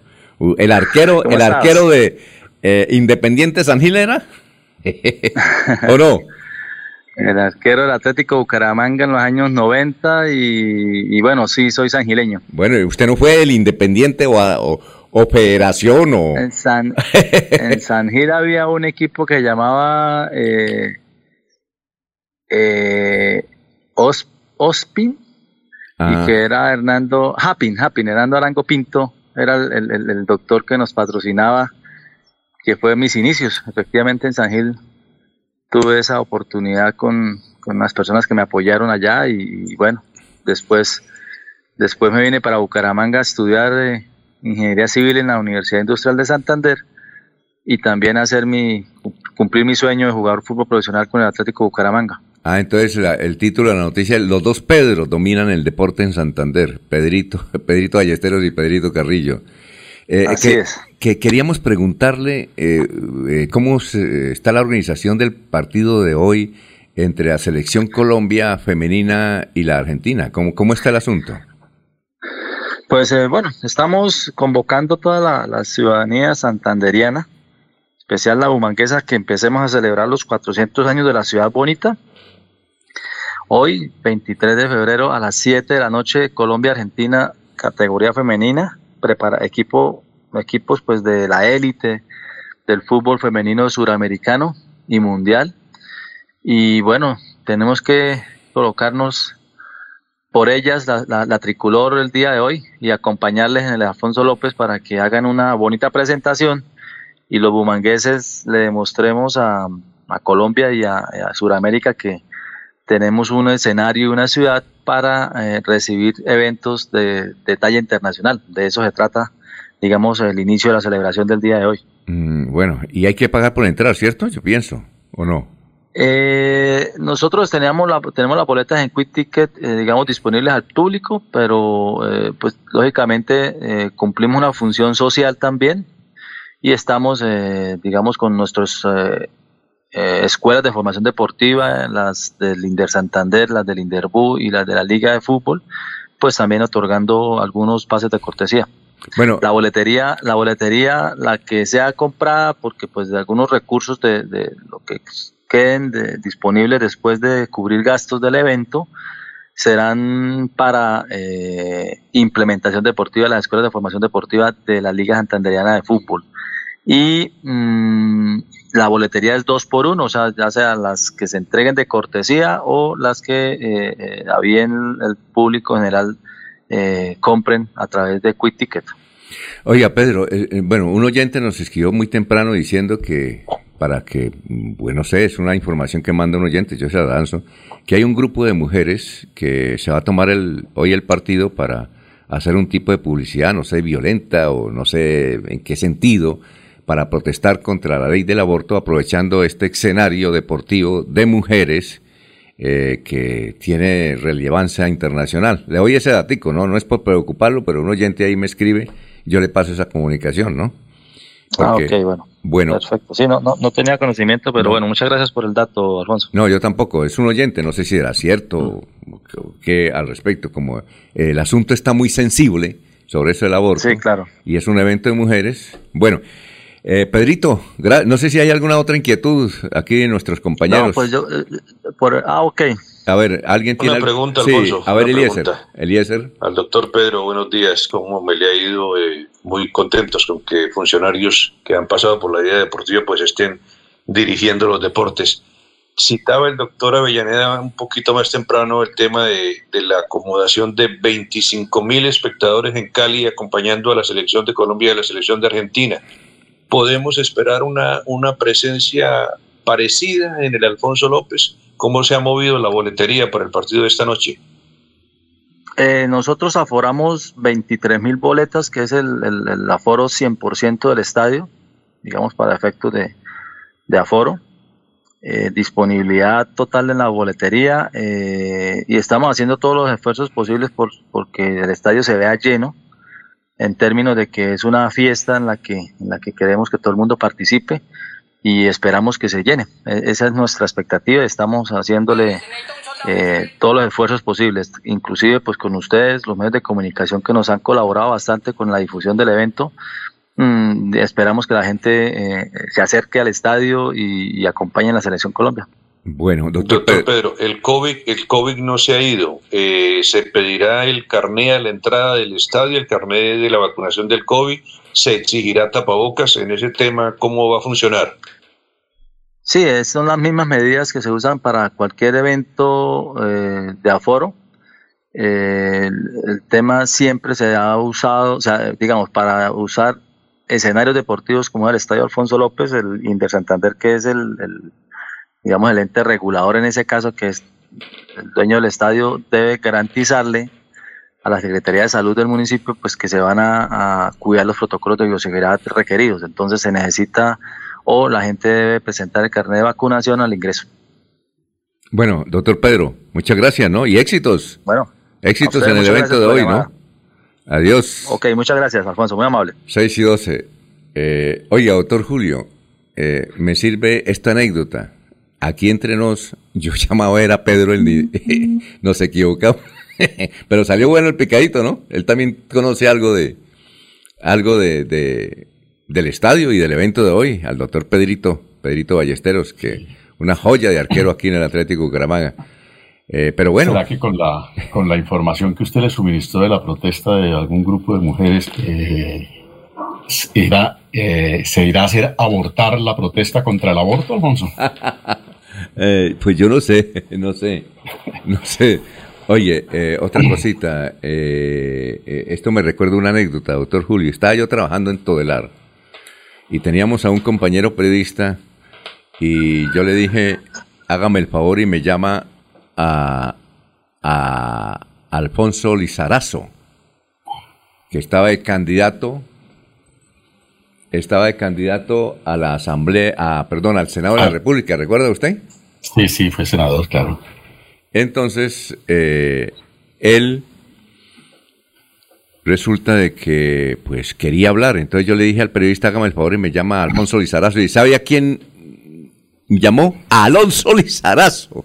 el arquero, ¿Cómo el estás? arquero de eh, Independiente San Gil era. ¿O no? El arquero del Atlético Bucaramanga en los años 90 y, y bueno, sí, soy sangileño. Bueno, ¿y ¿usted no fue el Independiente o, a- o Operación o...? En San, en San Gil había un equipo que llamaba eh, eh, Os- Ospin Ah. y que era Hernando Happin, Happin, Hernando Arango Pinto, era el, el- el- el doctor que nos patrocinaba, que fue mis inicios. Efectivamente en San Gil tuve esa oportunidad con, con las personas que me apoyaron allá y, bueno, después, después me vine para Bucaramanga a estudiar eh, ingeniería civil en la Universidad Industrial de Santander y también hacer mi, cumplir mi sueño de jugar fútbol profesional con el Atlético Bucaramanga. Ah, entonces la- el título de la noticia, los dos Pedros dominan el deporte en Santander, Pedrito, Pedrito Ballesteros y Pedrito Carrillo. Eh, Así que, es. que queríamos preguntarle eh, eh, cómo se- está la organización del partido de hoy entre la selección Colombia femenina y la Argentina. ¿Cómo, cómo está el asunto? Pues eh, bueno, estamos convocando toda la, la ciudadanía santanderiana, especial la bumanguesa, que empecemos a celebrar los 400 años de la ciudad bonita. Hoy, 23 de febrero, a las 7 de la noche, Colombia-Argentina, categoría femenina, prepara equipo, equipos pues de la élite del fútbol femenino suramericano y mundial. Y bueno, tenemos que colocarnos por ellas la, tricolor el día de hoy y acompañarles en el Alfonso López para que hagan una bonita presentación y los bumangueses le demostremos a, a Colombia y a, a Sudamérica que tenemos un escenario y una ciudad para eh, recibir eventos de, de talla internacional. De eso se trata, digamos, el inicio de la celebración del día de hoy. Mm, bueno, y hay que pagar por entrar, ¿cierto? Yo pienso, ¿o no? Eh, nosotros teníamos la, tenemos las boletas en Quick Ticket, eh, digamos, disponibles al público, pero eh, pues lógicamente cumplimos una función social también y estamos, eh, digamos, con nuestras escuelas de formación deportiva, las del Inder Santander, las del Inderbú y las de la Liga de Fútbol, pues también otorgando algunos pases de cortesía. Bueno, La boletería, la boletería, la que sea comprada, porque pues de algunos recursos de, de lo que queden de- disponibles después de cubrir gastos del evento, serán para eh, implementación deportiva de las escuelas de formación deportiva de la Liga Santanderiana de Fútbol. Y mm, la boletería es dos por uno, o sea, ya sea las que se entreguen de cortesía o las que eh, eh, a bien el público general eh, compren a través de Quick Ticket. Oiga, Pedro, eh, eh, bueno, un oyente nos escribió muy temprano diciendo que, para que, mm, bueno, sé, es una información que manda un oyente, yo se la lanzo, que hay un grupo de mujeres que se va a tomar el, hoy el partido para hacer un tipo de publicidad, no sé, violenta o no sé en qué sentido, para protestar contra la ley del aborto, aprovechando este escenario deportivo de mujeres eh, que tiene relevancia internacional. Le doy ese datico, ¿no? No es por preocuparlo, pero un oyente ahí me escribe, yo le paso esa comunicación, ¿no? Ah, ok, bueno. Bueno, Perfecto. Sí, no, no, no tenía conocimiento, pero No. bueno, muchas gracias por el dato, Alfonso. no, yo tampoco, es un oyente, no sé si era cierto o qué- o qué al respecto, como eh, el asunto está muy sensible sobre eso del aborto. Sí, claro. Y es un evento de mujeres. Bueno, eh, Pedrito, gra- no sé si hay alguna otra inquietud aquí de nuestros compañeros. No, pues yo, eh, por, ah, ok. A ver, ¿alguien tiene Una algo? pregunta, Sí, a ver, una Eliezer. pregunta. Eliezer. Al doctor Pedro, buenos días. ¿Cómo me le ha ido? Eh, muy contentos con que funcionarios que han pasado por la vida deportiva pues estén dirigiendo los deportes. Citaba el doctor Avellaneda un poquito más temprano el tema de, de la acomodación de 25 mil espectadores en Cali acompañando a la selección de Colombia y a la selección de Argentina. ¿Podemos esperar una, una presencia parecida en el Alfonso López? ¿Cómo se ha movido la boletería para el partido de esta noche? Eh, nosotros aforamos 23 mil boletas, que es el, el- el aforo 100% del estadio, digamos, para efectos de, de aforo. Eh, disponibilidad total en la boletería eh, y estamos haciendo todos los esfuerzos posibles por porque el estadio se vea lleno en términos de que es una fiesta en la que en la que queremos que todo el mundo participe y esperamos que se llene. E- Esa es nuestra expectativa. Estamos haciéndole eh, todos los esfuerzos posibles, inclusive pues con ustedes, los medios de comunicación que nos han colaborado bastante con la difusión del evento. Mm, esperamos que la gente eh, se acerque al estadio y, y acompañe a la selección Colombia. Bueno, doctor, Doctor Pedro, el COVID, el COVID no se ha ido. Eh, se pedirá el carné a la entrada del estadio, el carné de la vacunación del COVID. Se exigirá tapabocas en ese tema. ¿Cómo va a funcionar? Sí, son las mismas medidas que se usan para cualquier evento eh, de aforo. Eh, el, el tema siempre se ha usado, o sea, digamos, para usar escenarios deportivos como el Estadio Alfonso López, el Inter Santander, que es el, el, digamos, el ente regulador en ese caso, que es el dueño del estadio, debe garantizarle a la Secretaría de Salud del municipio, pues que se van a, a cuidar los protocolos de bioseguridad requeridos. Entonces se necesita o la gente debe presentar el carnet de vacunación al ingreso. Bueno, doctor Pedro, muchas gracias, ¿no? Y éxitos. Bueno. Éxitos en el evento de hoy. ¿no? Adiós. Ok, muchas gracias, Alfonso, muy amable. 6 y 12. Eh, oiga, doctor Julio, eh, me sirve esta anécdota. Aquí entre nos, yo llamaba era Pedro el ni- nos equivocamos. Pero salió bueno el picadito, ¿no? Él también conoce algo de algo de, de- del estadio y del evento de hoy, al doctor Pedrito, Pedrito Ballesteros, que una joya de arquero aquí en el Atlético Bucaramanga. Eh, pero bueno. ¿Será que con la, con la información que usted le suministró de la protesta de algún grupo de mujeres, eh, se irá, eh, se irá a hacer abortar la protesta contra el aborto, Alfonso? Eh, pues yo no sé, no sé, no sé. Oye, eh, otra cosita. eh, eh, esto me recuerda una anécdota, doctor Julio. Estaba yo trabajando en Todelar y teníamos a un compañero periodista y yo le dije, hágame el favor y me llama a, a Alfonso Lizarazo, que estaba de candidato, estaba de candidato a la Asamblea, a, perdón, al Senado de la Ah. República, ¿recuerda usted? Sí, sí, fue senador, claro. Entonces, eh, él resulta de que, pues, quería hablar. Entonces yo le dije al periodista, hágame el favor y me llama Alfonso Lizarazo. ¿Y sabe a quién me llamó? A Alonso Lizarazo.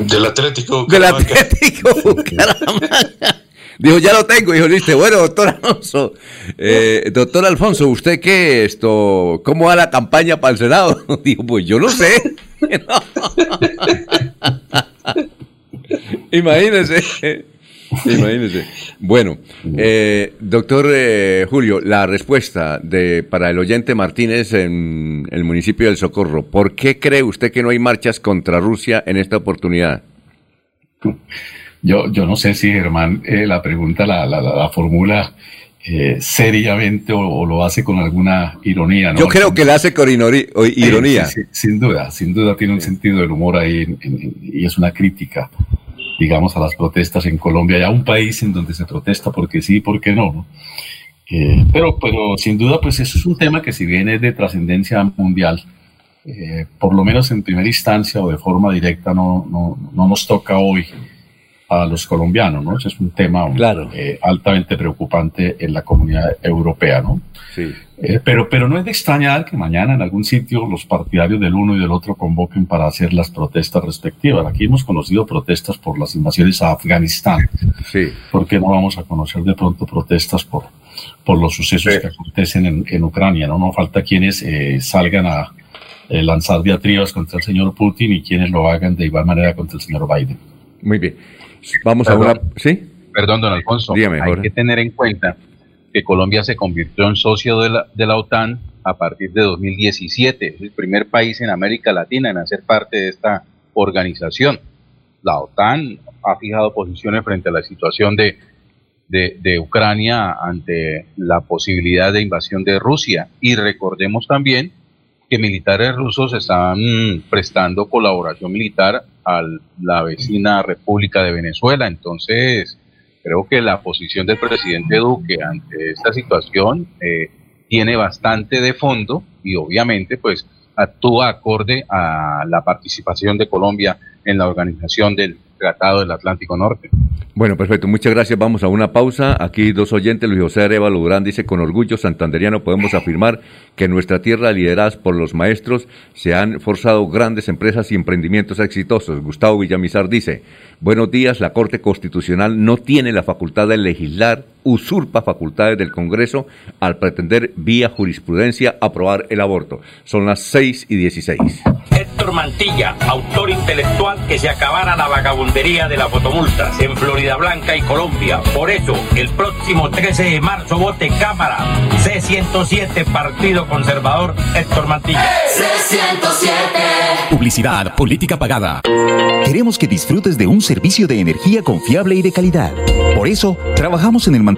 Del Atlético. Del. Atlético Bucaramanga. Dijo, ya lo tengo. Dijo, listo. Bueno, doctor Alonso. eh, doctor Alfonso, ¿usted qué esto? ¿Cómo va la campaña para el Senado? Dijo, pues yo no sé. Imagínese. Imagínese. Bueno, eh, doctor eh, Julio, la respuesta de para el oyente Martínez en el municipio del Socorro. ¿Por qué cree usted que no hay marchas contra Rusia en esta oportunidad? Yo, yo no sé si Germán eh, la pregunta la, la, la- la formula eh, seriamente o, o lo hace con alguna ironía. ¿no? Yo creo que la hace con ironía. Sí, sí, sin duda, sin duda tiene un sentido del humor ahí en- en- y es una crítica, digamos, a las protestas en Colombia y a un país en donde se protesta porque sí, porque no. ¿no? Eh, pero, pero sin duda, pues eso es un tema que si bien es de trascendencia mundial, eh, por lo menos en primera instancia o de forma directa no, no, no nos toca hoy a los colombianos, ¿no? Ese es un tema eh, altamente preocupante en la comunidad europea, ¿no? Sí. Eh, pero, pero no es de extrañar que mañana en algún sitio los partidarios del uno y del otro convoquen para hacer las protestas respectivas. Aquí hemos conocido protestas por las invasiones a Afganistán. Sí. ¿Por qué no vamos a conocer de pronto protestas por, por los sucesos que acontecen en, en Ucrania? No, no falta quienes eh, salgan a eh, lanzar diatribas contra el señor Putin y quienes lo hagan de igual manera contra el señor Biden. Muy bien. Vamos a una... ¿Sí? Perdón, don Alfonso. Dígame, hay Jorge. que tener en cuenta que Colombia se convirtió en socio de la, de la OTAN a partir de 2017. Es el primer país en América Latina en hacer parte de esta organización. La OTAN ha fijado posiciones frente a la situación de, de, de Ucrania ante la posibilidad de invasión de Rusia. Y recordemos también que militares rusos están mm, prestando colaboración militar a la vecina República de Venezuela. Entonces, creo que la posición del presidente Duque ante esta situación eh, tiene bastante de fondo y obviamente pues actúa acorde a la participación de Colombia en la organización del Tratado del Atlántico Norte. Bueno, perfecto. Muchas gracias. Vamos a una pausa. Aquí dos oyentes. Luis José Arevalo Durán dice, con orgullo santanderiano podemos afirmar que en nuestra tierra, lideradas por los maestros, se han forzado grandes empresas y emprendimientos exitosos. Gustavo Villamizar dice, buenos días, la Corte Constitucional no tiene la facultad de legislar, usurpa facultades del Congreso al pretender vía jurisprudencia aprobar el aborto. Son las 6 y 16. Héctor Mantilla, autor intelectual que se acabara la vagabundería de las fotomultas en Florida Blanca y Colombia. Por eso, el próximo 13 de marzo vote Cámara C107 Partido Conservador Héctor Mantilla. C107. Publicidad, política pagada. Queremos que disfrutes de un servicio de energía confiable y de calidad. Por eso, trabajamos en el mantenimiento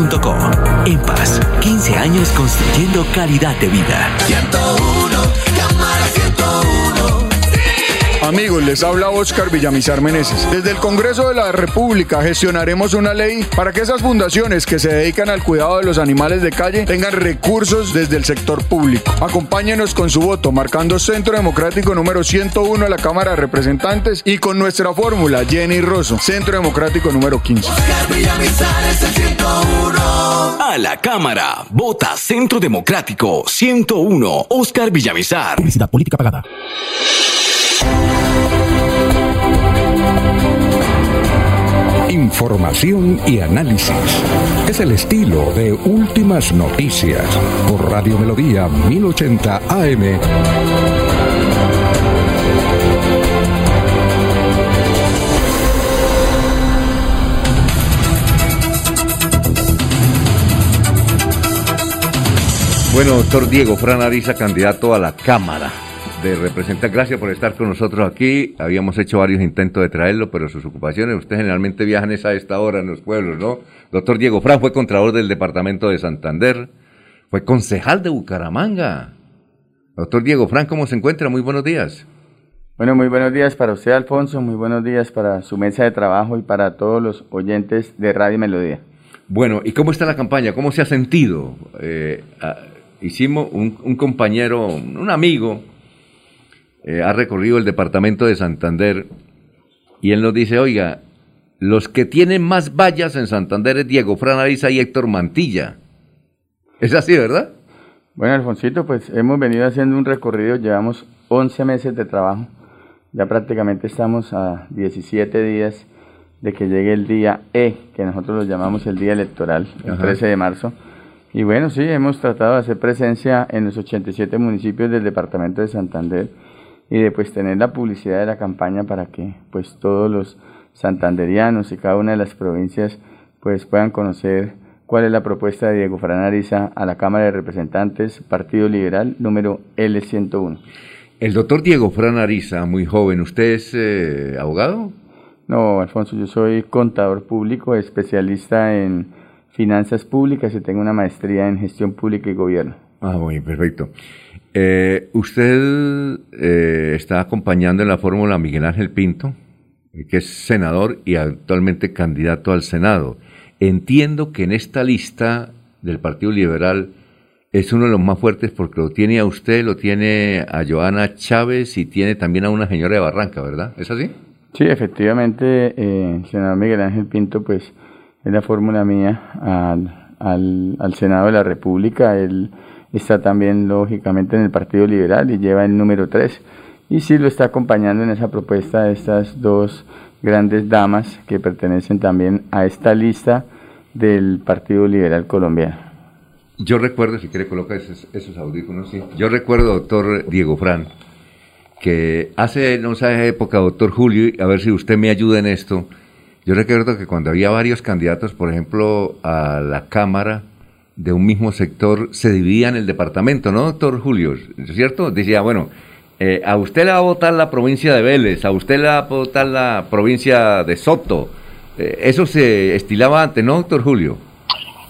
enpaz.com. En Paz, 15 años construyendo calidad de vida. 101, cámara 101. Amigos, les habla Oscar Villamizar Meneses. Desde el Congreso de la República gestionaremos una ley para que esas fundaciones que se dedican al cuidado de los animales de calle tengan recursos desde el sector público. Acompáñenos con su voto marcando Centro Democrático número 101 de la Cámara de Representantes y con nuestra fórmula Jenny Rosso, Centro Democrático número 15. Villamizar es el 101. A la Cámara, vota Centro Democrático 101, Oscar Villamizar. Publicidad política pagada. Información y análisis. Es el estilo de Últimas Noticias por Radio Melodía 1080 AM. Bueno, doctor Diego Fran Ariza, candidato a la Cámara de Representantes. Gracias por estar con nosotros aquí. Habíamos hecho varios intentos de traerlo, pero sus ocupaciones, usted generalmente viajan es a esta hora en los pueblos, ¿no? Doctor Diego Fran fue contralor del Departamento de Santander, fue concejal de Bucaramanga. Doctor Diego Fran, ¿cómo se encuentra? Muy buenos días. Bueno, muy buenos días para usted, Alfonso, muy buenos días para su mesa de trabajo y para todos los oyentes de Radio Melodía. Bueno, ¿y cómo está la campaña? ¿Cómo se ha sentido? Eh, ah, hicimos un, un compañero, un amigo, eh, ha recorrido el departamento de Santander y él nos dice, oiga, los que tienen más vallas en Santander es Diego Fran Ariza y Héctor Mantilla. Es así, ¿verdad? Bueno, Alfonsito, pues hemos venido haciendo un recorrido, llevamos 11 meses de trabajo, ya prácticamente estamos a 17 días de que llegue el día E, que nosotros lo llamamos el día electoral, el Ajá. 13 de marzo. Y bueno, sí, hemos tratado de hacer presencia en los 87 municipios del departamento de Santander y de pues tener la publicidad de la campaña para que pues todos los santanderianos y cada una de las provincias pues puedan conocer cuál es la propuesta de Diego Fran Ariza a la Cámara de Representantes, Partido Liberal, número L101. El doctor Diego Fran Ariza, muy joven, ¿usted es eh, abogado? No, Alfonso, yo soy contador público, especialista en finanzas públicas y tengo una maestría en gestión pública y gobierno. Ah, muy perfecto. Eh, usted eh, está acompañando en la fórmula a Miguel Ángel Pinto, eh, que es senador y actualmente candidato al Senado. Entiendo que en esta lista del Partido Liberal es uno de los más fuertes porque lo tiene a usted, lo tiene a Joana Chávez y tiene también a una señora de Barranca, ¿verdad? ¿Es así? Sí, efectivamente, eh, senador Miguel Ángel Pinto, pues es la fórmula mía al, al, al Senado de la República. Él está también, lógicamente, en el Partido Liberal y lleva el número 3. Y sí lo está acompañando en esa propuesta de estas dos grandes damas que pertenecen también a esta lista del Partido Liberal Colombiano. Yo recuerdo, si quiere colocar esos, esos audífonos, sí. Yo recuerdo, doctor Diego Fran, que hace, no sé, época, doctor Julio, a ver si usted me ayuda en esto. Yo recuerdo que cuando había varios candidatos, por ejemplo, a la Cámara de un mismo sector, se dividían el departamento, ¿no, doctor Julio? ¿Es cierto? Decía, bueno, eh, a usted le va a votar la provincia de Vélez, a usted le va a votar la provincia de Soto. Eh, eso se estilaba antes, ¿no, doctor Julio?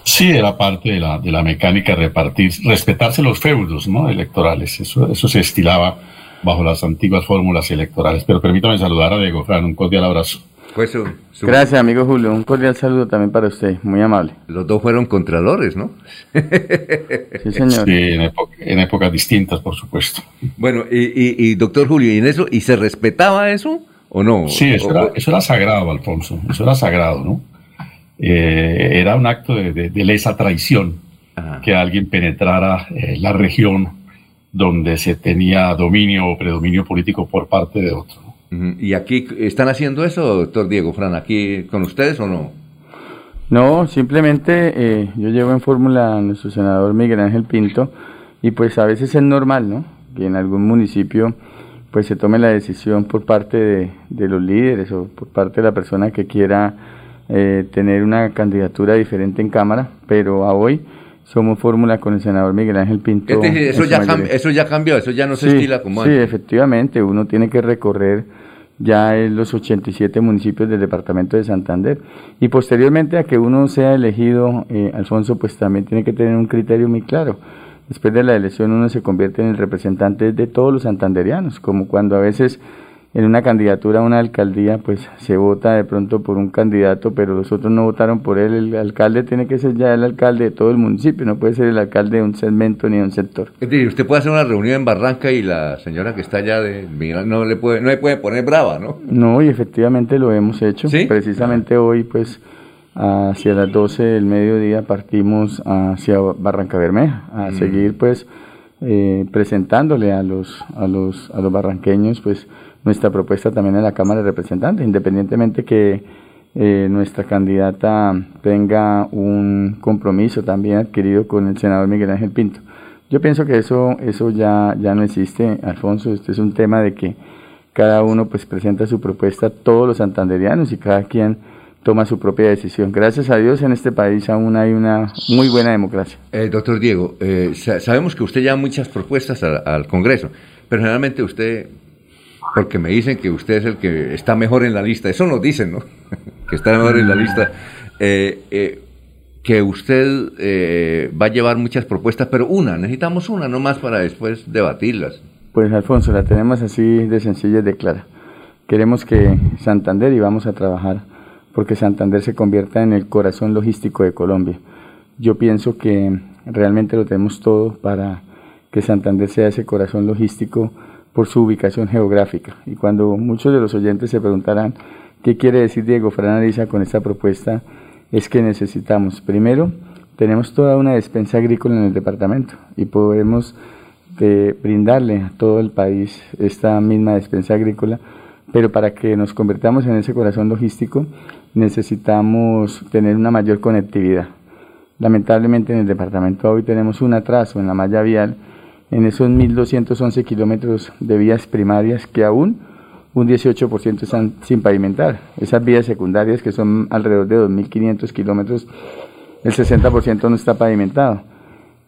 Sí, era parte de la, de la mecánica repartir, respetarse los feudos ¿no? electorales. Eso, eso se estilaba bajo las antiguas fórmulas electorales. Pero permítame saludar a Diego Fran, un cordial abrazo. Fue su- su- Gracias, amigo Julio. Un cordial saludo también para usted. Muy amable. Los dos fueron contralores, ¿no? Sí, señor. Sí, en, en épocas distintas, por supuesto. Bueno, y, y- y, doctor Julio, ¿y en eso, y se respetaba eso o no? Sí, eso O- era, eso era sagrado, Alfonso. Eso era sagrado, ¿no? Eh, era un acto de, de- de lesa traición que alguien penetrara eh, la región donde se tenía dominio o predominio político por parte de otro. ¿Y aquí están haciendo eso, doctor Diego Fran, aquí con ustedes o no? No, simplemente eh, yo llevo en fórmula a nuestro senador Miguel Ángel Pinto y pues a veces es normal, ¿no? Que en algún municipio pues se tome la decisión por parte de, de los líderes o por parte de la persona que quiera eh, tener una candidatura diferente en Cámara, pero a hoy somos fórmula con el senador Miguel Ángel Pinto. Es decir, eso ya, cam- eso ya cambió, eso ya no se Sí, estila como Sí, antes. efectivamente, uno tiene que recorrer ya en los 87 municipios del departamento de Santander. Y posteriormente a que uno sea elegido, eh, Alfonso, pues también tiene que tener un criterio muy claro. Después de la elección uno se convierte en el representante de todos los santanderianos, como cuando a veces en una candidatura a una alcaldía, pues se vota de pronto por un candidato, pero los otros no votaron por él. El alcalde tiene que ser ya el alcalde de todo el municipio, no puede ser el alcalde de un segmento ni de un sector. Es decir, usted puede hacer una reunión en Barranca y la señora que está allá de no le puede, no le puede poner brava, ¿no? No, y efectivamente lo hemos hecho. Precisamente hoy, pues, hacia las 12 del mediodía partimos hacia Barranca Bermeja a Mm. seguir, pues, eh, presentándole a los, a los, a los barranqueños, pues, nuestra propuesta también en la Cámara de Representantes, independientemente que eh, nuestra candidata tenga un compromiso también adquirido con el senador Miguel Ángel Pinto. Yo pienso que eso, eso ya, ya no existe, Alfonso. Este es un tema de que cada uno pues presenta su propuesta, todos los santanderianos y cada quien toma su propia decisión. Gracias a Dios en este país aún hay una muy buena democracia. Eh, doctor Diego, eh, sa- sabemos que usted lleva muchas propuestas al, al Congreso, pero generalmente usted, porque me dicen que usted es el que está mejor en la lista, eso nos dicen, ¿no? que está mejor en la lista, eh, eh, que usted eh, va a llevar muchas propuestas, pero una, necesitamos una, no más para después debatirlas. Pues Alfonso, la tenemos así de sencilla y de clara. Queremos que Santander, y vamos a trabajar porque Santander se convierta en el corazón logístico de Colombia. Yo pienso que realmente lo tenemos todo para que Santander sea ese corazón logístico por su ubicación geográfica. Y cuando muchos de los oyentes se preguntarán qué quiere decir Diego Fran Ariza con esta propuesta, es que necesitamos, primero, tenemos toda una despensa agrícola en el departamento y podemos de brindarle a todo el país esta misma despensa agrícola, pero para que nos convertamos en ese corazón logístico necesitamos tener una mayor conectividad. Lamentablemente en el departamento hoy tenemos un atraso en la malla vial en esos 1.211 kilómetros de vías primarias que aún un 18% están sin pavimentar. Esas vías secundarias que son alrededor de 2.500 kilómetros, el 60% no está pavimentado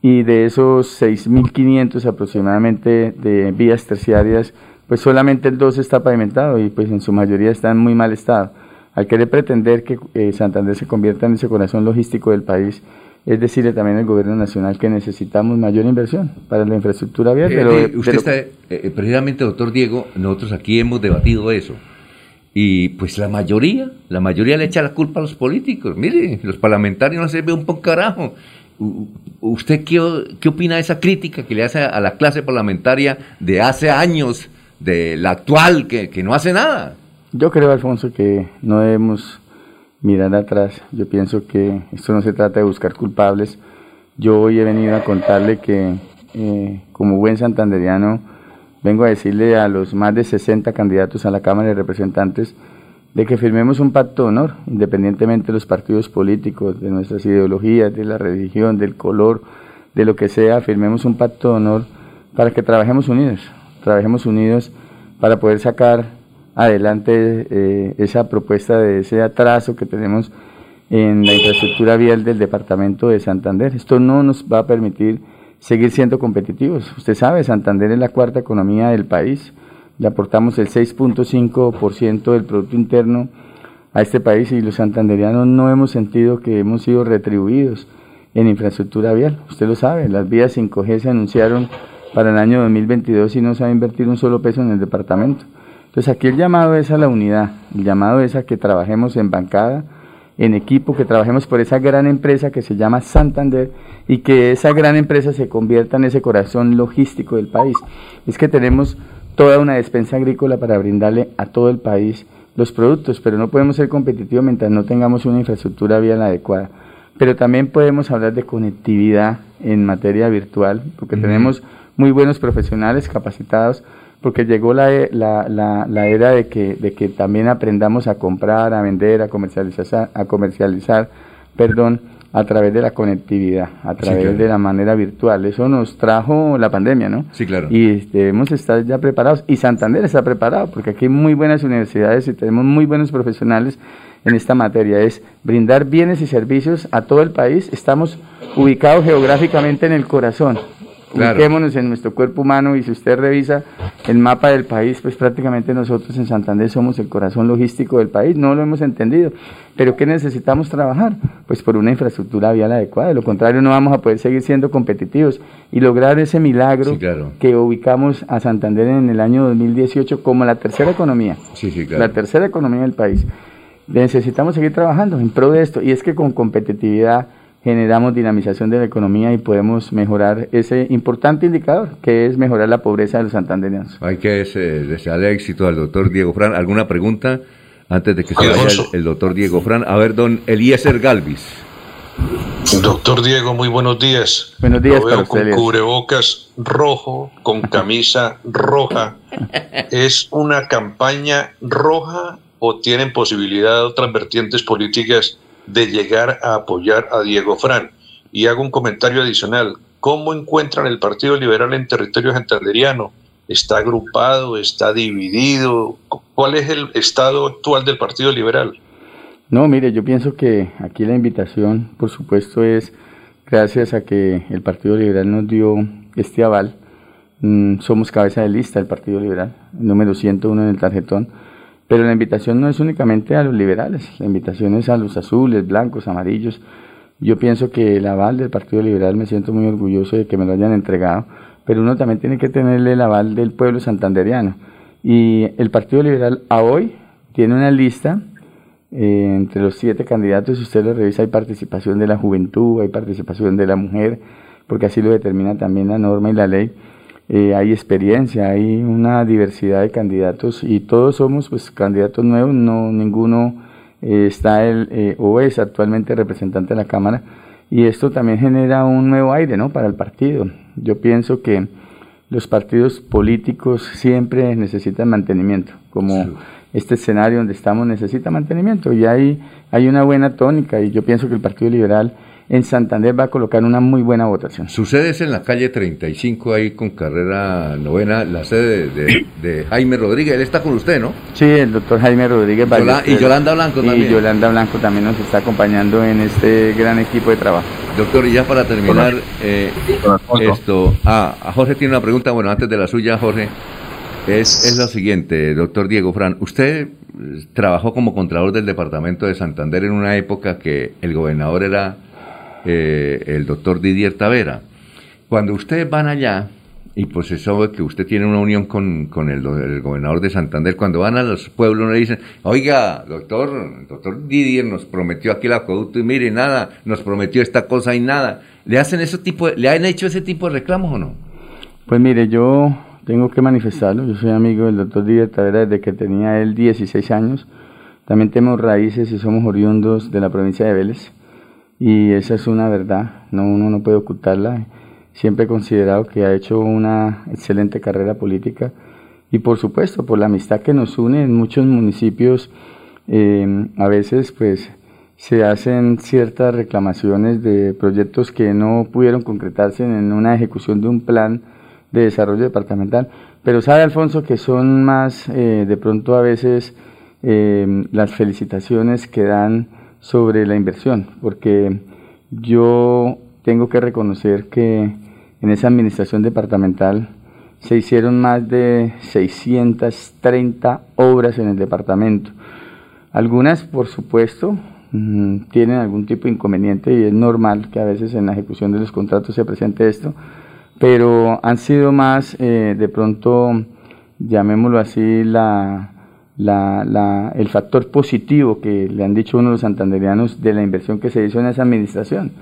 y de esos 6.500 aproximadamente de vías terciarias, pues solamente el 2 está pavimentado y pues en su mayoría está en muy mal estado. Al querer pretender que eh, Santander se convierta en ese corazón logístico del país, es decirle también al gobierno nacional que necesitamos mayor inversión para la infraestructura vial. Eh, eh, de usted está, eh, precisamente, doctor Diego, nosotros aquí hemos debatido eso. Y pues la mayoría, la mayoría le echa la culpa a los políticos. Mire, los parlamentarios no sirven un poco carajo. ¿Usted qué, qué opina de esa crítica que le hace a la clase parlamentaria de hace años, de la actual, que, que no hace nada? Yo creo, Alfonso, que no debemos mirar atrás. Yo pienso que esto no se trata de buscar culpables. Yo hoy he venido a contarle que, eh, como buen santanderiano, vengo a decirle a los más de 60 candidatos a la Cámara de Representantes de que firmemos un pacto de honor, independientemente de los partidos políticos, de nuestras ideologías, de la religión, del color, de lo que sea, firmemos un pacto de honor para que trabajemos unidos, trabajemos unidos para poder sacar adelante eh, esa propuesta de ese atraso que tenemos en la infraestructura vial del departamento de Santander. Esto no nos va a permitir seguir siendo competitivos. Usted sabe, Santander es la cuarta economía del país. Le aportamos el 6.5% del Producto Interno a este país y los santanderianos no hemos sentido que hemos sido retribuidos en infraestructura vial. Usted lo sabe, las vías 5G se anunciaron para el año 2022 y no se va a invertir un solo peso en el departamento. Entonces aquí el llamado es a la unidad, el llamado es a que trabajemos en bancada, en equipo, que trabajemos por esa gran empresa que se llama Santander y que esa gran empresa se convierta en ese corazón logístico del país. Es que tenemos toda una despensa agrícola para brindarle a todo el país los productos, pero no podemos ser competitivos mientras no tengamos una infraestructura vial adecuada. Pero también podemos hablar de conectividad en materia virtual, porque tenemos muy buenos profesionales capacitados, porque llegó la, e- la, la, la era de que, de que también aprendamos a comprar, a vender, a comercializar, a comercializar perdón, a través de la conectividad, a través claro. de la manera virtual. Eso nos trajo la pandemia, ¿no? Sí, claro. Y debemos estar ya preparados. Y Santander está preparado, porque aquí hay muy buenas universidades y tenemos muy buenos profesionales en esta materia. Es brindar bienes y servicios a todo el país. Estamos ubicados geográficamente en el corazón. Claro. Ubiquémonos en nuestro cuerpo humano y si usted revisa el mapa del país, pues prácticamente nosotros en Santander somos el corazón logístico del país, no lo hemos entendido. Pero ¿qué necesitamos trabajar? Pues por una infraestructura vial adecuada, de lo contrario no vamos a poder seguir siendo competitivos y lograr ese milagro Sí, claro. que ubicamos a Santander en el año 2018 como la tercera economía, Sí, sí, claro. la tercera economía del país. Necesitamos seguir trabajando en pro de esto y es que con competitividad generamos dinamización de la economía y podemos mejorar ese importante indicador que es mejorar la pobreza de los santanderianos. Hay que eh, desearle éxito al doctor Diego Fran. ¿Alguna pregunta antes de que se vaya el, el doctor Diego Fran? A ver, don Eliezer Galvis. Doctor Diego, muy buenos días. Buenos días Lo para veo usted, con cubrebocas rojo, con camisa roja. ¿Es una campaña roja o tienen posibilidad otras vertientes políticas de llegar a apoyar a Diego Fran? Y hago un comentario adicional. ¿Cómo encuentran el Partido Liberal en territorio santanderiano? ¿Está agrupado? ¿Está dividido? ¿Cuál es el estado actual del Partido Liberal? No, mire, yo pienso que aquí la invitación, por supuesto, es gracias a que el Partido Liberal nos dio este aval. mm, somos cabeza de lista del Partido Liberal, número 101 en el tarjetón. Pero la invitación no es únicamente a los liberales, la invitación es a los azules, blancos, amarillos. Yo pienso que el aval del Partido Liberal me siento muy orgulloso de que me lo hayan entregado, pero uno también tiene que tenerle el aval del pueblo santanderiano. Y el Partido Liberal a hoy tiene una lista eh, entre los siete candidatos, si usted lo revisa, hay participación de la juventud, hay participación de la mujer, porque así lo determina también la norma y la ley. Eh, hay experiencia, hay una diversidad de candidatos y todos somos pues candidatos nuevos, no ninguno eh, está el, eh, o es actualmente representante de la Cámara. Y esto también genera un nuevo aire ¿no? para el partido. Yo pienso que los partidos políticos siempre necesitan mantenimiento, como este escenario donde estamos necesita mantenimiento. Y hay, hay una buena tónica. Y yo pienso que el Partido Liberal en Santander va a colocar una muy buena votación. Su sede es en la calle 35, ahí con carrera novena, la sede de, de- de Jaime Rodríguez. Él está con usted, ¿no? Sí, el doctor Jaime Rodríguez Yola- y Yolanda Blanco Y también. Yolanda Blanco también nos está acompañando en este gran equipo de trabajo. Doctor, y ya para terminar, eh, esto, ah, a Jorge tiene una pregunta, bueno, antes de la suya, Jorge, es, es lo siguiente, doctor Diego Fran, usted eh, trabajó como contralor del departamento de Santander en una época que el gobernador era eh, el doctor Didier Tavera. Cuando ustedes van allá, y pues sabe que usted tiene una unión con, con el, gobernador de Santander, cuando van a los pueblos le dicen, oiga, doctor, doctor Didier nos prometió aquí el acueducto y mire, nada, nos prometió esta cosa y nada. ¿Le hacen ese tipo, le han hecho ese tipo de reclamos o no? Pues mire, yo tengo que manifestarlo. Yo soy amigo del doctor Díaz Tavera desde que tenía él 16 años. También tenemos raíces y somos oriundos de la provincia de Vélez. Y esa es una verdad, no, uno no puede ocultarla. Siempre he considerado que ha hecho una excelente carrera política. Y por supuesto, por la amistad que nos une en muchos municipios, eh, a veces pues se hacen ciertas reclamaciones de proyectos que no pudieron concretarse en una ejecución de un plan de desarrollo departamental. Pero sabe, Alfonso, que son más eh, de pronto a veces eh, las felicitaciones que dan sobre la inversión, porque yo tengo que reconocer que en esa administración departamental se hicieron más de 630 obras en el departamento. Algunas, por supuesto, mm, tienen algún tipo de inconveniente y es normal que a veces en la ejecución de los contratos se presente esto, pero han sido más eh, de pronto, llamémoslo así, la, la- la- el factor positivo que le han dicho uno de los santanderianos de la inversión que se hizo en esa administración.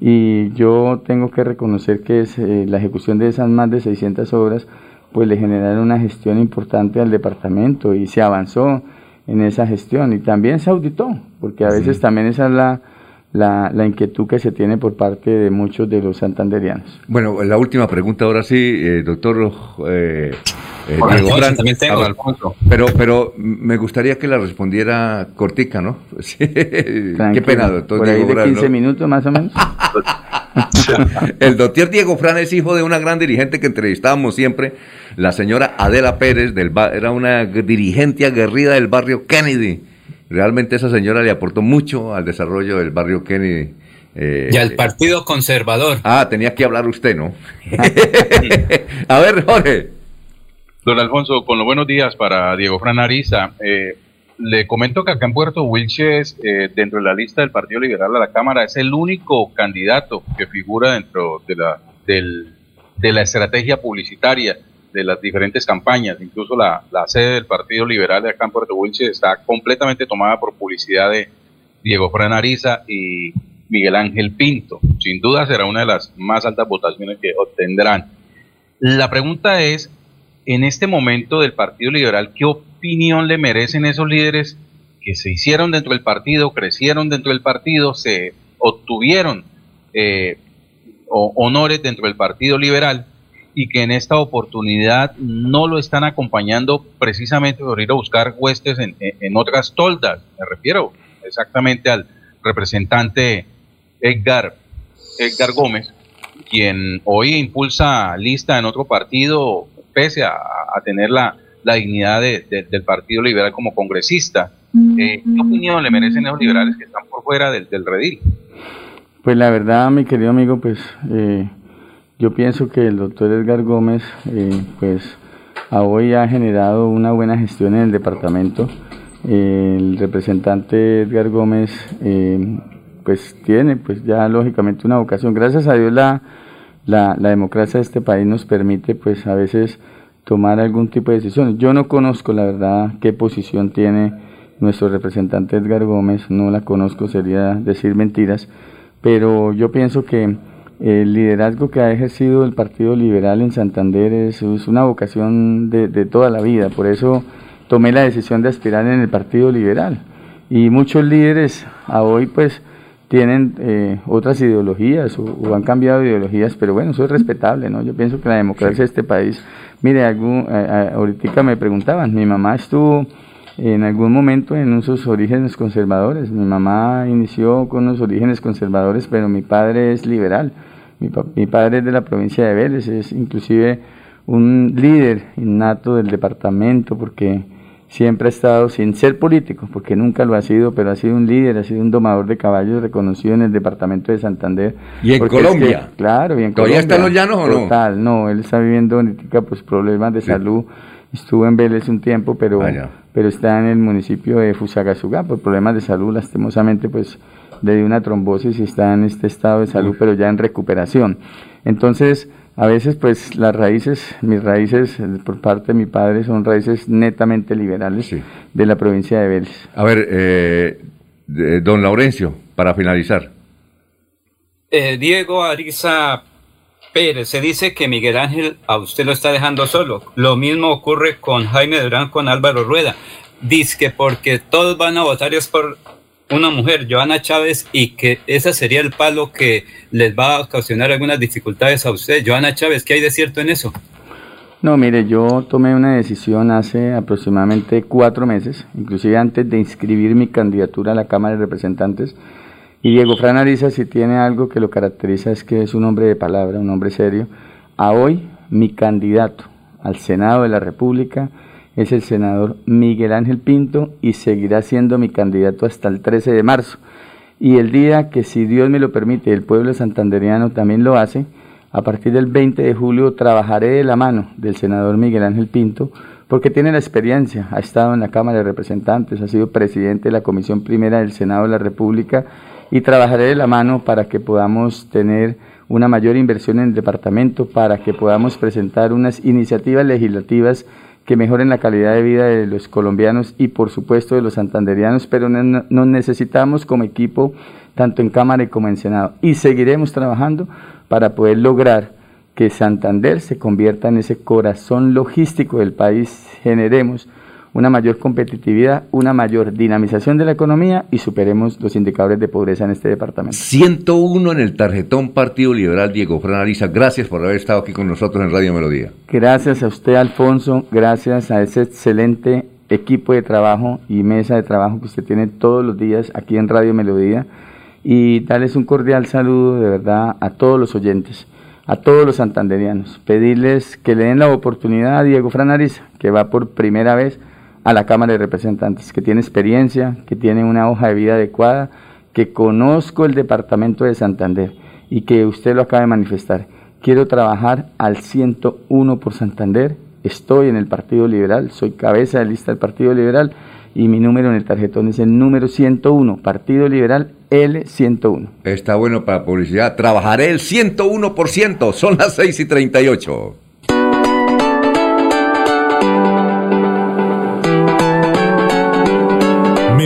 Y yo tengo que reconocer que es, eh, la ejecución de esas más de 600 obras pues le generaron una gestión importante al departamento y se avanzó en esa gestión y también se auditó, porque a veces también esa es la, la, la inquietud que se tiene por parte de muchos de los santanderianos. Bueno, la última pregunta ahora sí, eh, doctor eh, eh, Diego Alfonso, Fran. también tengo, A ver, Alfonso. Pero, pero me gustaría que la respondiera cortica, ¿no? Sí. Qué Tranquilo, pena, doctor Por ahí Diego de Fran. 15 ¿no? minutos más o menos. El doctor Diego Fran es hijo de una gran dirigente que entrevistábamos siempre, la señora Adela Pérez, del era una dirigente aguerrida del barrio Kennedy. Realmente esa señora le aportó mucho al desarrollo del barrio Kennedy Eh, Y al Partido Conservador. Ah, tenía que hablar usted, ¿no? A ver, Jorge. Don Alfonso, con los buenos días para Diego Fran Ariza. Eh, le comento que acá en Puerto Wilches, eh, dentro de la lista del Partido Liberal a la Cámara, es el único candidato que figura dentro de la, de la estrategia publicitaria de las diferentes campañas. Incluso la, la sede del Partido Liberal de acá en Puerto Wilches está completamente tomada por publicidad de Diego Fran Ariza y Miguel Ángel Pinto. Sin duda será una de las más altas votaciones que obtendrán. La pregunta es, en este momento del Partido Liberal, ¿qué opinión le merecen esos líderes que se hicieron dentro del partido, crecieron dentro del partido, se obtuvieron eh, honores dentro del Partido Liberal y que en esta oportunidad no lo están acompañando precisamente por ir a buscar huestes en- en otras toldas? Me refiero exactamente al representante Edgar, Edgar Gómez, quien hoy impulsa lista en otro partido, pese a, a tener la, la dignidad de- de- del Partido Liberal como congresista. Eh, ¿Qué opinión le merecen esos liberales que están por fuera del, del redil? Pues la verdad, mi querido amigo, pues eh, yo pienso que el doctor Edgar Gómez, eh, pues a hoy ha generado una buena gestión en el departamento. El representante Edgar Gómez, eh, pues tiene, pues ya lógicamente una vocación. Gracias a Dios la, la, democracia de este país nos permite, pues a veces tomar algún tipo de decisiones. Yo no conozco, la verdad, qué posición tiene nuestro representante Edgar Gómez, no la conozco, sería decir mentiras, pero yo pienso que el liderazgo que ha ejercido el Partido Liberal en Santander es, es una vocación de, de toda la vida, por eso tomé la decisión de aspirar en el Partido Liberal. Y muchos líderes a hoy pues tienen eh, otras ideologías o, o han cambiado ideologías, pero bueno, eso es respetable, ¿no? Yo pienso que la democracia de este país, mire, algún, eh, ahorita me preguntaban, mi mamá estuvo en algún momento en unos orígenes conservadores, mi mamá inició con unos orígenes conservadores, pero mi padre es liberal, mi, pa- mi padre es de la provincia de Vélez, es inclusive un líder innato del departamento, porque siempre ha estado, sin ser político, porque nunca lo ha sido, pero ha sido un líder, ha sido un domador de caballos reconocido en el departamento de Santander. ¿Y en es Colombia? que- claro, y en ¿Todavía está en Colombia. los llanos o no? Total, no, él está viviendo ahorita pues problemas de salud, estuvo en Vélez un tiempo, pero, Vaya. pero está en el municipio de Fusagasugá por problemas de salud, lastimosamente pues le dio una trombosis y está en este estado de salud, pero ya en recuperación. Entonces, a veces pues las raíces, mis raíces eh, por parte de mi padre son raíces netamente liberales de la provincia de Vélez. A ver, eh, de- don Laurencio, para finalizar. Eh, Diego Ariza Pérez, se dice que Miguel Ángel a usted lo está dejando solo. Lo mismo ocurre con Jaime Durán, con Álvaro Rueda. Dice que porque todos van a votar es por una mujer, Joana Chávez, y que ese sería el palo que les va a ocasionar algunas dificultades a usted. Joana Chávez, ¿qué hay de cierto en eso? No, mire, yo tomé una decisión hace aproximadamente cuatro meses, inclusive antes de inscribir mi candidatura a la Cámara de Representantes. Y Diego Fran Ariza, si tiene algo que lo caracteriza, es que es un hombre de palabra, un hombre serio. A hoy, mi candidato al Senado de la República es el senador Miguel Ángel Pinto y seguirá siendo mi candidato hasta el 13 de marzo. Y el día que, si Dios me lo permite, el pueblo santanderiano también lo hace, a partir del 20 de julio trabajaré de la mano del senador Miguel Ángel Pinto, porque tiene la experiencia, ha estado en la Cámara de Representantes, ha sido presidente de la Comisión Primera del Senado de la República y trabajaré de la mano para que podamos tener una mayor inversión en el departamento, para que podamos presentar unas iniciativas legislativas que mejoren la calidad de vida de los colombianos y por supuesto de los santanderianos, pero no- nos necesitamos como equipo tanto en Cámara como en Senado. Y seguiremos trabajando para poder lograr que Santander se convierta en ese corazón logístico del país, generemos una mayor competitividad, una mayor dinamización de la economía y superemos los indicadores de pobreza en este departamento. 101 en el tarjetón Partido Liberal Diego Fran Ariza. Gracias por haber estado aquí con nosotros en Radio Melodía. Gracias a usted, Alfonso, gracias a ese excelente equipo de trabajo y mesa de trabajo que usted tiene todos los días aquí en Radio Melodía y darles un cordial saludo de verdad a todos los oyentes, a todos los santanderianos, pedirles que le den la oportunidad a Diego Fran Ariza, que va por primera vez a la Cámara de Representantes, que tiene experiencia, que tiene una hoja de vida adecuada, que conozco el departamento de Santander y que usted lo acaba de manifestar. Quiero trabajar al 101 por Santander. Estoy en el Partido Liberal, soy cabeza de lista del Partido Liberal y mi número en el tarjetón es el número 101, Partido Liberal L101. Está bueno para publicidad. Trabajaré el 101%. Son las 6 y 38.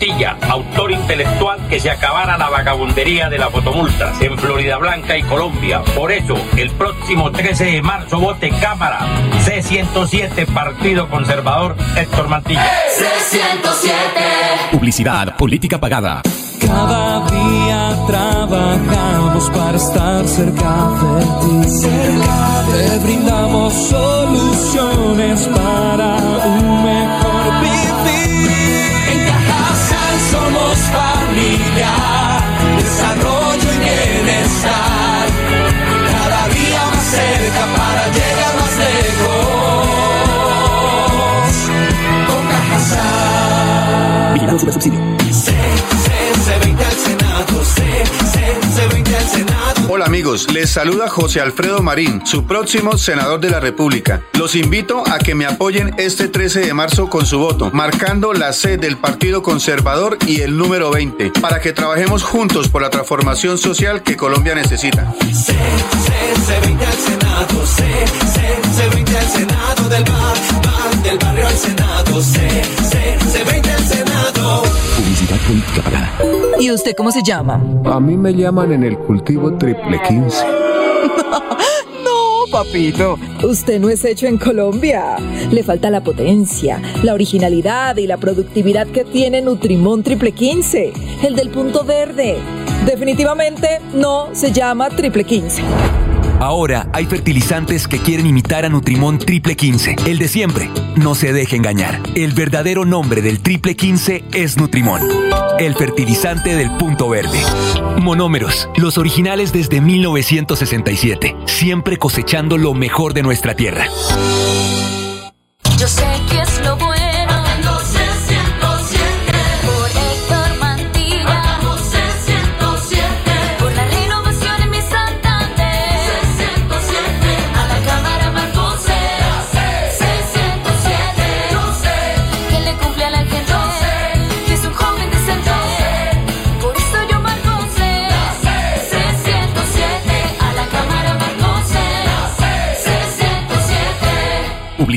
Héctor Mantilla, autor intelectual que se acabara la vagabundería de las fotomultas en Florida Blanca y Colombia. Por eso, el próximo 13 de marzo vote Cámara C107 Partido Conservador Héctor Mantilla. C107. Publicidad, política pagada. Cada día trabajamos para estar cerca de ti. Te brindamos soluciones para un mejor al Senado. Hola amigos, les saluda José Alfredo Marín, su próximo senador de la República. Los invito a que me apoyen este 13 de marzo con su voto, marcando la C del Partido Conservador y el número 20, para que trabajemos juntos por la transformación social que Colombia necesita. C, C, C20 al Senado, C, C, C20 al Senado del bar, bar, del barrio al Senado, C, C, C20 al Senado. ¿Y usted cómo se llama? A mí me llaman en el cultivo triple 15. No, papito. Usted no es hecho en Colombia. Le falta la potencia, la originalidad y la productividad que tiene Nutrimón Triple 15, el del punto verde. Definitivamente no se llama Triple 15. Ahora hay fertilizantes que quieren imitar a Nutrimón Triple 15, el de siempre. No se deje engañar. El verdadero nombre del Triple 15 es Nutrimón, el fertilizante del punto verde. Monómeros, los originales desde 1967, siempre cosechando lo mejor de nuestra tierra. Yo sé que es lo bueno.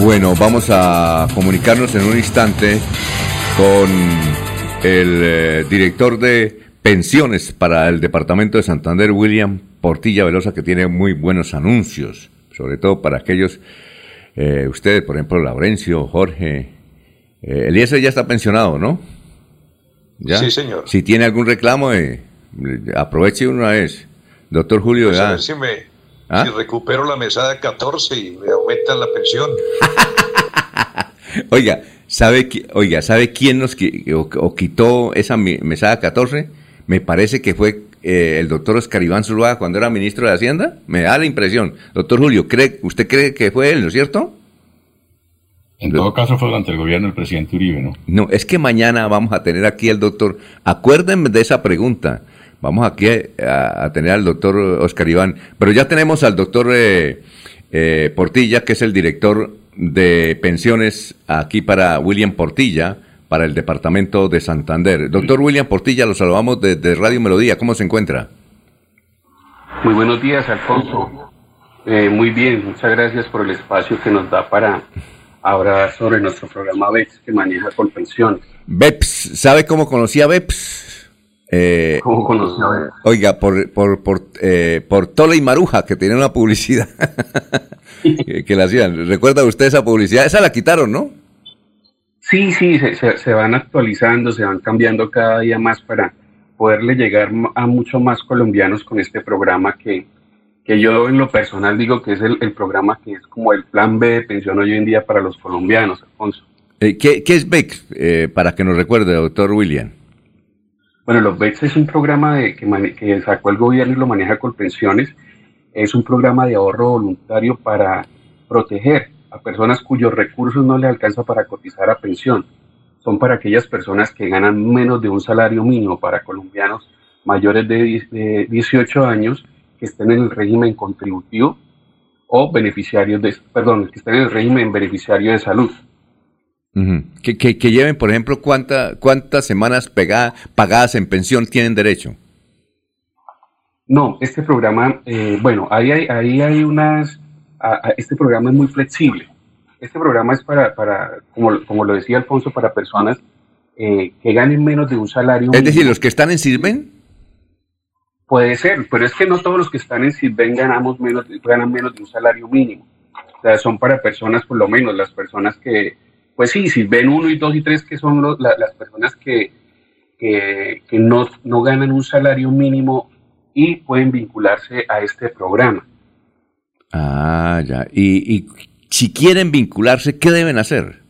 Bueno, vamos a comunicarnos en un instante con el eh, director de pensiones para el departamento de Santander, William Portilla Velosa, que tiene muy buenos anuncios, sobre todo para aquellos, eh, ustedes, por ejemplo, Laurencio, Jorge, eh, Eliezer ya está pensionado, ¿no? ¿Ya? Sí, señor. Si tiene algún reclamo, eh, aproveche una vez. Doctor Julio, Pues a ya. ver si me ¿Ah? si recupero la mesada 14 y me aumentan la pensión. Oiga, ¿sabe, oiga, ¿sabe quién nos qui- o, o quitó esa mesada 14? Me parece que fue eh, el doctor Oscar Iván Zuluaga cuando era ministro de Hacienda. Me da la impresión. Doctor Julio, ¿cree, ¿usted cree que fue él, no es cierto? En todo caso fue durante el gobierno del presidente Uribe, ¿no? No, es que mañana vamos a tener aquí al doctor. Acuérdenme de esa pregunta. Vamos aquí a, a tener al doctor Oscar Iván. Pero ya tenemos al doctor eh, eh, Portilla, que es el director de pensiones aquí para William Portilla, para el departamento de Santander. Doctor William Portilla, lo saludamos desde Radio Melodía. ¿Cómo se encuentra? Muy buenos días, Alfonso. Eh, muy bien, muchas gracias por el espacio que nos da para hablar sobre nuestro programa BEPS que maneja con pensiones. BEPS, ¿sabe cómo conocía a BEPS? Eh, ¿Cómo conoció a? Oiga, por, por, por, eh, por Tole y Maruja, que tenía una publicidad que, que la hacían. ¿Recuerda usted esa publicidad? Esa la quitaron, ¿no? Sí, sí, se, se- se van actualizando, se van cambiando cada día más para poderle llegar a mucho más colombianos con este programa que, que yo en lo personal digo que es el, el programa que es como el plan B de pensión hoy en día para los colombianos, Alfonso. Eh, ¿qué, qué es BEPS? Eh, para que nos recuerde, doctor William. Bueno, los BETS es un programa de, que, sacó el gobierno y lo maneja con pensiones. Es un programa de ahorro voluntario para proteger a personas cuyos recursos no les alcanza para cotizar a pensión. Son para aquellas personas que ganan menos de un salario mínimo para colombianos mayores de, de 18 años que estén en el régimen contributivo o beneficiarios de, perdón, que estén en el régimen beneficiario de salud. Que, que, que lleven, por ejemplo, cuánta, cuántas semanas pagadas en pensión tienen derecho. No, este programa, eh, bueno, ahí hay, ahí hay unas, a- a- este programa es muy flexible. Este programa es para, para como, como lo decía Alfonso, para personas eh, que ganen menos de un salario Es decir, mínimo. los que están en Sirven, Puede ser, pero es que no todos los que están en Sitben ganamos menos, ganan menos de un salario mínimo. O sea, son para personas, por lo menos, las personas que, pues sí, Sitben 1 y 2 y 3, que son los- la- las personas que, que, que no, no ganan un salario mínimo y pueden vincularse a este programa. Ah, ya. Y, y si quieren vincularse, ¿qué deben hacer?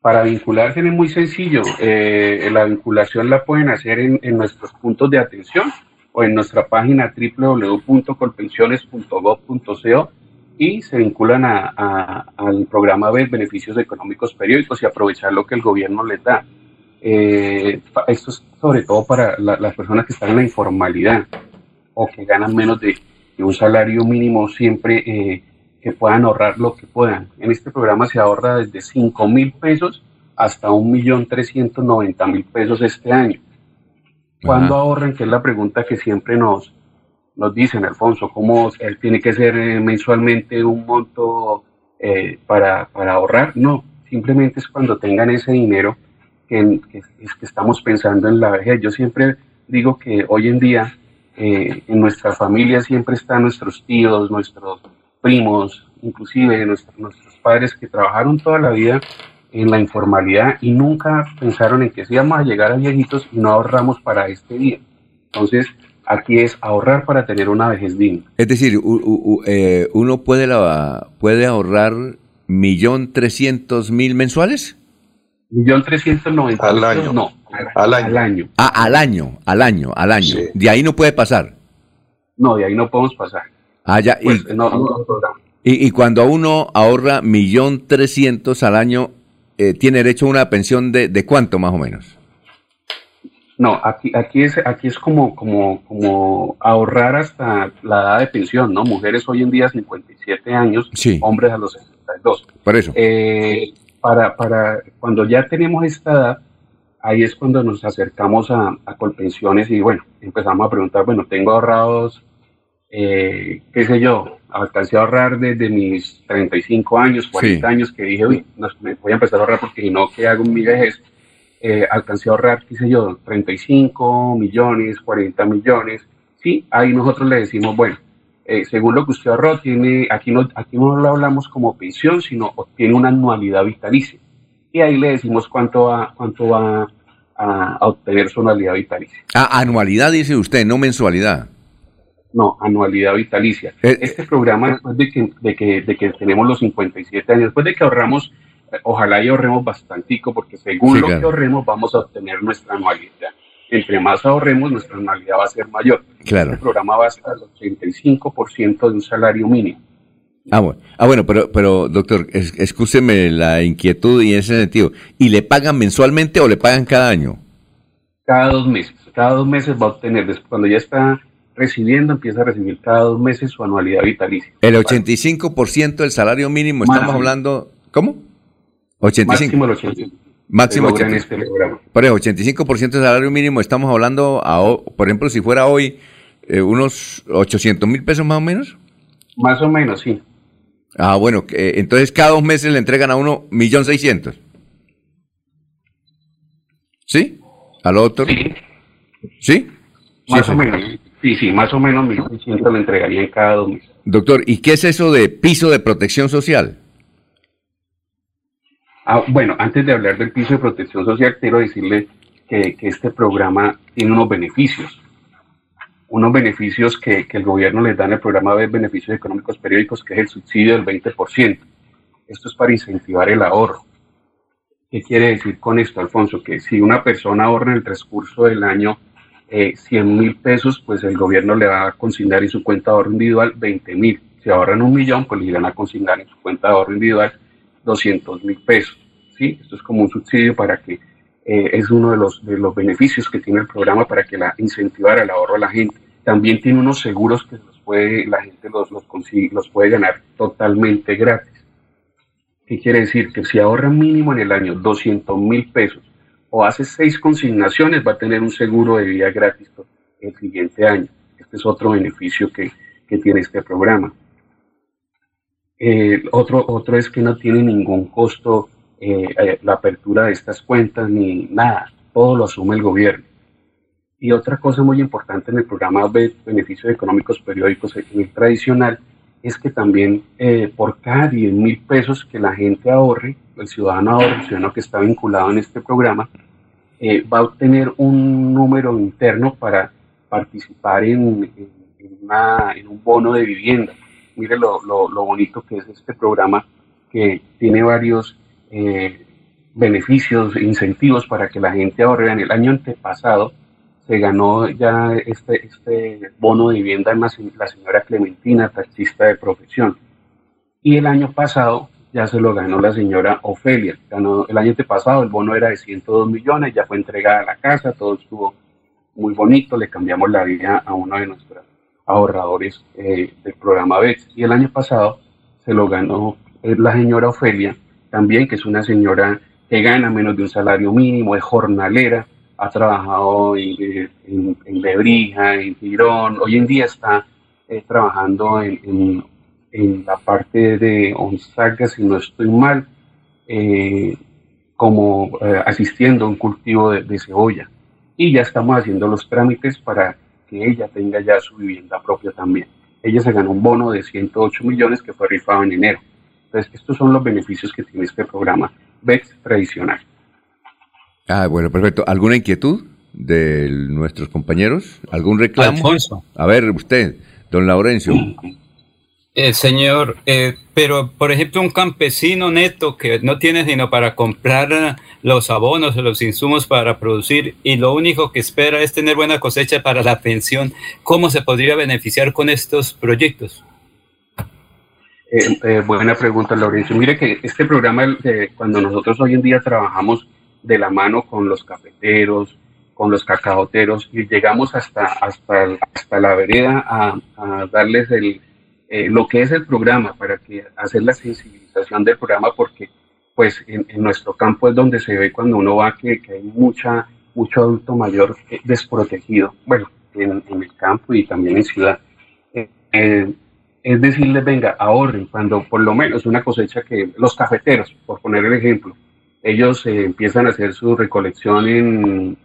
Para vincularse es muy sencillo. Eh, la vinculación la pueden hacer en, en nuestros puntos de atención o en nuestra página www.colpensiones.gov.co y se vinculan a- a- al programa de beneficios económicos periódicos y aprovechar lo que el gobierno les da. Eh, esto es sobre todo para la- las personas que están en la informalidad o que ganan menos de, de un salario mínimo siempre eh, que puedan ahorrar lo que puedan. En este programa se ahorra desde 5 mil pesos hasta 1.390.000 pesos este año. ¿Cuándo ahorran? Que es la pregunta que siempre nos, nos dicen, Alfonso, ¿cómo eh, tiene que ser eh, mensualmente un monto eh, para, para ahorrar? No, simplemente es cuando tengan ese dinero que, que, es que estamos pensando en la vejez. Yo siempre digo que hoy en día eh, en nuestra familia siempre están nuestros tíos, nuestros primos, inclusive nuestros, padres que trabajaron toda la vida en la informalidad y nunca pensaron en que si íbamos a llegar a viejitos y no ahorramos para este día. Entonces, aquí es ahorrar para tener una vejez digna. Es decir, u- u- u- eh, uno puede, la, puede ahorrar millón trescientos mil mensuales. Millón trescientos noventa Al año. no, Al año. al año. Ah, al año, al año, al año. Sí. De ahí no puede pasar. No, de ahí no podemos pasar. Ah, ya. Y- Pues, no, no, no. Y, y cuando uno ahorra millón trescientos al año, eh, tiene derecho a una pensión de, de cuánto más o menos. No, aquí, aquí es, aquí es como, como, como ahorrar hasta la edad de pensión, ¿no? Mujeres hoy en día 57 años, Sí. hombres a los 62. Por eso. Eh, para, para cuando ya tenemos esta edad, ahí es cuando nos acercamos a, a Colpensiones y bueno, empezamos a preguntar, bueno, tengo ahorrados, eh, qué sé yo, alcancé a ahorrar desde mis 35 años, 40 años, que dije, uy, no, me voy a empezar a ahorrar porque si no, ¿qué hago en mi vejez? Eh, alcancé a ahorrar, qué sé yo, 35 millones, 40 millones, sí, ahí nosotros le decimos, bueno, eh, según lo que usted ahorró, tiene, aquí no, aquí no lo hablamos como pensión, sino tiene una anualidad vitalicia. Y ahí le decimos cuánto va, cuánto va a, a obtener su anualidad vitalicia. Ah, anualidad dice usted, no mensualidad. No, anualidad vitalicia. Eh, este programa, después de que, de, que, de que tenemos los 57 años, después de que ahorramos, ojalá y ahorremos bastantico, porque según Sí, lo claro. que ahorremos vamos a obtener nuestra anualidad. Entre más ahorremos, nuestra anualidad va a ser mayor. Claro. Este programa va hasta el 85% de un salario mínimo. Ah, bueno, ah, bueno pero, pero doctor, es, excúseme la inquietud y en ese sentido. ¿Y le pagan mensualmente o le pagan cada año? Cada dos meses. Cada dos meses va a obtener, des- cuando ya está recibiendo empieza a recibir cada dos meses su anualidad vitalicia. El 85% del salario mínimo, estamos hablando, ¿cómo? 85. Máximo el 85. Máximo Se logra en 85. este. Por eso, 85% del salario mínimo, estamos hablando, a por ejemplo, si fuera hoy, eh, unos 800 mil pesos más o menos. Más o menos, sí. Ah, bueno, eh, entonces cada dos meses le entregan a uno millón seiscientos. ¿Sí? ¿Al otro? Sí. ¿Sí? Más Sí, o menos. Sí, sí, más o menos 1.600 le entregarían cada dos meses. Doctor, ¿y qué es eso de piso de protección social? Ah, bueno, antes de hablar del piso de protección social, quiero decirle que, este programa tiene unos beneficios. Unos beneficios que, que el gobierno les da en el programa de beneficios económicos periódicos, que es el subsidio del 20%. Esto es para incentivar el ahorro. ¿Qué quiere decir con esto, Alfonso? Que si una persona ahorra en el transcurso del año eh, 100 mil pesos, pues el gobierno le va a consignar en su cuenta de ahorro individual 20 mil. Si ahorran un millón, pues le irán a consignar en su cuenta de ahorro individual 200 mil pesos. ¿sí? Esto es como un subsidio para que eh, es uno de los, de los beneficios que tiene el programa para que la incentivar el ahorro a la gente. También tiene unos seguros que los puede, la gente los, los, consigue, los puede ganar totalmente gratis. ¿Qué quiere decir? Que si ahorra mínimo en el año 200 mil pesos o hace seis consignaciones, va a tener un seguro de vida gratis el siguiente año. Este es otro beneficio que, que tiene este programa. Eh, otro, otro es que no tiene ningún costo eh, eh, la apertura de estas cuentas ni nada, todo lo asume el gobierno. Y otra cosa muy importante en el programa de beneficios económicos periódicos tradicional es que también por cada 10 mil pesos que la gente ahorre, el ciudadano ahorre, el ciudadano que está vinculado en este programa, va a obtener un número interno para participar en, en un bono de vivienda. Mire lo, lo- bonito que es este programa, que tiene varios eh, beneficios, incentivos para que la gente ahorre. En el año antepasado se ganó ya este, este bono de vivienda en la, la señora Clementina, taxista de profesión. Y el año pasado ya se lo ganó la señora Ofelia. Ganó, el año antepasado el bono era de 102 millones, ya fue entregada a la casa, todo estuvo muy bonito, le cambiamos la vida a uno de nuestros ahorradores eh, del programa BEX. Y el año pasado se lo ganó eh, la señora Ofelia, también que es una señora que gana menos de un salario mínimo, es jornalera, ha trabajado en, en, en Lebrija, en Girón, hoy en día está eh, trabajando en, en- la parte de Onzaga, si no estoy mal, eh, como eh, asistiendo a un cultivo de cebolla. Y ya estamos haciendo los trámites para que ella tenga ya su vivienda propia también. Ella se ganó un bono de 108 millones que fue rifado en enero. Entonces, estos son los beneficios que tiene este programa BEX tradicional. Ah, bueno, perfecto. ¿Alguna inquietud de nuestros compañeros? ¿Algún reclamo? Alfonso. A ver, usted, don Laurencio. Eh, señor, eh, pero por ejemplo un campesino neto que no tiene sino para comprar los abonos o los insumos para producir y lo único que espera es tener buena cosecha para la pensión, ¿cómo se podría beneficiar con estos proyectos? Eh, eh, buena pregunta, Laurencio. Mire que este programa, eh, cuando nosotros hoy en día trabajamos de la mano con los cafeteros, con los cacaoteros, y llegamos hasta, hasta, hasta la vereda a darles el, eh, lo que es el programa, para que hacer la sensibilización del programa, porque pues en, en nuestro campo es donde se ve cuando uno va que, que hay mucha, mucho adulto mayor desprotegido, bueno, en, en el campo y también en ciudad. Eh, eh, es decirles, venga, ahorren, cuando por lo menos una cosecha que los cafeteros, por poner el ejemplo, ellos eh, empiezan a hacer su recolección en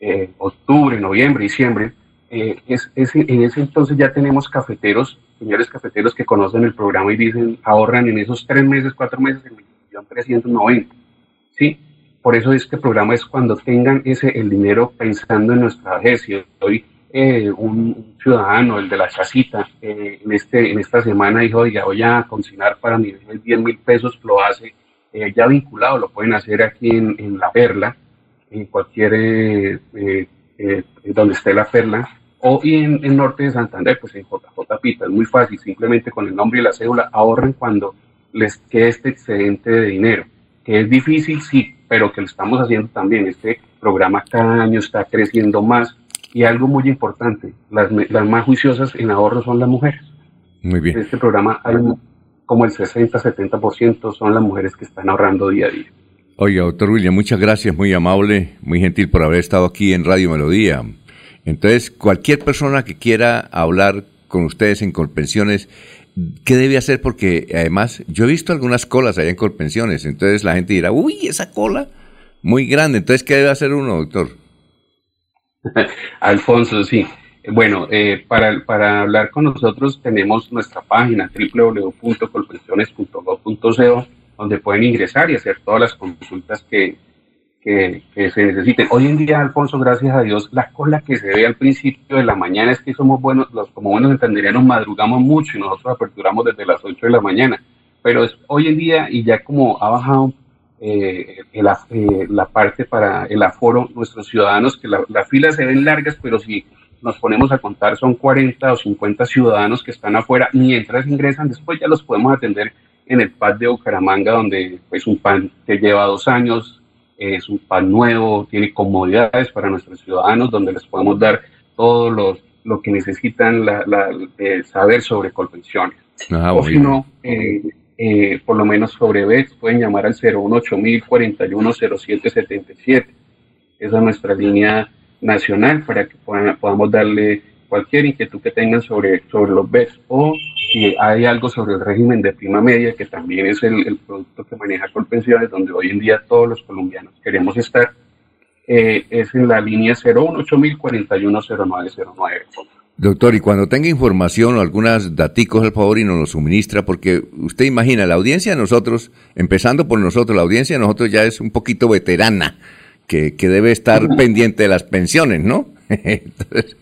eh, octubre, noviembre, diciembre, eh, es, es- en ese entonces ya tenemos cafeteros, señores cafeteros que conocen el programa y dicen, ahorran en esos tres meses, cuatro meses, el millón trescientos noventa, ¿sí? Por eso este programa es cuando tengan ese, el dinero pensando en nuestra vejez. Si hoy eh, un ciudadano, el de la casita, eh, en, este, en esta semana dijo, oiga, voy a consignar para mi vejez 10 mil pesos, lo hace eh, ya vinculado, lo pueden hacer aquí en, en La Perla, en cualquier, donde esté La Perla, o y en el norte de Santander, pues en JJ Pita, es muy fácil, simplemente con el nombre y la cédula ahorren cuando les quede este excedente de dinero, que es difícil, sí, pero que lo estamos haciendo también, este programa cada año está creciendo más, Y algo muy importante, las, las más juiciosas en ahorro son las mujeres. Muy bien. En este programa hay como el 60-70% son las mujeres que están ahorrando día a día. Oye, doctor William, muchas gracias, muy amable, muy gentil por haber estado aquí en Radio Melodía. Entonces, cualquier persona que quiera hablar con ustedes en Colpensiones, ¿qué debe hacer? Porque además, yo he visto algunas colas allá en Colpensiones, entonces la gente dirá, uy, esa cola, muy grande. Entonces, ¿qué debe hacer uno, doctor? Alfonso, sí. Bueno, eh, para, para hablar con nosotros tenemos nuestra página www.colpensiones.gov.co donde pueden ingresar y hacer todas las consultas que, que, se necesiten. Hoy en día, Alfonso, gracias a Dios, la cola que se ve al principio de la mañana es que somos buenos, los como buenos entenderianos madrugamos mucho y nosotros aperturamos desde las 8 de la mañana. Pero es, hoy en día, y ya como ha bajado eh, el eh, la parte para el aforo, nuestros ciudadanos, que la- las filas se ven largas, pero si nos ponemos a contar son 40 o 50 ciudadanos que están afuera, mientras ingresan, después ya los podemos atender en el PAD de Bucaramanga, donde pues un PAN que lleva dos años, es un PAN nuevo, tiene comodidades para nuestros ciudadanos, donde les podemos dar todo los, lo que necesitan la, la- eh, saber sobre colpensiones. Ah, o si no, eh, eh, por lo menos sobre BEX, pueden llamar al 018-410777. Esa es nuestra línea nacional para que puedan- podamos darle cualquier inquietud que tengan sobre, sobre los BEX o si hay algo sobre el régimen de prima media, que también es el, el producto que maneja Colpensiones, donde hoy en día todos los colombianos queremos estar, eh, es en la línea 018-410909. Doctor, y cuando tenga información o algunas daticos, al favor, y nos lo suministra, porque usted imagina, la audiencia de nosotros, empezando por nosotros, la audiencia de nosotros ya es un poquito veterana, que, que debe estar pendiente de las pensiones, ¿no? Entonces.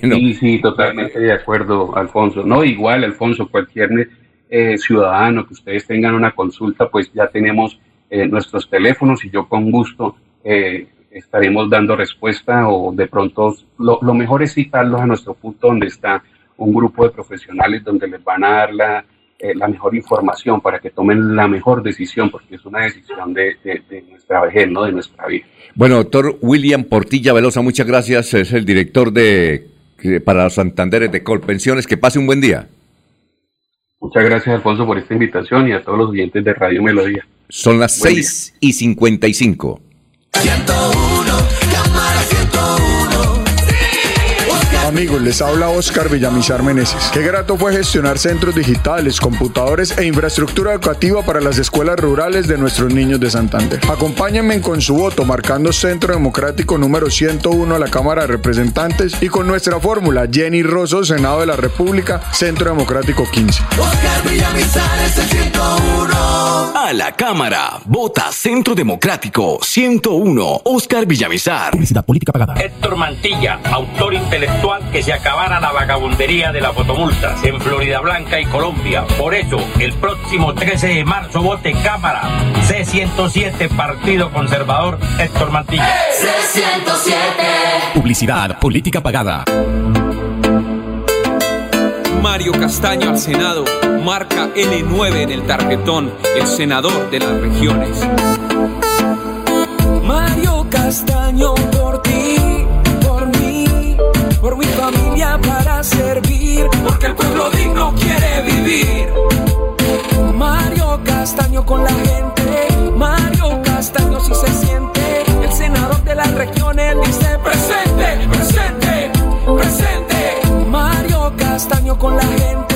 Sí, sí, totalmente de acuerdo, Alfonso. No, igual, Alfonso, cualquier eh, ciudadano que ustedes tengan una consulta, pues ya tenemos eh, nuestros teléfonos y yo con gusto eh, estaremos dando respuesta o de pronto lo, lo mejor es citarlos a nuestro punto donde está un grupo de profesionales donde les van a dar la, eh, la mejor información para que tomen la mejor decisión, porque es una decisión de, de- de nuestra vejez, no de nuestra vida. Bueno, doctor William Portilla Velosa, muchas gracias. Es el director de para los Santanderes de Colpensiones. Que pase un buen día. Muchas gracias, Alfonso, por esta invitación y a todos los oyentes de Radio Melodía. Son las Buen día. 6 y 55. Amigos, les habla Oscar Villamizar Meneses. Qué grato fue gestionar centros digitales, computadores e infraestructura educativa para las escuelas rurales de nuestros niños de Santander. Acompáñenme con su voto marcando Centro Democrático número 101 a la Cámara de Representantes y con nuestra fórmula Jenny Rosso, Senado de la República, Centro Democrático 15. Oscar Villamizar es el 101. A la Cámara, vota Centro Democrático 101, Oscar Villamizar. Publicidad política pagada. Héctor Mantilla, autor intelectual que se acabara la vagabundería de las fotomultas en Florida Blanca y Colombia. Por eso, el próximo 13 de marzo vote Cámara C107 Partido Conservador Héctor Mantilla. C107. Publicidad política pagada. Mario Castaño al Senado, marca L9 en el tarjetón, el senador de las regiones. Mario Castaño por ti, servir, porque el pueblo digno quiere vivir. Mario Castaño con la gente, Mario Castaño si se siente, el senador de las regiones dice presente, presente, presente. Mario Castaño con la gente,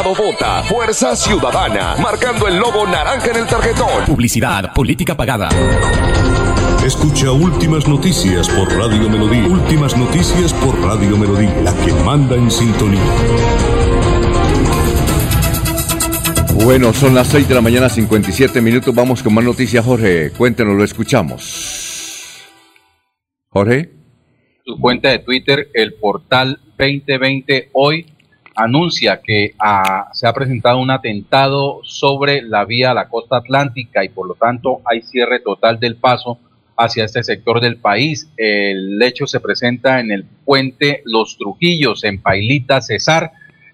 Senado vota. Fuerza Ciudadana. Marcando el logo naranja en el tarjetón. Publicidad, política pagada. Escucha Últimas Noticias por Radio Melodía. Últimas Noticias por Radio Melodía. La que manda en sintonía. Bueno, son las 6 de la mañana, 57 minutos. Vamos con más noticias, Jorge. Cuéntenos, lo escuchamos. Jorge. Su cuenta de Twitter, el portal 2020 hoy anuncia que ah, se ha presentado un atentado sobre la vía a la costa atlántica y por lo tanto hay cierre total del paso hacia este sector del país. El hecho se presenta en el puente Los Trujillos, en Pailita, Cesar,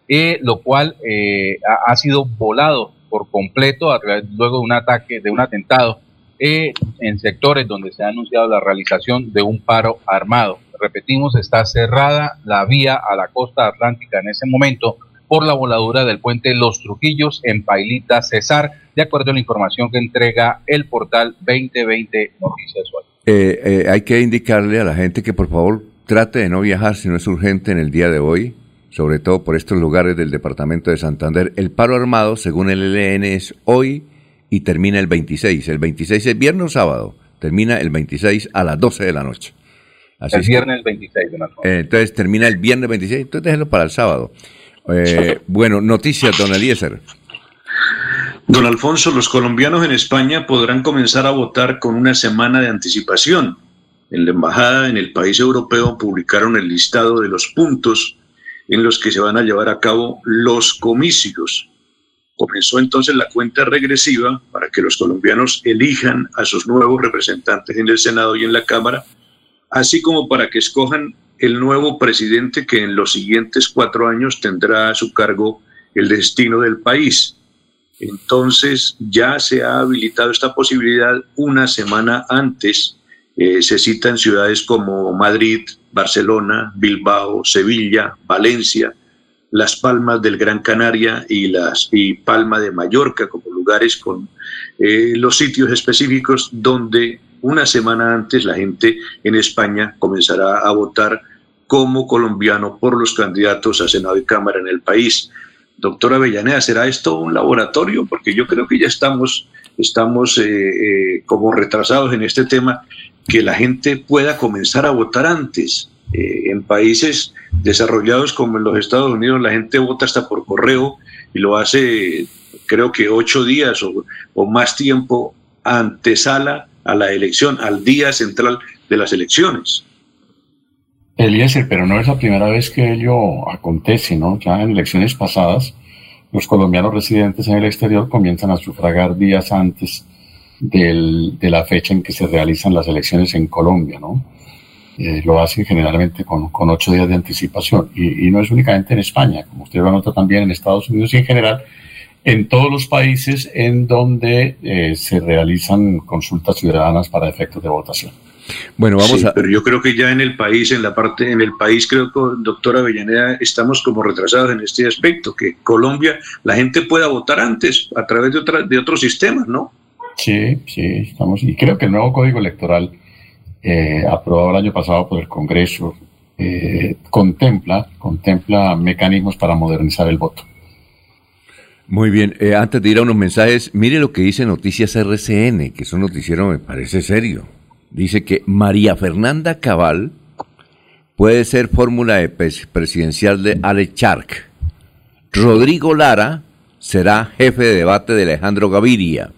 eh, lo cual eh, ha, ha sido volado por completo a través- luego de un ataque, de un atentado, eh, en sectores donde se ha anunciado la realización de un paro armado. Repetimos, está cerrada la vía a la costa atlántica en ese momento por la voladura del puente Los Trujillos en Pailita, Cesar, de acuerdo a la información que entrega el portal 2020 Noticias Hoy. Eh, eh, hay que indicarle a la gente que por favor trate de no viajar si no es urgente en el día de hoy, sobre todo por estos lugares del departamento de Santander. El paro armado, según el ELN, es hoy y termina el 26. El 26 es viernes o sábado. Termina el 26 a las 12 de la noche. Así el viernes 26 de marzo. eh, entonces termina el viernes 26, entonces déjelo para el sábado. Eh, bueno, noticias, don Eliezer. Don Alfonso, los colombianos en España podrán comenzar a votar con una semana de anticipación. En la embajada en el país europeo publicaron el listado de los puntos en los que se van a llevar a cabo los comicios. Comenzó entonces la cuenta regresiva para que los colombianos elijan a sus nuevos representantes en el Senado y en la Cámara, así como para que escojan el nuevo presidente que en los siguientes cuatro años tendrá a su cargo el destino del país. Entonces ya se ha habilitado esta posibilidad una semana antes. Eh, se citan ciudades como Madrid, Barcelona, Bilbao, Sevilla, Valencia, Las Palmas del Gran Canaria y, las, y Palma de Mallorca como lugares con eh, los sitios específicos donde una semana antes la gente en España comenzará a votar como colombiano por los candidatos a Senado y Cámara en el país. Doctora Avellaneda, ¿será esto un laboratorio? Porque yo creo que ya estamos, estamos eh, eh, como retrasados en este tema, que la gente pueda comenzar a votar antes. Eh, en países desarrollados como en los Estados Unidos, la gente vota hasta por correo y lo hace, creo que ocho días o, o más tiempo antesala a la elección, al día central de las elecciones. Eliezer, pero no es la primera vez que ello acontece, ¿no? Ya en elecciones pasadas, los colombianos residentes en el exterior comienzan a sufragar días antes del- de la fecha en que se realizan las elecciones en Colombia, ¿no? Eh, lo hacen generalmente con, con ocho días de anticipación. Y, y no es únicamente en España, como usted lo nota también en Estados Unidos y en general, en todos los países en donde eh, se realizan consultas ciudadanas para efectos de votación. Bueno, vamos Sí, a... Pero yo creo que ya en el país, en la parte, en el país, creo que, doctora Avellaneda, estamos como retrasados en este aspecto, que Colombia, la gente pueda votar antes a través de, otra, de otros sistemas, ¿no? Sí, sí, estamos. Y creo que el nuevo código electoral, eh, aprobado el año pasado por el Congreso, eh, contempla, contempla mecanismos para modernizar el voto. Muy bien, eh, antes de ir a unos mensajes, mire lo que dice Noticias RCN, que es un noticiero me parece serio. Dice que María Fernanda Cabal puede ser fórmula de pres- presidencial de Alex Chark. Rodrigo Lara será jefe de debate de Alejandro Gaviria.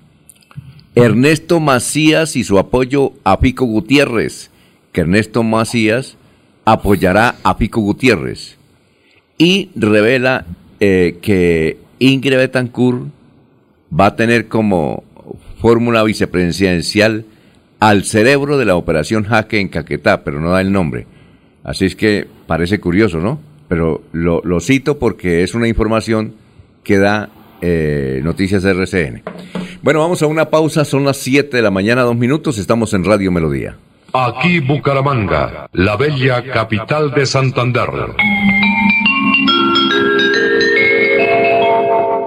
Ernesto Macías y su apoyo a Pico Gutiérrez, que Ernesto Macías apoyará a Pico Gutiérrez. Y revela eh, que Ingrid Betancourt va a tener como fórmula vicepresidencial al cerebro de la operación Jaque en Caquetá, pero no da el nombre. Así es que parece curioso, ¿no? Pero lo, cito porque es una información que da eh, Noticias RCN. Bueno, vamos a una pausa, son las 7 de la mañana, dos minutos, estamos en Radio Melodía. Aquí Bucaramanga, la bella capital de Santander.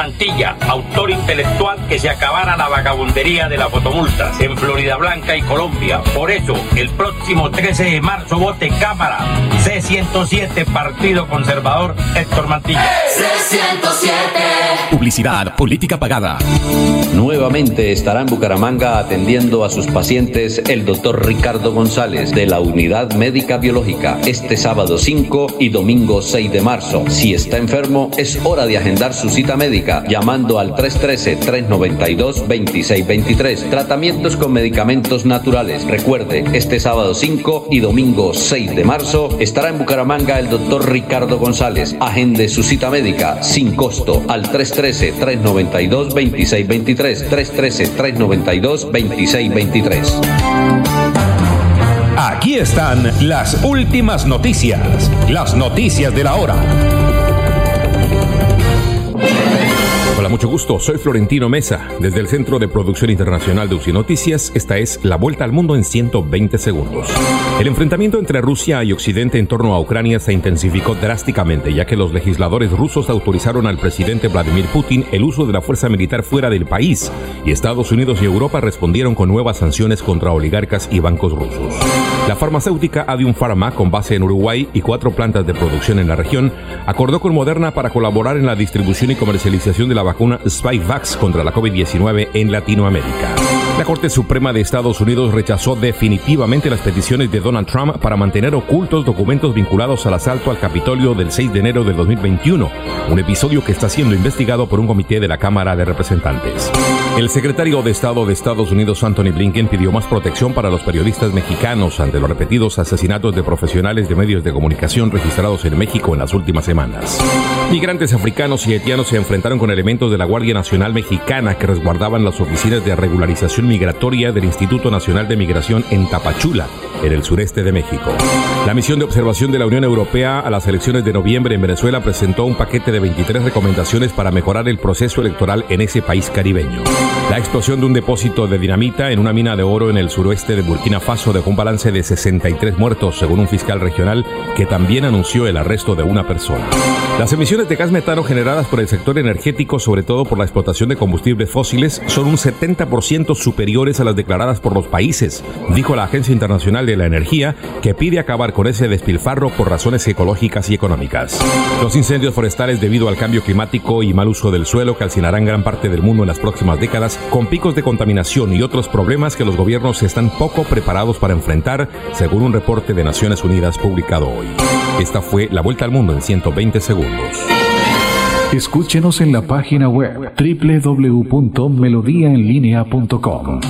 Mantilla, autor intelectual que se acabara la vagabundería de las fotomultas en Florida Blanca y Colombia. Por eso, el próximo 13 de marzo vote Cámara C107 Partido Conservador Héctor Mantilla. C107. Publicidad, política pagada. Nuevamente estará en Bucaramanga atendiendo a sus pacientes el doctor Ricardo González de la Unidad Médica Biológica este sábado 5 y domingo 6 de marzo. Si está enfermo, es hora de agendar su cita médica llamando al 313-392-2623. Tratamientos con medicamentos naturales. Recuerde, este sábado 5 y domingo 6 de marzo estará en Bucaramanga el doctor Ricardo González. Agende su cita médica sin costo al 313-392-2623. 313-392-2623. Aquí están las últimas noticias. Las noticias de la hora. Mucho gusto. Soy Florentino Mesa. Desde el Centro de Producción Internacional de UCI Noticias, esta es la vuelta al mundo en 120 segundos. El enfrentamiento entre Rusia y Occidente en torno a Ucrania se intensificó drásticamente, ya que los legisladores rusos autorizaron al presidente Vladimir Putin el uso de la fuerza militar fuera del país, y Estados Unidos y Europa respondieron con nuevas sanciones contra oligarcas y bancos rusos. La farmacéutica Adium Pharma, con base en Uruguay y cuatro plantas de producción en la región, acordó con Moderna para colaborar en la distribución y comercialización de la vacuna Spikevax contra la COVID-19 en Latinoamérica. La Corte Suprema de Estados Unidos rechazó definitivamente las peticiones de Donald Trump para mantener ocultos documentos vinculados al asalto al Capitolio del 6 de enero del 2021, un episodio que está siendo investigado por un comité de la Cámara de Representantes. El secretario de Estado de Estados Unidos, Anthony Blinken, pidió más protección para los periodistas mexicanos ante los repetidos asesinatos de profesionales de medios de comunicación registrados en México en las últimas semanas. Migrantes africanos y haitianos se enfrentaron con elementos de la Guardia Nacional Mexicana que resguardaban las oficinas de regularización migratoria del Instituto Nacional de Migración en Tapachula, en el sureste de México. La misión de observación de la Unión Europea a las elecciones de noviembre en Venezuela presentó un paquete de 23 recomendaciones para mejorar el proceso electoral en ese país caribeño. La explosión de un depósito de dinamita en una mina de oro en el suroeste de Burkina Faso dejó un balance de 63 muertos, según un fiscal regional que también anunció el arresto de una persona. Las emisiones de gas metano generadas por el sector energético, sobre todo por la explotación de combustibles fósiles, son un 70% superiores a las declaradas por los países, dijo la Agencia Internacional de la Energía, que pide acabar con ese despilfarro por razones ecológicas y económicas. Los incendios forestales debido al cambio climático y mal uso del suelo calcinarán gran parte del mundo en las próximas décadas, con picos de contaminación y otros problemas que los gobiernos están poco preparados para enfrentar, según un reporte de Naciones Unidas publicado hoy. Esta fue la vuelta al mundo en 120 segundos. Escúchenos en la página web www.melodiaenlinea.com.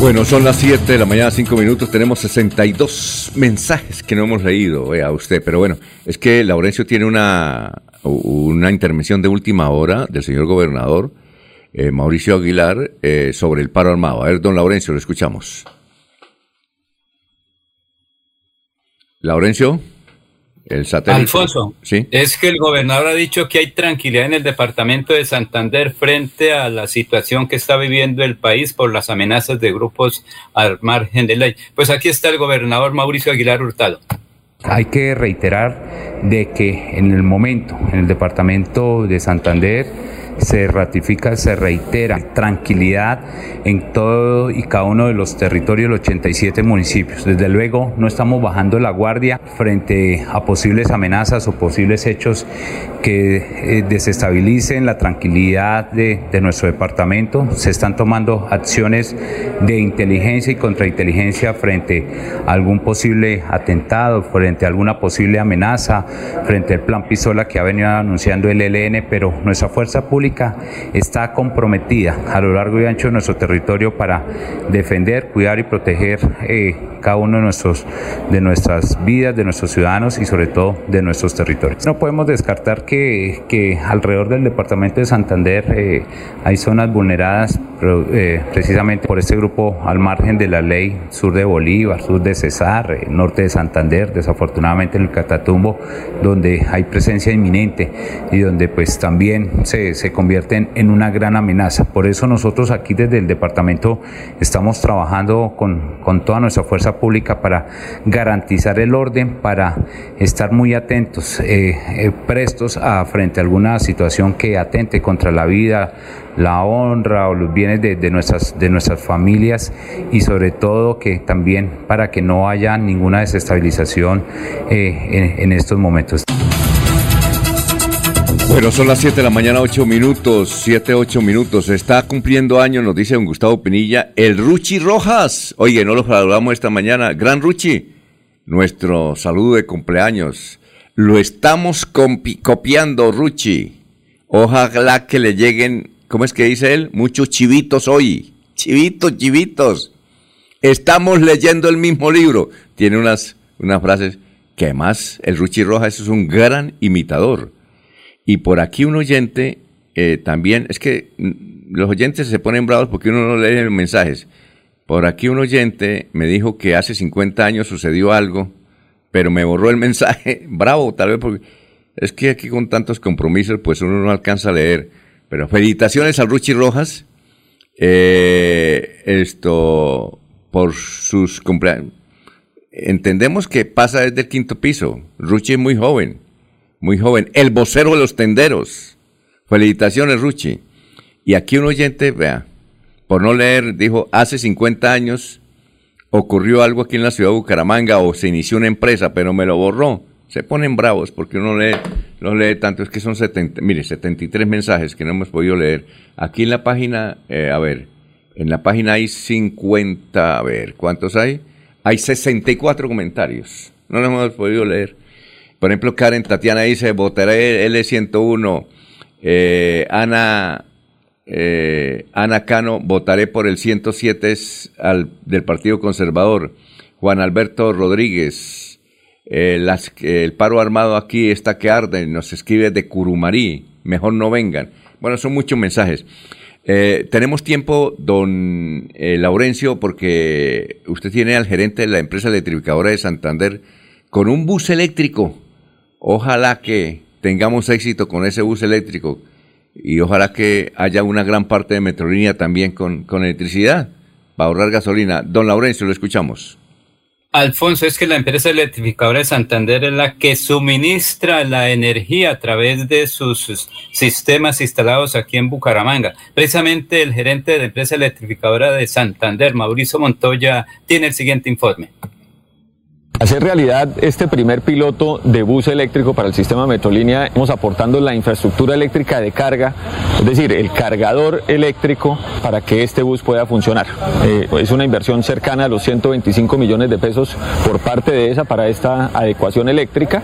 Bueno, son las 7 de la mañana, 5 minutos. Tenemos 62 mensajes que no hemos leído eh, a usted. Pero bueno, es que Laurencio tiene una, una intervención de última hora del señor gobernador eh, Mauricio Aguilar eh, sobre el paro armado. A ver, don Laurencio, lo escuchamos. Laurencio, el satélite. Alfonso, ¿Sí? es que el gobernador ha dicho que hay tranquilidad en el departamento de Santander frente a la situación que está viviendo el país por las amenazas de grupos al margen de ley. Pues aquí está el gobernador Mauricio Aguilar Hurtado. Hay que reiterar de que en el momento, en el departamento de Santander, se ratifica, se reitera tranquilidad en todo y cada uno de los territorios los 87 municipios. Desde luego no estamos bajando la guardia frente a posibles amenazas o posibles hechos que eh, desestabilicen la tranquilidad de, nuestro departamento. Se están tomando acciones de inteligencia y contrainteligencia frente a algún posible atentado, frente a alguna posible amenaza, frente al plan Pistola que ha venido anunciando el ELN, pero nuestra fuerza está comprometida a lo largo y ancho de nuestro territorio para defender, cuidar y proteger eh, cada uno de, nuestros, de nuestras vidas, de nuestros ciudadanos y sobre todo de nuestros territorios. No podemos descartar que, alrededor del departamento de Santander eh, hay zonas vulneradas eh, precisamente por este grupo al margen de la ley, sur de Bolívar, sur de Cesar, eh, norte de Santander, desafortunadamente en el Catatumbo, donde hay presencia inminente y donde pues también se, se convierten en una gran amenaza. Por eso nosotros aquí desde el departamento estamos trabajando con, con toda nuestra fuerza pública para garantizar el orden, para estar muy atentos, eh, eh, prestos a frente a alguna situación que atente contra la vida, la honra o los bienes de, de nuestras, de nuestras familias y sobre todo que también para que no haya ninguna desestabilización eh, en, en estos momentos. Bueno, son las 7 de la mañana, 8 minutos, 7, 8 minutos. Está cumpliendo años, nos dice don Gustavo Pinilla, el Ruchi Rojas. Oye, no lo saludamos esta mañana. Gran Ruchi, nuestro saludo de cumpleaños. Lo estamos copiando, Ruchi. Ojalá que le lleguen, ¿cómo es que dice él? Muchos chivitos hoy. Chivitos, chivitos. Estamos leyendo el mismo libro. Tiene unas, unas frases que además el Ruchi Rojas es un gran imitador. Y por aquí un oyente eh, también, es que mm, los oyentes se ponen bravos porque uno no lee los mensajes. Por aquí un oyente me dijo que hace 50 años sucedió algo, pero me borró el mensaje. Bravo, tal vez porque es que aquí con tantos compromisos pues uno no alcanza a leer. Pero felicitaciones al Ruchi Rojas. eh, esto por sus cumpleaños. Entendemos que pasa desde el quinto piso. Ruchi es muy joven muy joven, el vocero de los tenderos. Felicitaciones, Ruchi. Y aquí un oyente, vea, por no leer, dijo, hace 50 años ocurrió algo aquí en la ciudad de Bucaramanga o se inició una empresa, pero me lo borró. Se ponen bravos porque uno lee, no lee tanto, es que son 70, mire, 73 mensajes que no hemos podido leer. Aquí en la página, eh, a ver, en la página hay 50, a ver, ¿cuántos hay? Hay 64 comentarios. No los hemos podido leer. Por ejemplo, Karen Tatiana dice, votaré L101. Eh, Ana, eh, Ana Cano, votaré por el 107 es al- del Partido Conservador. Juan Alberto Rodríguez, eh, el paro armado aquí está que arde, nos escribe de Curumarí, mejor no vengan. Bueno, son muchos mensajes. Tenemos tiempo, don Laurencio, porque usted tiene al gerente de la empresa electrificadora de Santander con un bus eléctrico. Ojalá que tengamos éxito con ese bus eléctrico y ojalá que haya una gran parte de Metrolínea también con, con electricidad para ahorrar gasolina. Don Laurencio, lo escuchamos. Alfonso, es que la empresa electrificadora de Santander es la que suministra la energía a través de sus sistemas instalados aquí en Bucaramanga. Precisamente el gerente de la empresa electrificadora de Santander, Mauricio Montoya, tiene el siguiente informe. Hacer realidad este primer piloto de bus eléctrico para el sistema Metrolínea, estamos aportando la infraestructura eléctrica de carga, es decir, el cargador eléctrico para que este bus pueda funcionar. Eh, es una inversión cercana a los 125 millones de pesos por parte de esa para esta adecuación eléctrica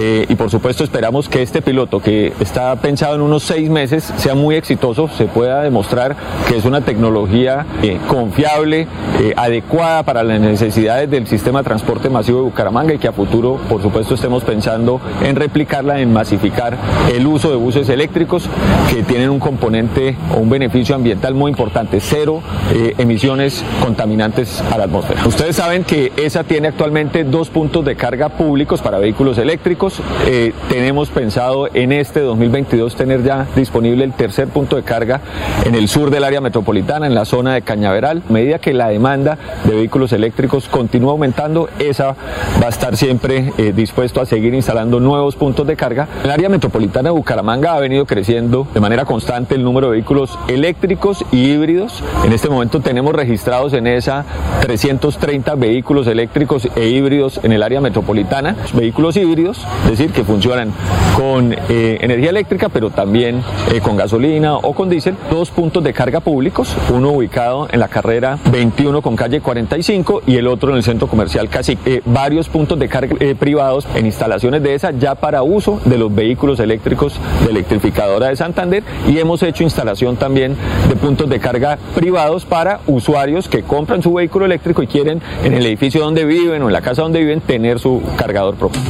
eh, y por supuesto esperamos que este piloto que está pensado en unos seis meses sea muy exitoso, se pueda demostrar que es una tecnología eh, confiable, adecuada para las necesidades del sistema de transporte masivo de Bucaramanga y que a futuro, por supuesto, estemos pensando en replicarla, en masificar el uso de buses eléctricos que tienen un componente o un beneficio ambiental muy importante, cero eh, emisiones contaminantes a la atmósfera. Ustedes saben que ESA tiene actualmente dos puntos de carga públicos para vehículos eléctricos. Eh, tenemos pensado en este 2022 tener ya disponible el tercer punto de carga en el sur del área metropolitana, en la zona de Cañaveral. Medida que la demanda de vehículos eléctricos continúa aumentando, ESA va a estar siempre eh, dispuesto a seguir instalando nuevos puntos de carga. En el área metropolitana de Bucaramanga ha venido creciendo de manera constante el número de vehículos eléctricos y híbridos. En este momento tenemos registrados en esa 330 vehículos eléctricos e híbridos en el área metropolitana. Vehículos híbridos, es decir, que funcionan con eh, energía eléctrica, pero también eh, con gasolina o con diésel. Dos puntos de carga públicos, uno ubicado en la carrera 21 con calle 45 y el otro en el centro comercial Cacique. Varios puntos de carga eh, privados en instalaciones de esa ya para uso de los vehículos eléctricos de electrificadora de Santander y hemos hecho instalación también de puntos de carga privados para usuarios que compran su vehículo eléctrico y quieren en el edificio donde viven o en la casa donde viven tener su cargador propio.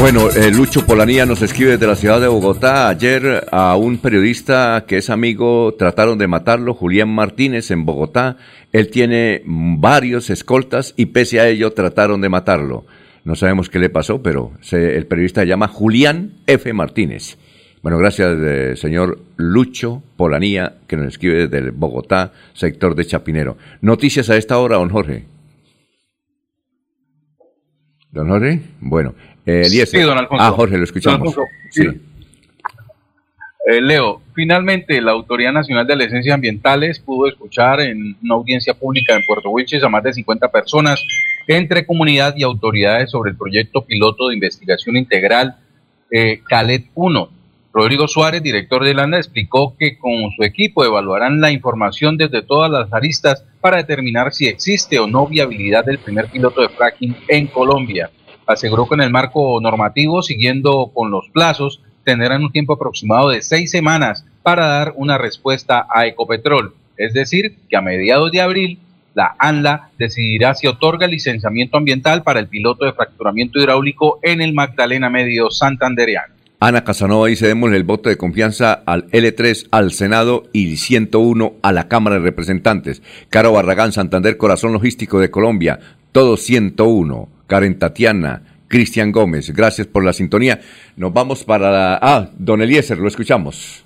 Bueno, eh, Lucho Polanía nos escribe desde la ciudad de Bogotá. Ayer a un periodista que es amigo trataron de matarlo, Julián Martínez, en Bogotá. Él tiene varios escoltas y pese a ello trataron de matarlo. No sabemos qué le pasó, pero se- el periodista se llama Julián F. Martínez. Bueno, gracias, eh, señor Lucho Polanía, que nos escribe desde Bogotá, sector de Chapinero. Noticias a esta hora, don Jorge. Don Jorge, bueno. Eh, Eliezer. Sí, don Alfonso. Ah, Jorge, lo escuchamos. Alfonso, sí. Eh, Leo, finalmente la Autoridad Nacional de Licencias Ambientales pudo escuchar en una audiencia pública en Puerto Wilches a más de 50 personas entre comunidad y autoridades sobre el proyecto piloto de investigación integral eh, CALET 1. Rodrigo Suárez, director de LANDA, explicó que con su equipo evaluarán la información desde todas las aristas para determinar si existe o no viabilidad del primer piloto de fracking en Colombia. Aseguró que en el marco normativo, siguiendo con los plazos, tendrán un tiempo aproximado de seis semanas para dar una respuesta a Ecopetrol. Es decir, que a mediados de abril, la ANLA decidirá si otorga el licenciamiento ambiental para el piloto de fracturamiento hidráulico en el Magdalena Medio Santandereano. Ana Casanova dice, démosle el voto de confianza al L3, al Senado y 101 a la Cámara de Representantes. Caro Barragán, Santander, Corazón Logístico de Colombia, todos 101. Karen Tatiana, Cristian Gómez, gracias por la sintonía. Nos vamos para... la- Ah, don Eliezer, lo escuchamos.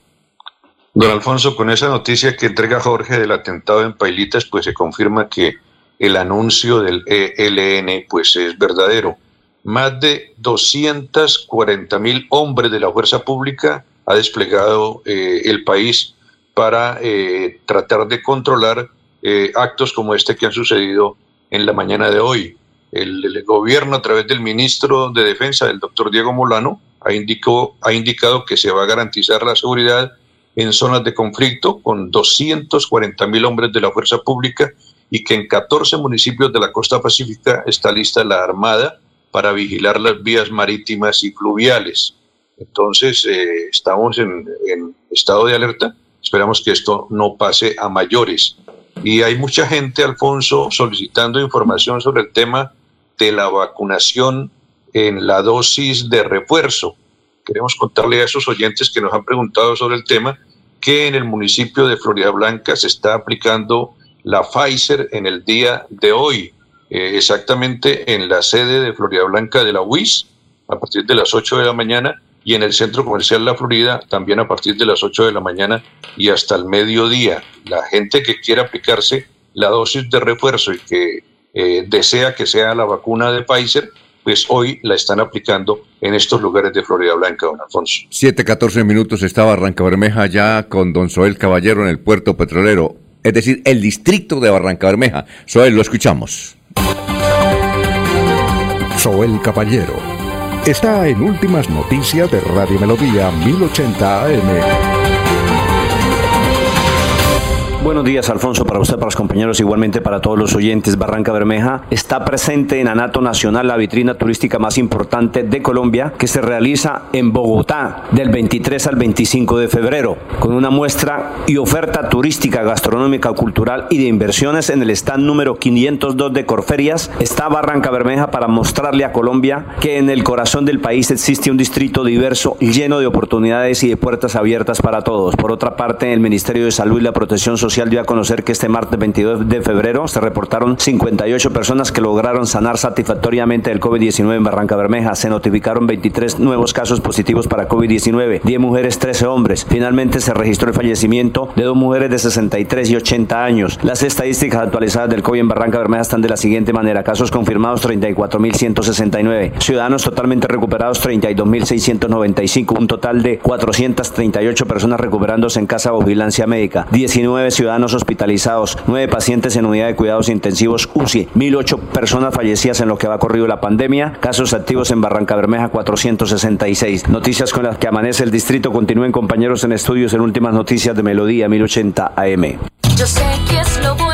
Don Alfonso, con esa noticia que entrega Jorge del atentado en Pailitas, pues se confirma que el anuncio del ELN pues es verdadero. Más de 240 mil hombres de la fuerza pública ha desplegado eh, el país para eh, tratar de controlar eh, actos como este que han sucedido en la mañana de hoy. El, el gobierno, a través del ministro de Defensa, el doctor Diego Molano, ha, indicó, ha indicado que se va a garantizar la seguridad en zonas de conflicto con 240 mil hombres de la fuerza pública y que en 14 municipios de la costa pacífica está lista la Armada para vigilar las vías marítimas y fluviales. Entonces, eh, estamos en, en estado de alerta. Esperamos que esto no pase a mayores. Y hay mucha gente, Alfonso, solicitando información sobre el tema de la vacunación en la dosis de refuerzo. Queremos contarle a esos oyentes que nos han preguntado sobre el tema que en el municipio de Florida Blanca se está aplicando la Pfizer en el día de hoy, eh, exactamente en la sede de Florida Blanca de la UIS, a partir de las 8 de la mañana, y en el centro comercial La Florida también a partir de las 8 de la mañana y hasta el mediodía. La gente que quiera aplicarse la dosis de refuerzo y que eh, desea que sea la vacuna de Pfizer, pues hoy la están aplicando en estos lugares de Florida Blanca, don Alfonso. 7-14 minutos estaba Barranca Bermeja ya con don Soel Caballero en el puerto petrolero, es decir, el distrito de Barranca Bermeja. Soel, lo escuchamos. Soel Caballero está en Últimas Noticias de Radio Melodía 1080 AM. Buenos días, Alfonso, para usted, para los compañeros, igualmente para todos los oyentes. Barranca Bermeja está presente en Anato Nacional, la vitrina turística más importante de Colombia, que se realiza en Bogotá del 23 al 25 de febrero, con una muestra y oferta turística, gastronómica, cultural y de inversiones en el stand número 502 de Corferias. Está Barranca Bermeja para mostrarle a Colombia que en el corazón del país existe un distrito diverso, lleno de oportunidades y de puertas abiertas para todos. Por otra parte, el Ministerio de Salud y la Protección Social dio a conocer que este martes 22 de febrero se reportaron 58 personas que lograron sanar satisfactoriamente el COVID-19 en Barranca Bermeja. Se notificaron 23 nuevos casos positivos para COVID-19, 10 mujeres, 13 hombres. Finalmente se registró el fallecimiento de dos mujeres de 63 y 80 años. Las estadísticas actualizadas del COVID en Barranca Bermeja están de la siguiente manera. Casos confirmados 34.169. Ciudadanos totalmente recuperados 32.695. Un total de 438 personas recuperándose en casa o vigilancia médica. 19 ciudadanos hospitalizados, 9 pacientes en unidad de cuidados intensivos UCI, 1.008 personas fallecidas en lo que va corrido la pandemia, casos activos en Barranca Bermeja 466. Noticias con las que amanece el distrito. Continúen compañeros en estudios en últimas noticias de Melodía 1080 AM. Yo.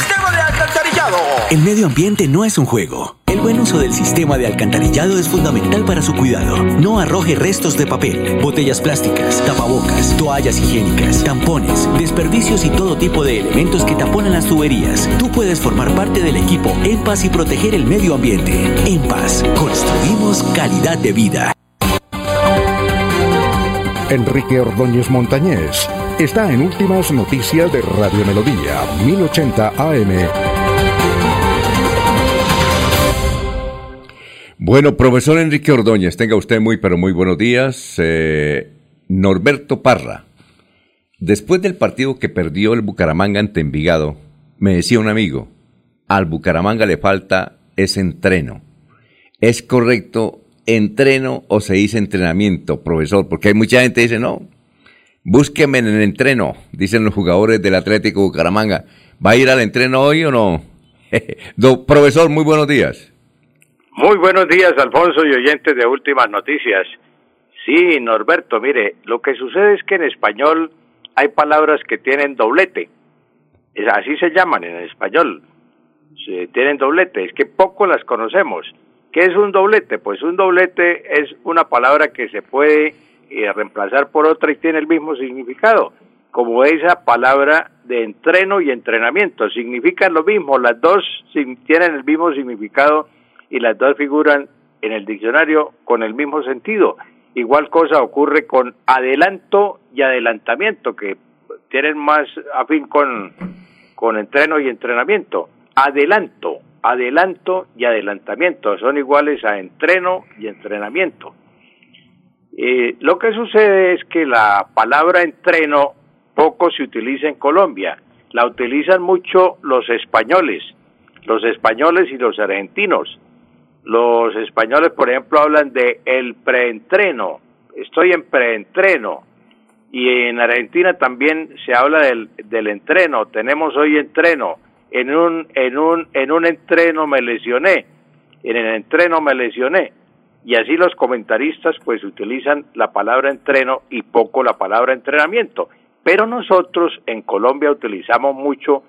alcantarillado. El medio ambiente no es un juego. El buen uso del sistema de alcantarillado es fundamental para su cuidado. No arroje restos de papel, botellas plásticas, tapabocas, toallas higiénicas, tampones, desperdicios y todo tipo de elementos que taponan las tuberías. Tú puedes formar parte del equipo En Paz y proteger el medio ambiente. En Paz, construimos calidad de vida. Enrique Ordóñez Montañés está en Últimas Noticias de Radio Melodía, 1080 AM. Bueno, profesor Enrique Ordóñez, tenga usted muy, pero muy buenos días. Eh, Norberto Parra, después del partido que perdió el Bucaramanga ante Envigado, me decía un amigo, al Bucaramanga le falta ese entreno. ¿Es correcto entreno o se dice entrenamiento, profesor? Porque hay mucha gente que dice, no, búsqueme en el entreno, dicen los jugadores del Atlético Bucaramanga. ¿Va a ir al entreno hoy o no? Do- profesor, muy buenos días. Muy buenos días, Alfonso y oyentes de Últimas Noticias. Sí, Norberto, mire, lo que sucede es que en español hay palabras que tienen doblete. Así se llaman en español. Se- tienen doblete, es que poco las conocemos. ¿Qué es un doblete? Pues un doblete es una palabra que se puede eh, reemplazar por otra y tiene el mismo significado, como esa palabra de entreno y entrenamiento. Significan lo mismo, las dos tienen el mismo significado y las dos figuran en el diccionario con el mismo sentido. Igual cosa ocurre con adelanto y adelantamiento, que tienen más afín con, con entreno y entrenamiento. Adelanto, adelanto y adelantamiento son iguales a entreno y entrenamiento. Eh, lo que sucede es que la palabra entreno poco se utiliza en Colombia, la utilizan mucho los españoles, los españoles y los argentinos. Los españoles, por ejemplo, hablan de el preentreno, estoy en preentreno. Y en Argentina también se habla del, del entreno, tenemos hoy entreno, en un, en, un, en un entreno me lesioné, en el entreno me lesioné. Y así los comentaristas pues utilizan la palabra entreno y poco la palabra entrenamiento. Pero nosotros en Colombia utilizamos mucho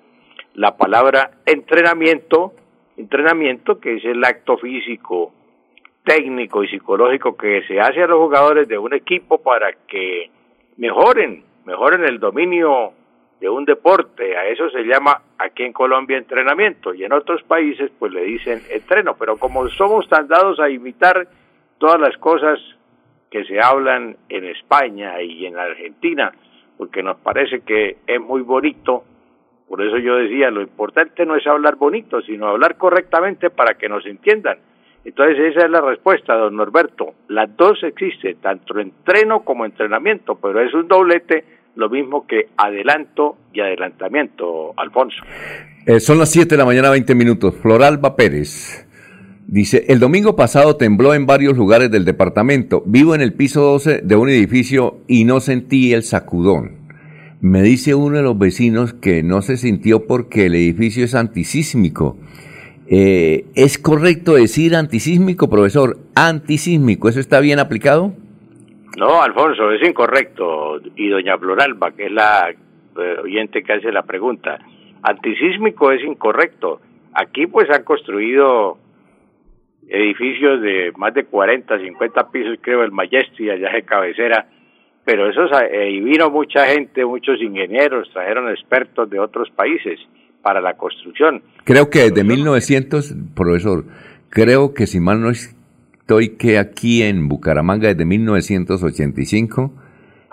la palabra entrenamiento, entrenamiento que es el acto físico, técnico y psicológico que se hace a los jugadores de un equipo para que mejoren, mejoren el dominio de un deporte. A eso se llama aquí en Colombia entrenamiento y en otros países pues le dicen entreno. Pero como somos tan dados a imitar todas las cosas que se hablan en España y en Argentina, porque nos parece que es muy bonito, por eso yo decía, lo importante no es hablar bonito, sino hablar correctamente para que nos entiendan. Entonces esa es la respuesta, don Norberto. Las dos existen, tanto entreno como entrenamiento, pero es un doblete, lo mismo que adelanto y adelantamiento, Alfonso. Eh, son las 7 de la mañana, 20 minutos. Floralba Pérez dice, el domingo pasado tembló en varios lugares del departamento. Vivo en el piso 12 de un edificio y no sentí el sacudón. Me dice uno de los vecinos que no se sintió porque el edificio es antisísmico. Eh, ¿Es correcto decir antisísmico, profesor? Antisísmico, ¿eso está bien aplicado? No, Alfonso, es incorrecto. Y doña Floralba, que es la eh, oyente que hace la pregunta, antisísmico es incorrecto. Aquí pues han construido edificios de más de 40, 50 pisos, creo, el Majesty allá de cabecera, pero eso y vino mucha gente, muchos ingenieros, trajeron expertos de otros países para la construcción. Creo que desde 1900, profesor, creo que si mal no estoy, que aquí en Bucaramanga desde 1985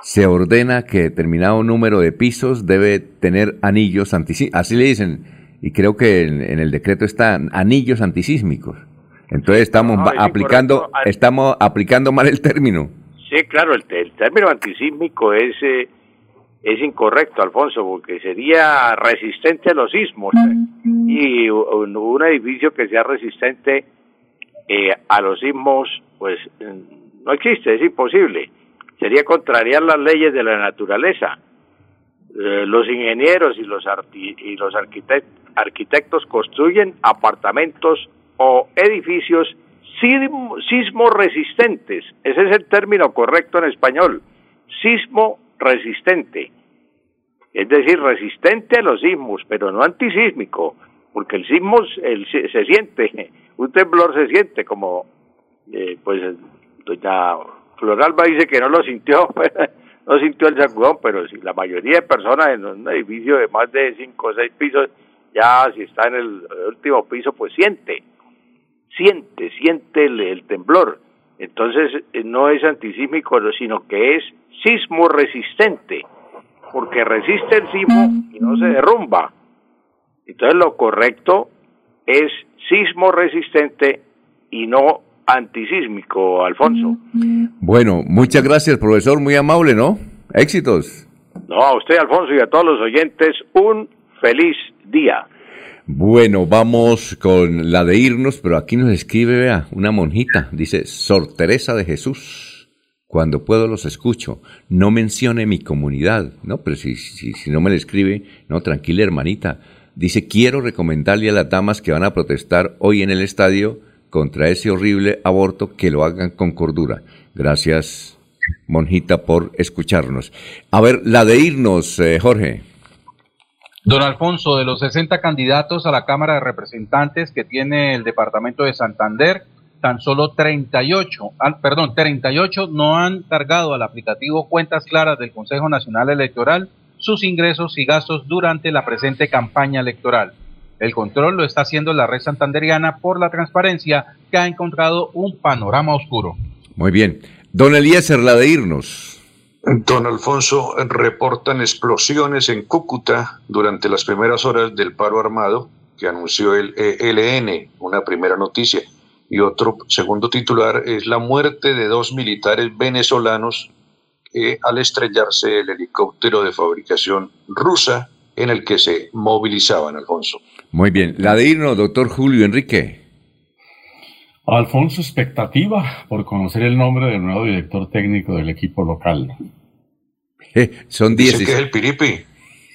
se ordena que determinado número de pisos debe tener anillos antisísmicos, así le dicen, y creo que en, en el decreto están anillos antisísmicos. Entonces estamos No, es aplicando, incorrecto. estamos aplicando mal el término. Sí, claro, el, el término antisísmico es, eh, es incorrecto, Alfonso, porque sería resistente a los sismos. Y un, un edificio que sea resistente eh, a los sismos, pues mm, no existe, es imposible. Sería contrariar las leyes de la naturaleza. Eh, los ingenieros y los, arti- y los arquitect- arquitectos construyen apartamentos o edificios sismo, sismo resistentes. Ese es el término correcto en español. Sismo resistente. Es decir, resistente a los sismos, pero no antisísmico. porque el sismo el, se, siente, un temblor se siente, como eh, pues doña Floralba dice que no lo sintió, no sintió el sacudón, pero si la mayoría de personas en un edificio de más de cinco o seis pisos, ya si está en el último piso, pues siente, siente, siente el, el temblor. Entonces eh, no es antisísmico, sino que es sismo resistente, porque resiste el sismo y no se derrumba. Entonces lo correcto es sismo resistente y no antisísmico, Alfonso. Bueno, muchas gracias, profesor, muy amable, ¿no? Éxitos. No, a usted, Alfonso, y a todos los oyentes, un feliz día. Bueno, vamos con la de irnos, pero aquí nos escribe, vea, una monjita, dice, Sor Teresa de Jesús, cuando puedo los escucho, no mencione mi comunidad, ¿no? Pero si, si, no me le escribe, no, tranquila hermanita, dice, quiero recomendarle a las damas que van a protestar hoy en el estadio contra ese horrible aborto que lo hagan con cordura. Gracias, monjita, por escucharnos. A ver, la de irnos, eh, Jorge. Don Alfonso, de los 60 candidatos a la Cámara de Representantes que tiene el Departamento de Santander, tan solo 38, ah, perdón, 38 no han cargado al aplicativo Cuentas Claras del Consejo Nacional Electoral sus ingresos y gastos durante la presente campaña electoral. El control lo está haciendo la red santanderiana por la transparencia que ha encontrado un panorama oscuro. Muy bien. Don Eliezer, la de irnos. Don Alfonso, reportan explosiones en Cúcuta durante las primeras horas del paro armado que anunció el ELN, una primera noticia. Y otro segundo titular es la muerte de dos militares venezolanos al estrellarse el helicóptero de fabricación rusa en el que se movilizaban, Alfonso. Muy bien. La de irnos, doctor Julio Enrique. Alfonso, expectativa por conocer el nombre del nuevo director técnico del equipo local. son Dice 10. que es el Piripi.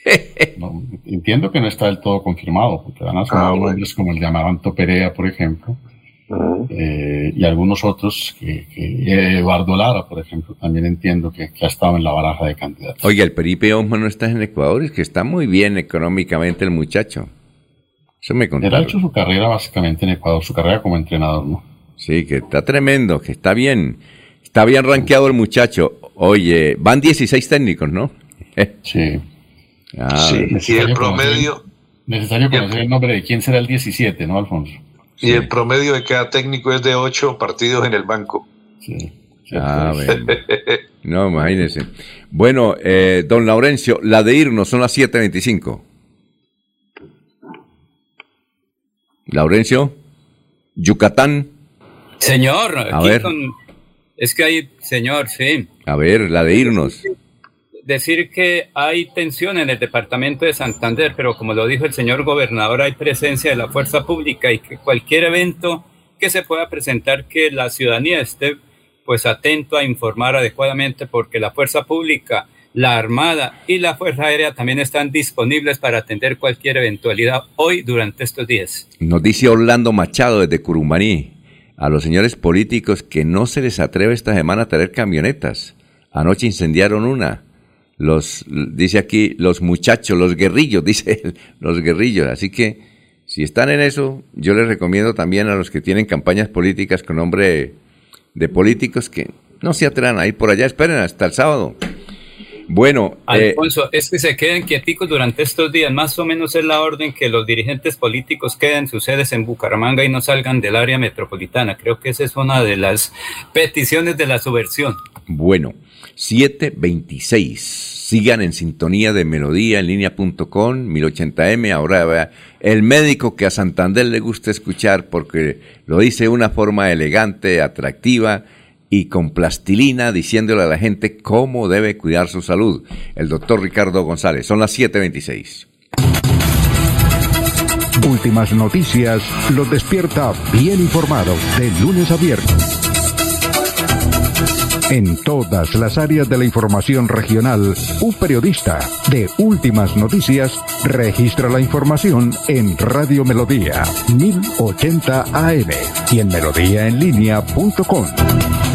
No, entiendo que no está del todo confirmado, porque van a sonar Ah, bueno. nombres como el de Amaranto Perea, por ejemplo, eh, y algunos otros, que, que eh, Eduardo Lara, por ejemplo, también entiendo que, que ha estado en la baraja de candidatos. Oiga, el Peripe Osma no está en Ecuador, es que está muy bien económicamente el muchacho. Eso me Él ha contaron. hecho su carrera básicamente en Ecuador, su carrera como entrenador, ¿no? Sí, que está tremendo, que está bien. Está bien rankeado el muchacho. Oye, van 16 técnicos, ¿no? Sí. Ah, Sí, y el promedio, Necesario conocer el nombre de quién será el 17, ¿no, Alfonso? y el promedio de cada técnico es de ocho partidos en el banco. Ah, bueno. No, imagínese. Bueno, eh, don Laurencio, la de irnos son las 7.25. Laurencio, Yucatán. Señor, A ver. con- es que hay, señor, sí. A ver, la de irnos. Decir que hay tensión en el departamento de Santander, pero como lo dijo el señor gobernador, hay presencia de la fuerza pública y que cualquier evento que se pueda presentar, que la ciudadanía esté pues atento a informar adecuadamente, porque la fuerza pública, la Armada y la Fuerza Aérea también están disponibles para atender cualquier eventualidad hoy durante estos días. Nos dice Orlando Machado desde Curumbaní a los señores políticos que no se les atreve esta semana a traer camionetas. Anoche incendiaron una. Los, dice aquí, los muchachos, los guerrillos, dice los guerrillos. Así que, si están en eso, yo les recomiendo también a los que tienen campañas políticas con nombre de políticos que no se atrevan a ir por allá, esperen hasta el sábado. Bueno, eh, Alfonso, es que se queden quieticos durante estos días. Más o menos es la orden que los dirigentes políticos queden sus sedes en Bucaramanga y no salgan del área metropolitana. Creo que esa es una de las peticiones de la subversión. Bueno, 726. Sigan en sintonía de melodía en línea.com, 1080m. Ahora vea, el médico que a Santander le gusta escuchar porque lo dice de una forma elegante, atractiva y con plastilina diciéndole a la gente cómo debe cuidar su salud. El doctor Ricardo González. Son las 726. Últimas noticias los despierta bien informados de lunes a viernes. En todas las áreas de la información regional, un periodista de Últimas Noticias registra la información en Radio Melodía 1080 AM y en melodíaenlínea.com.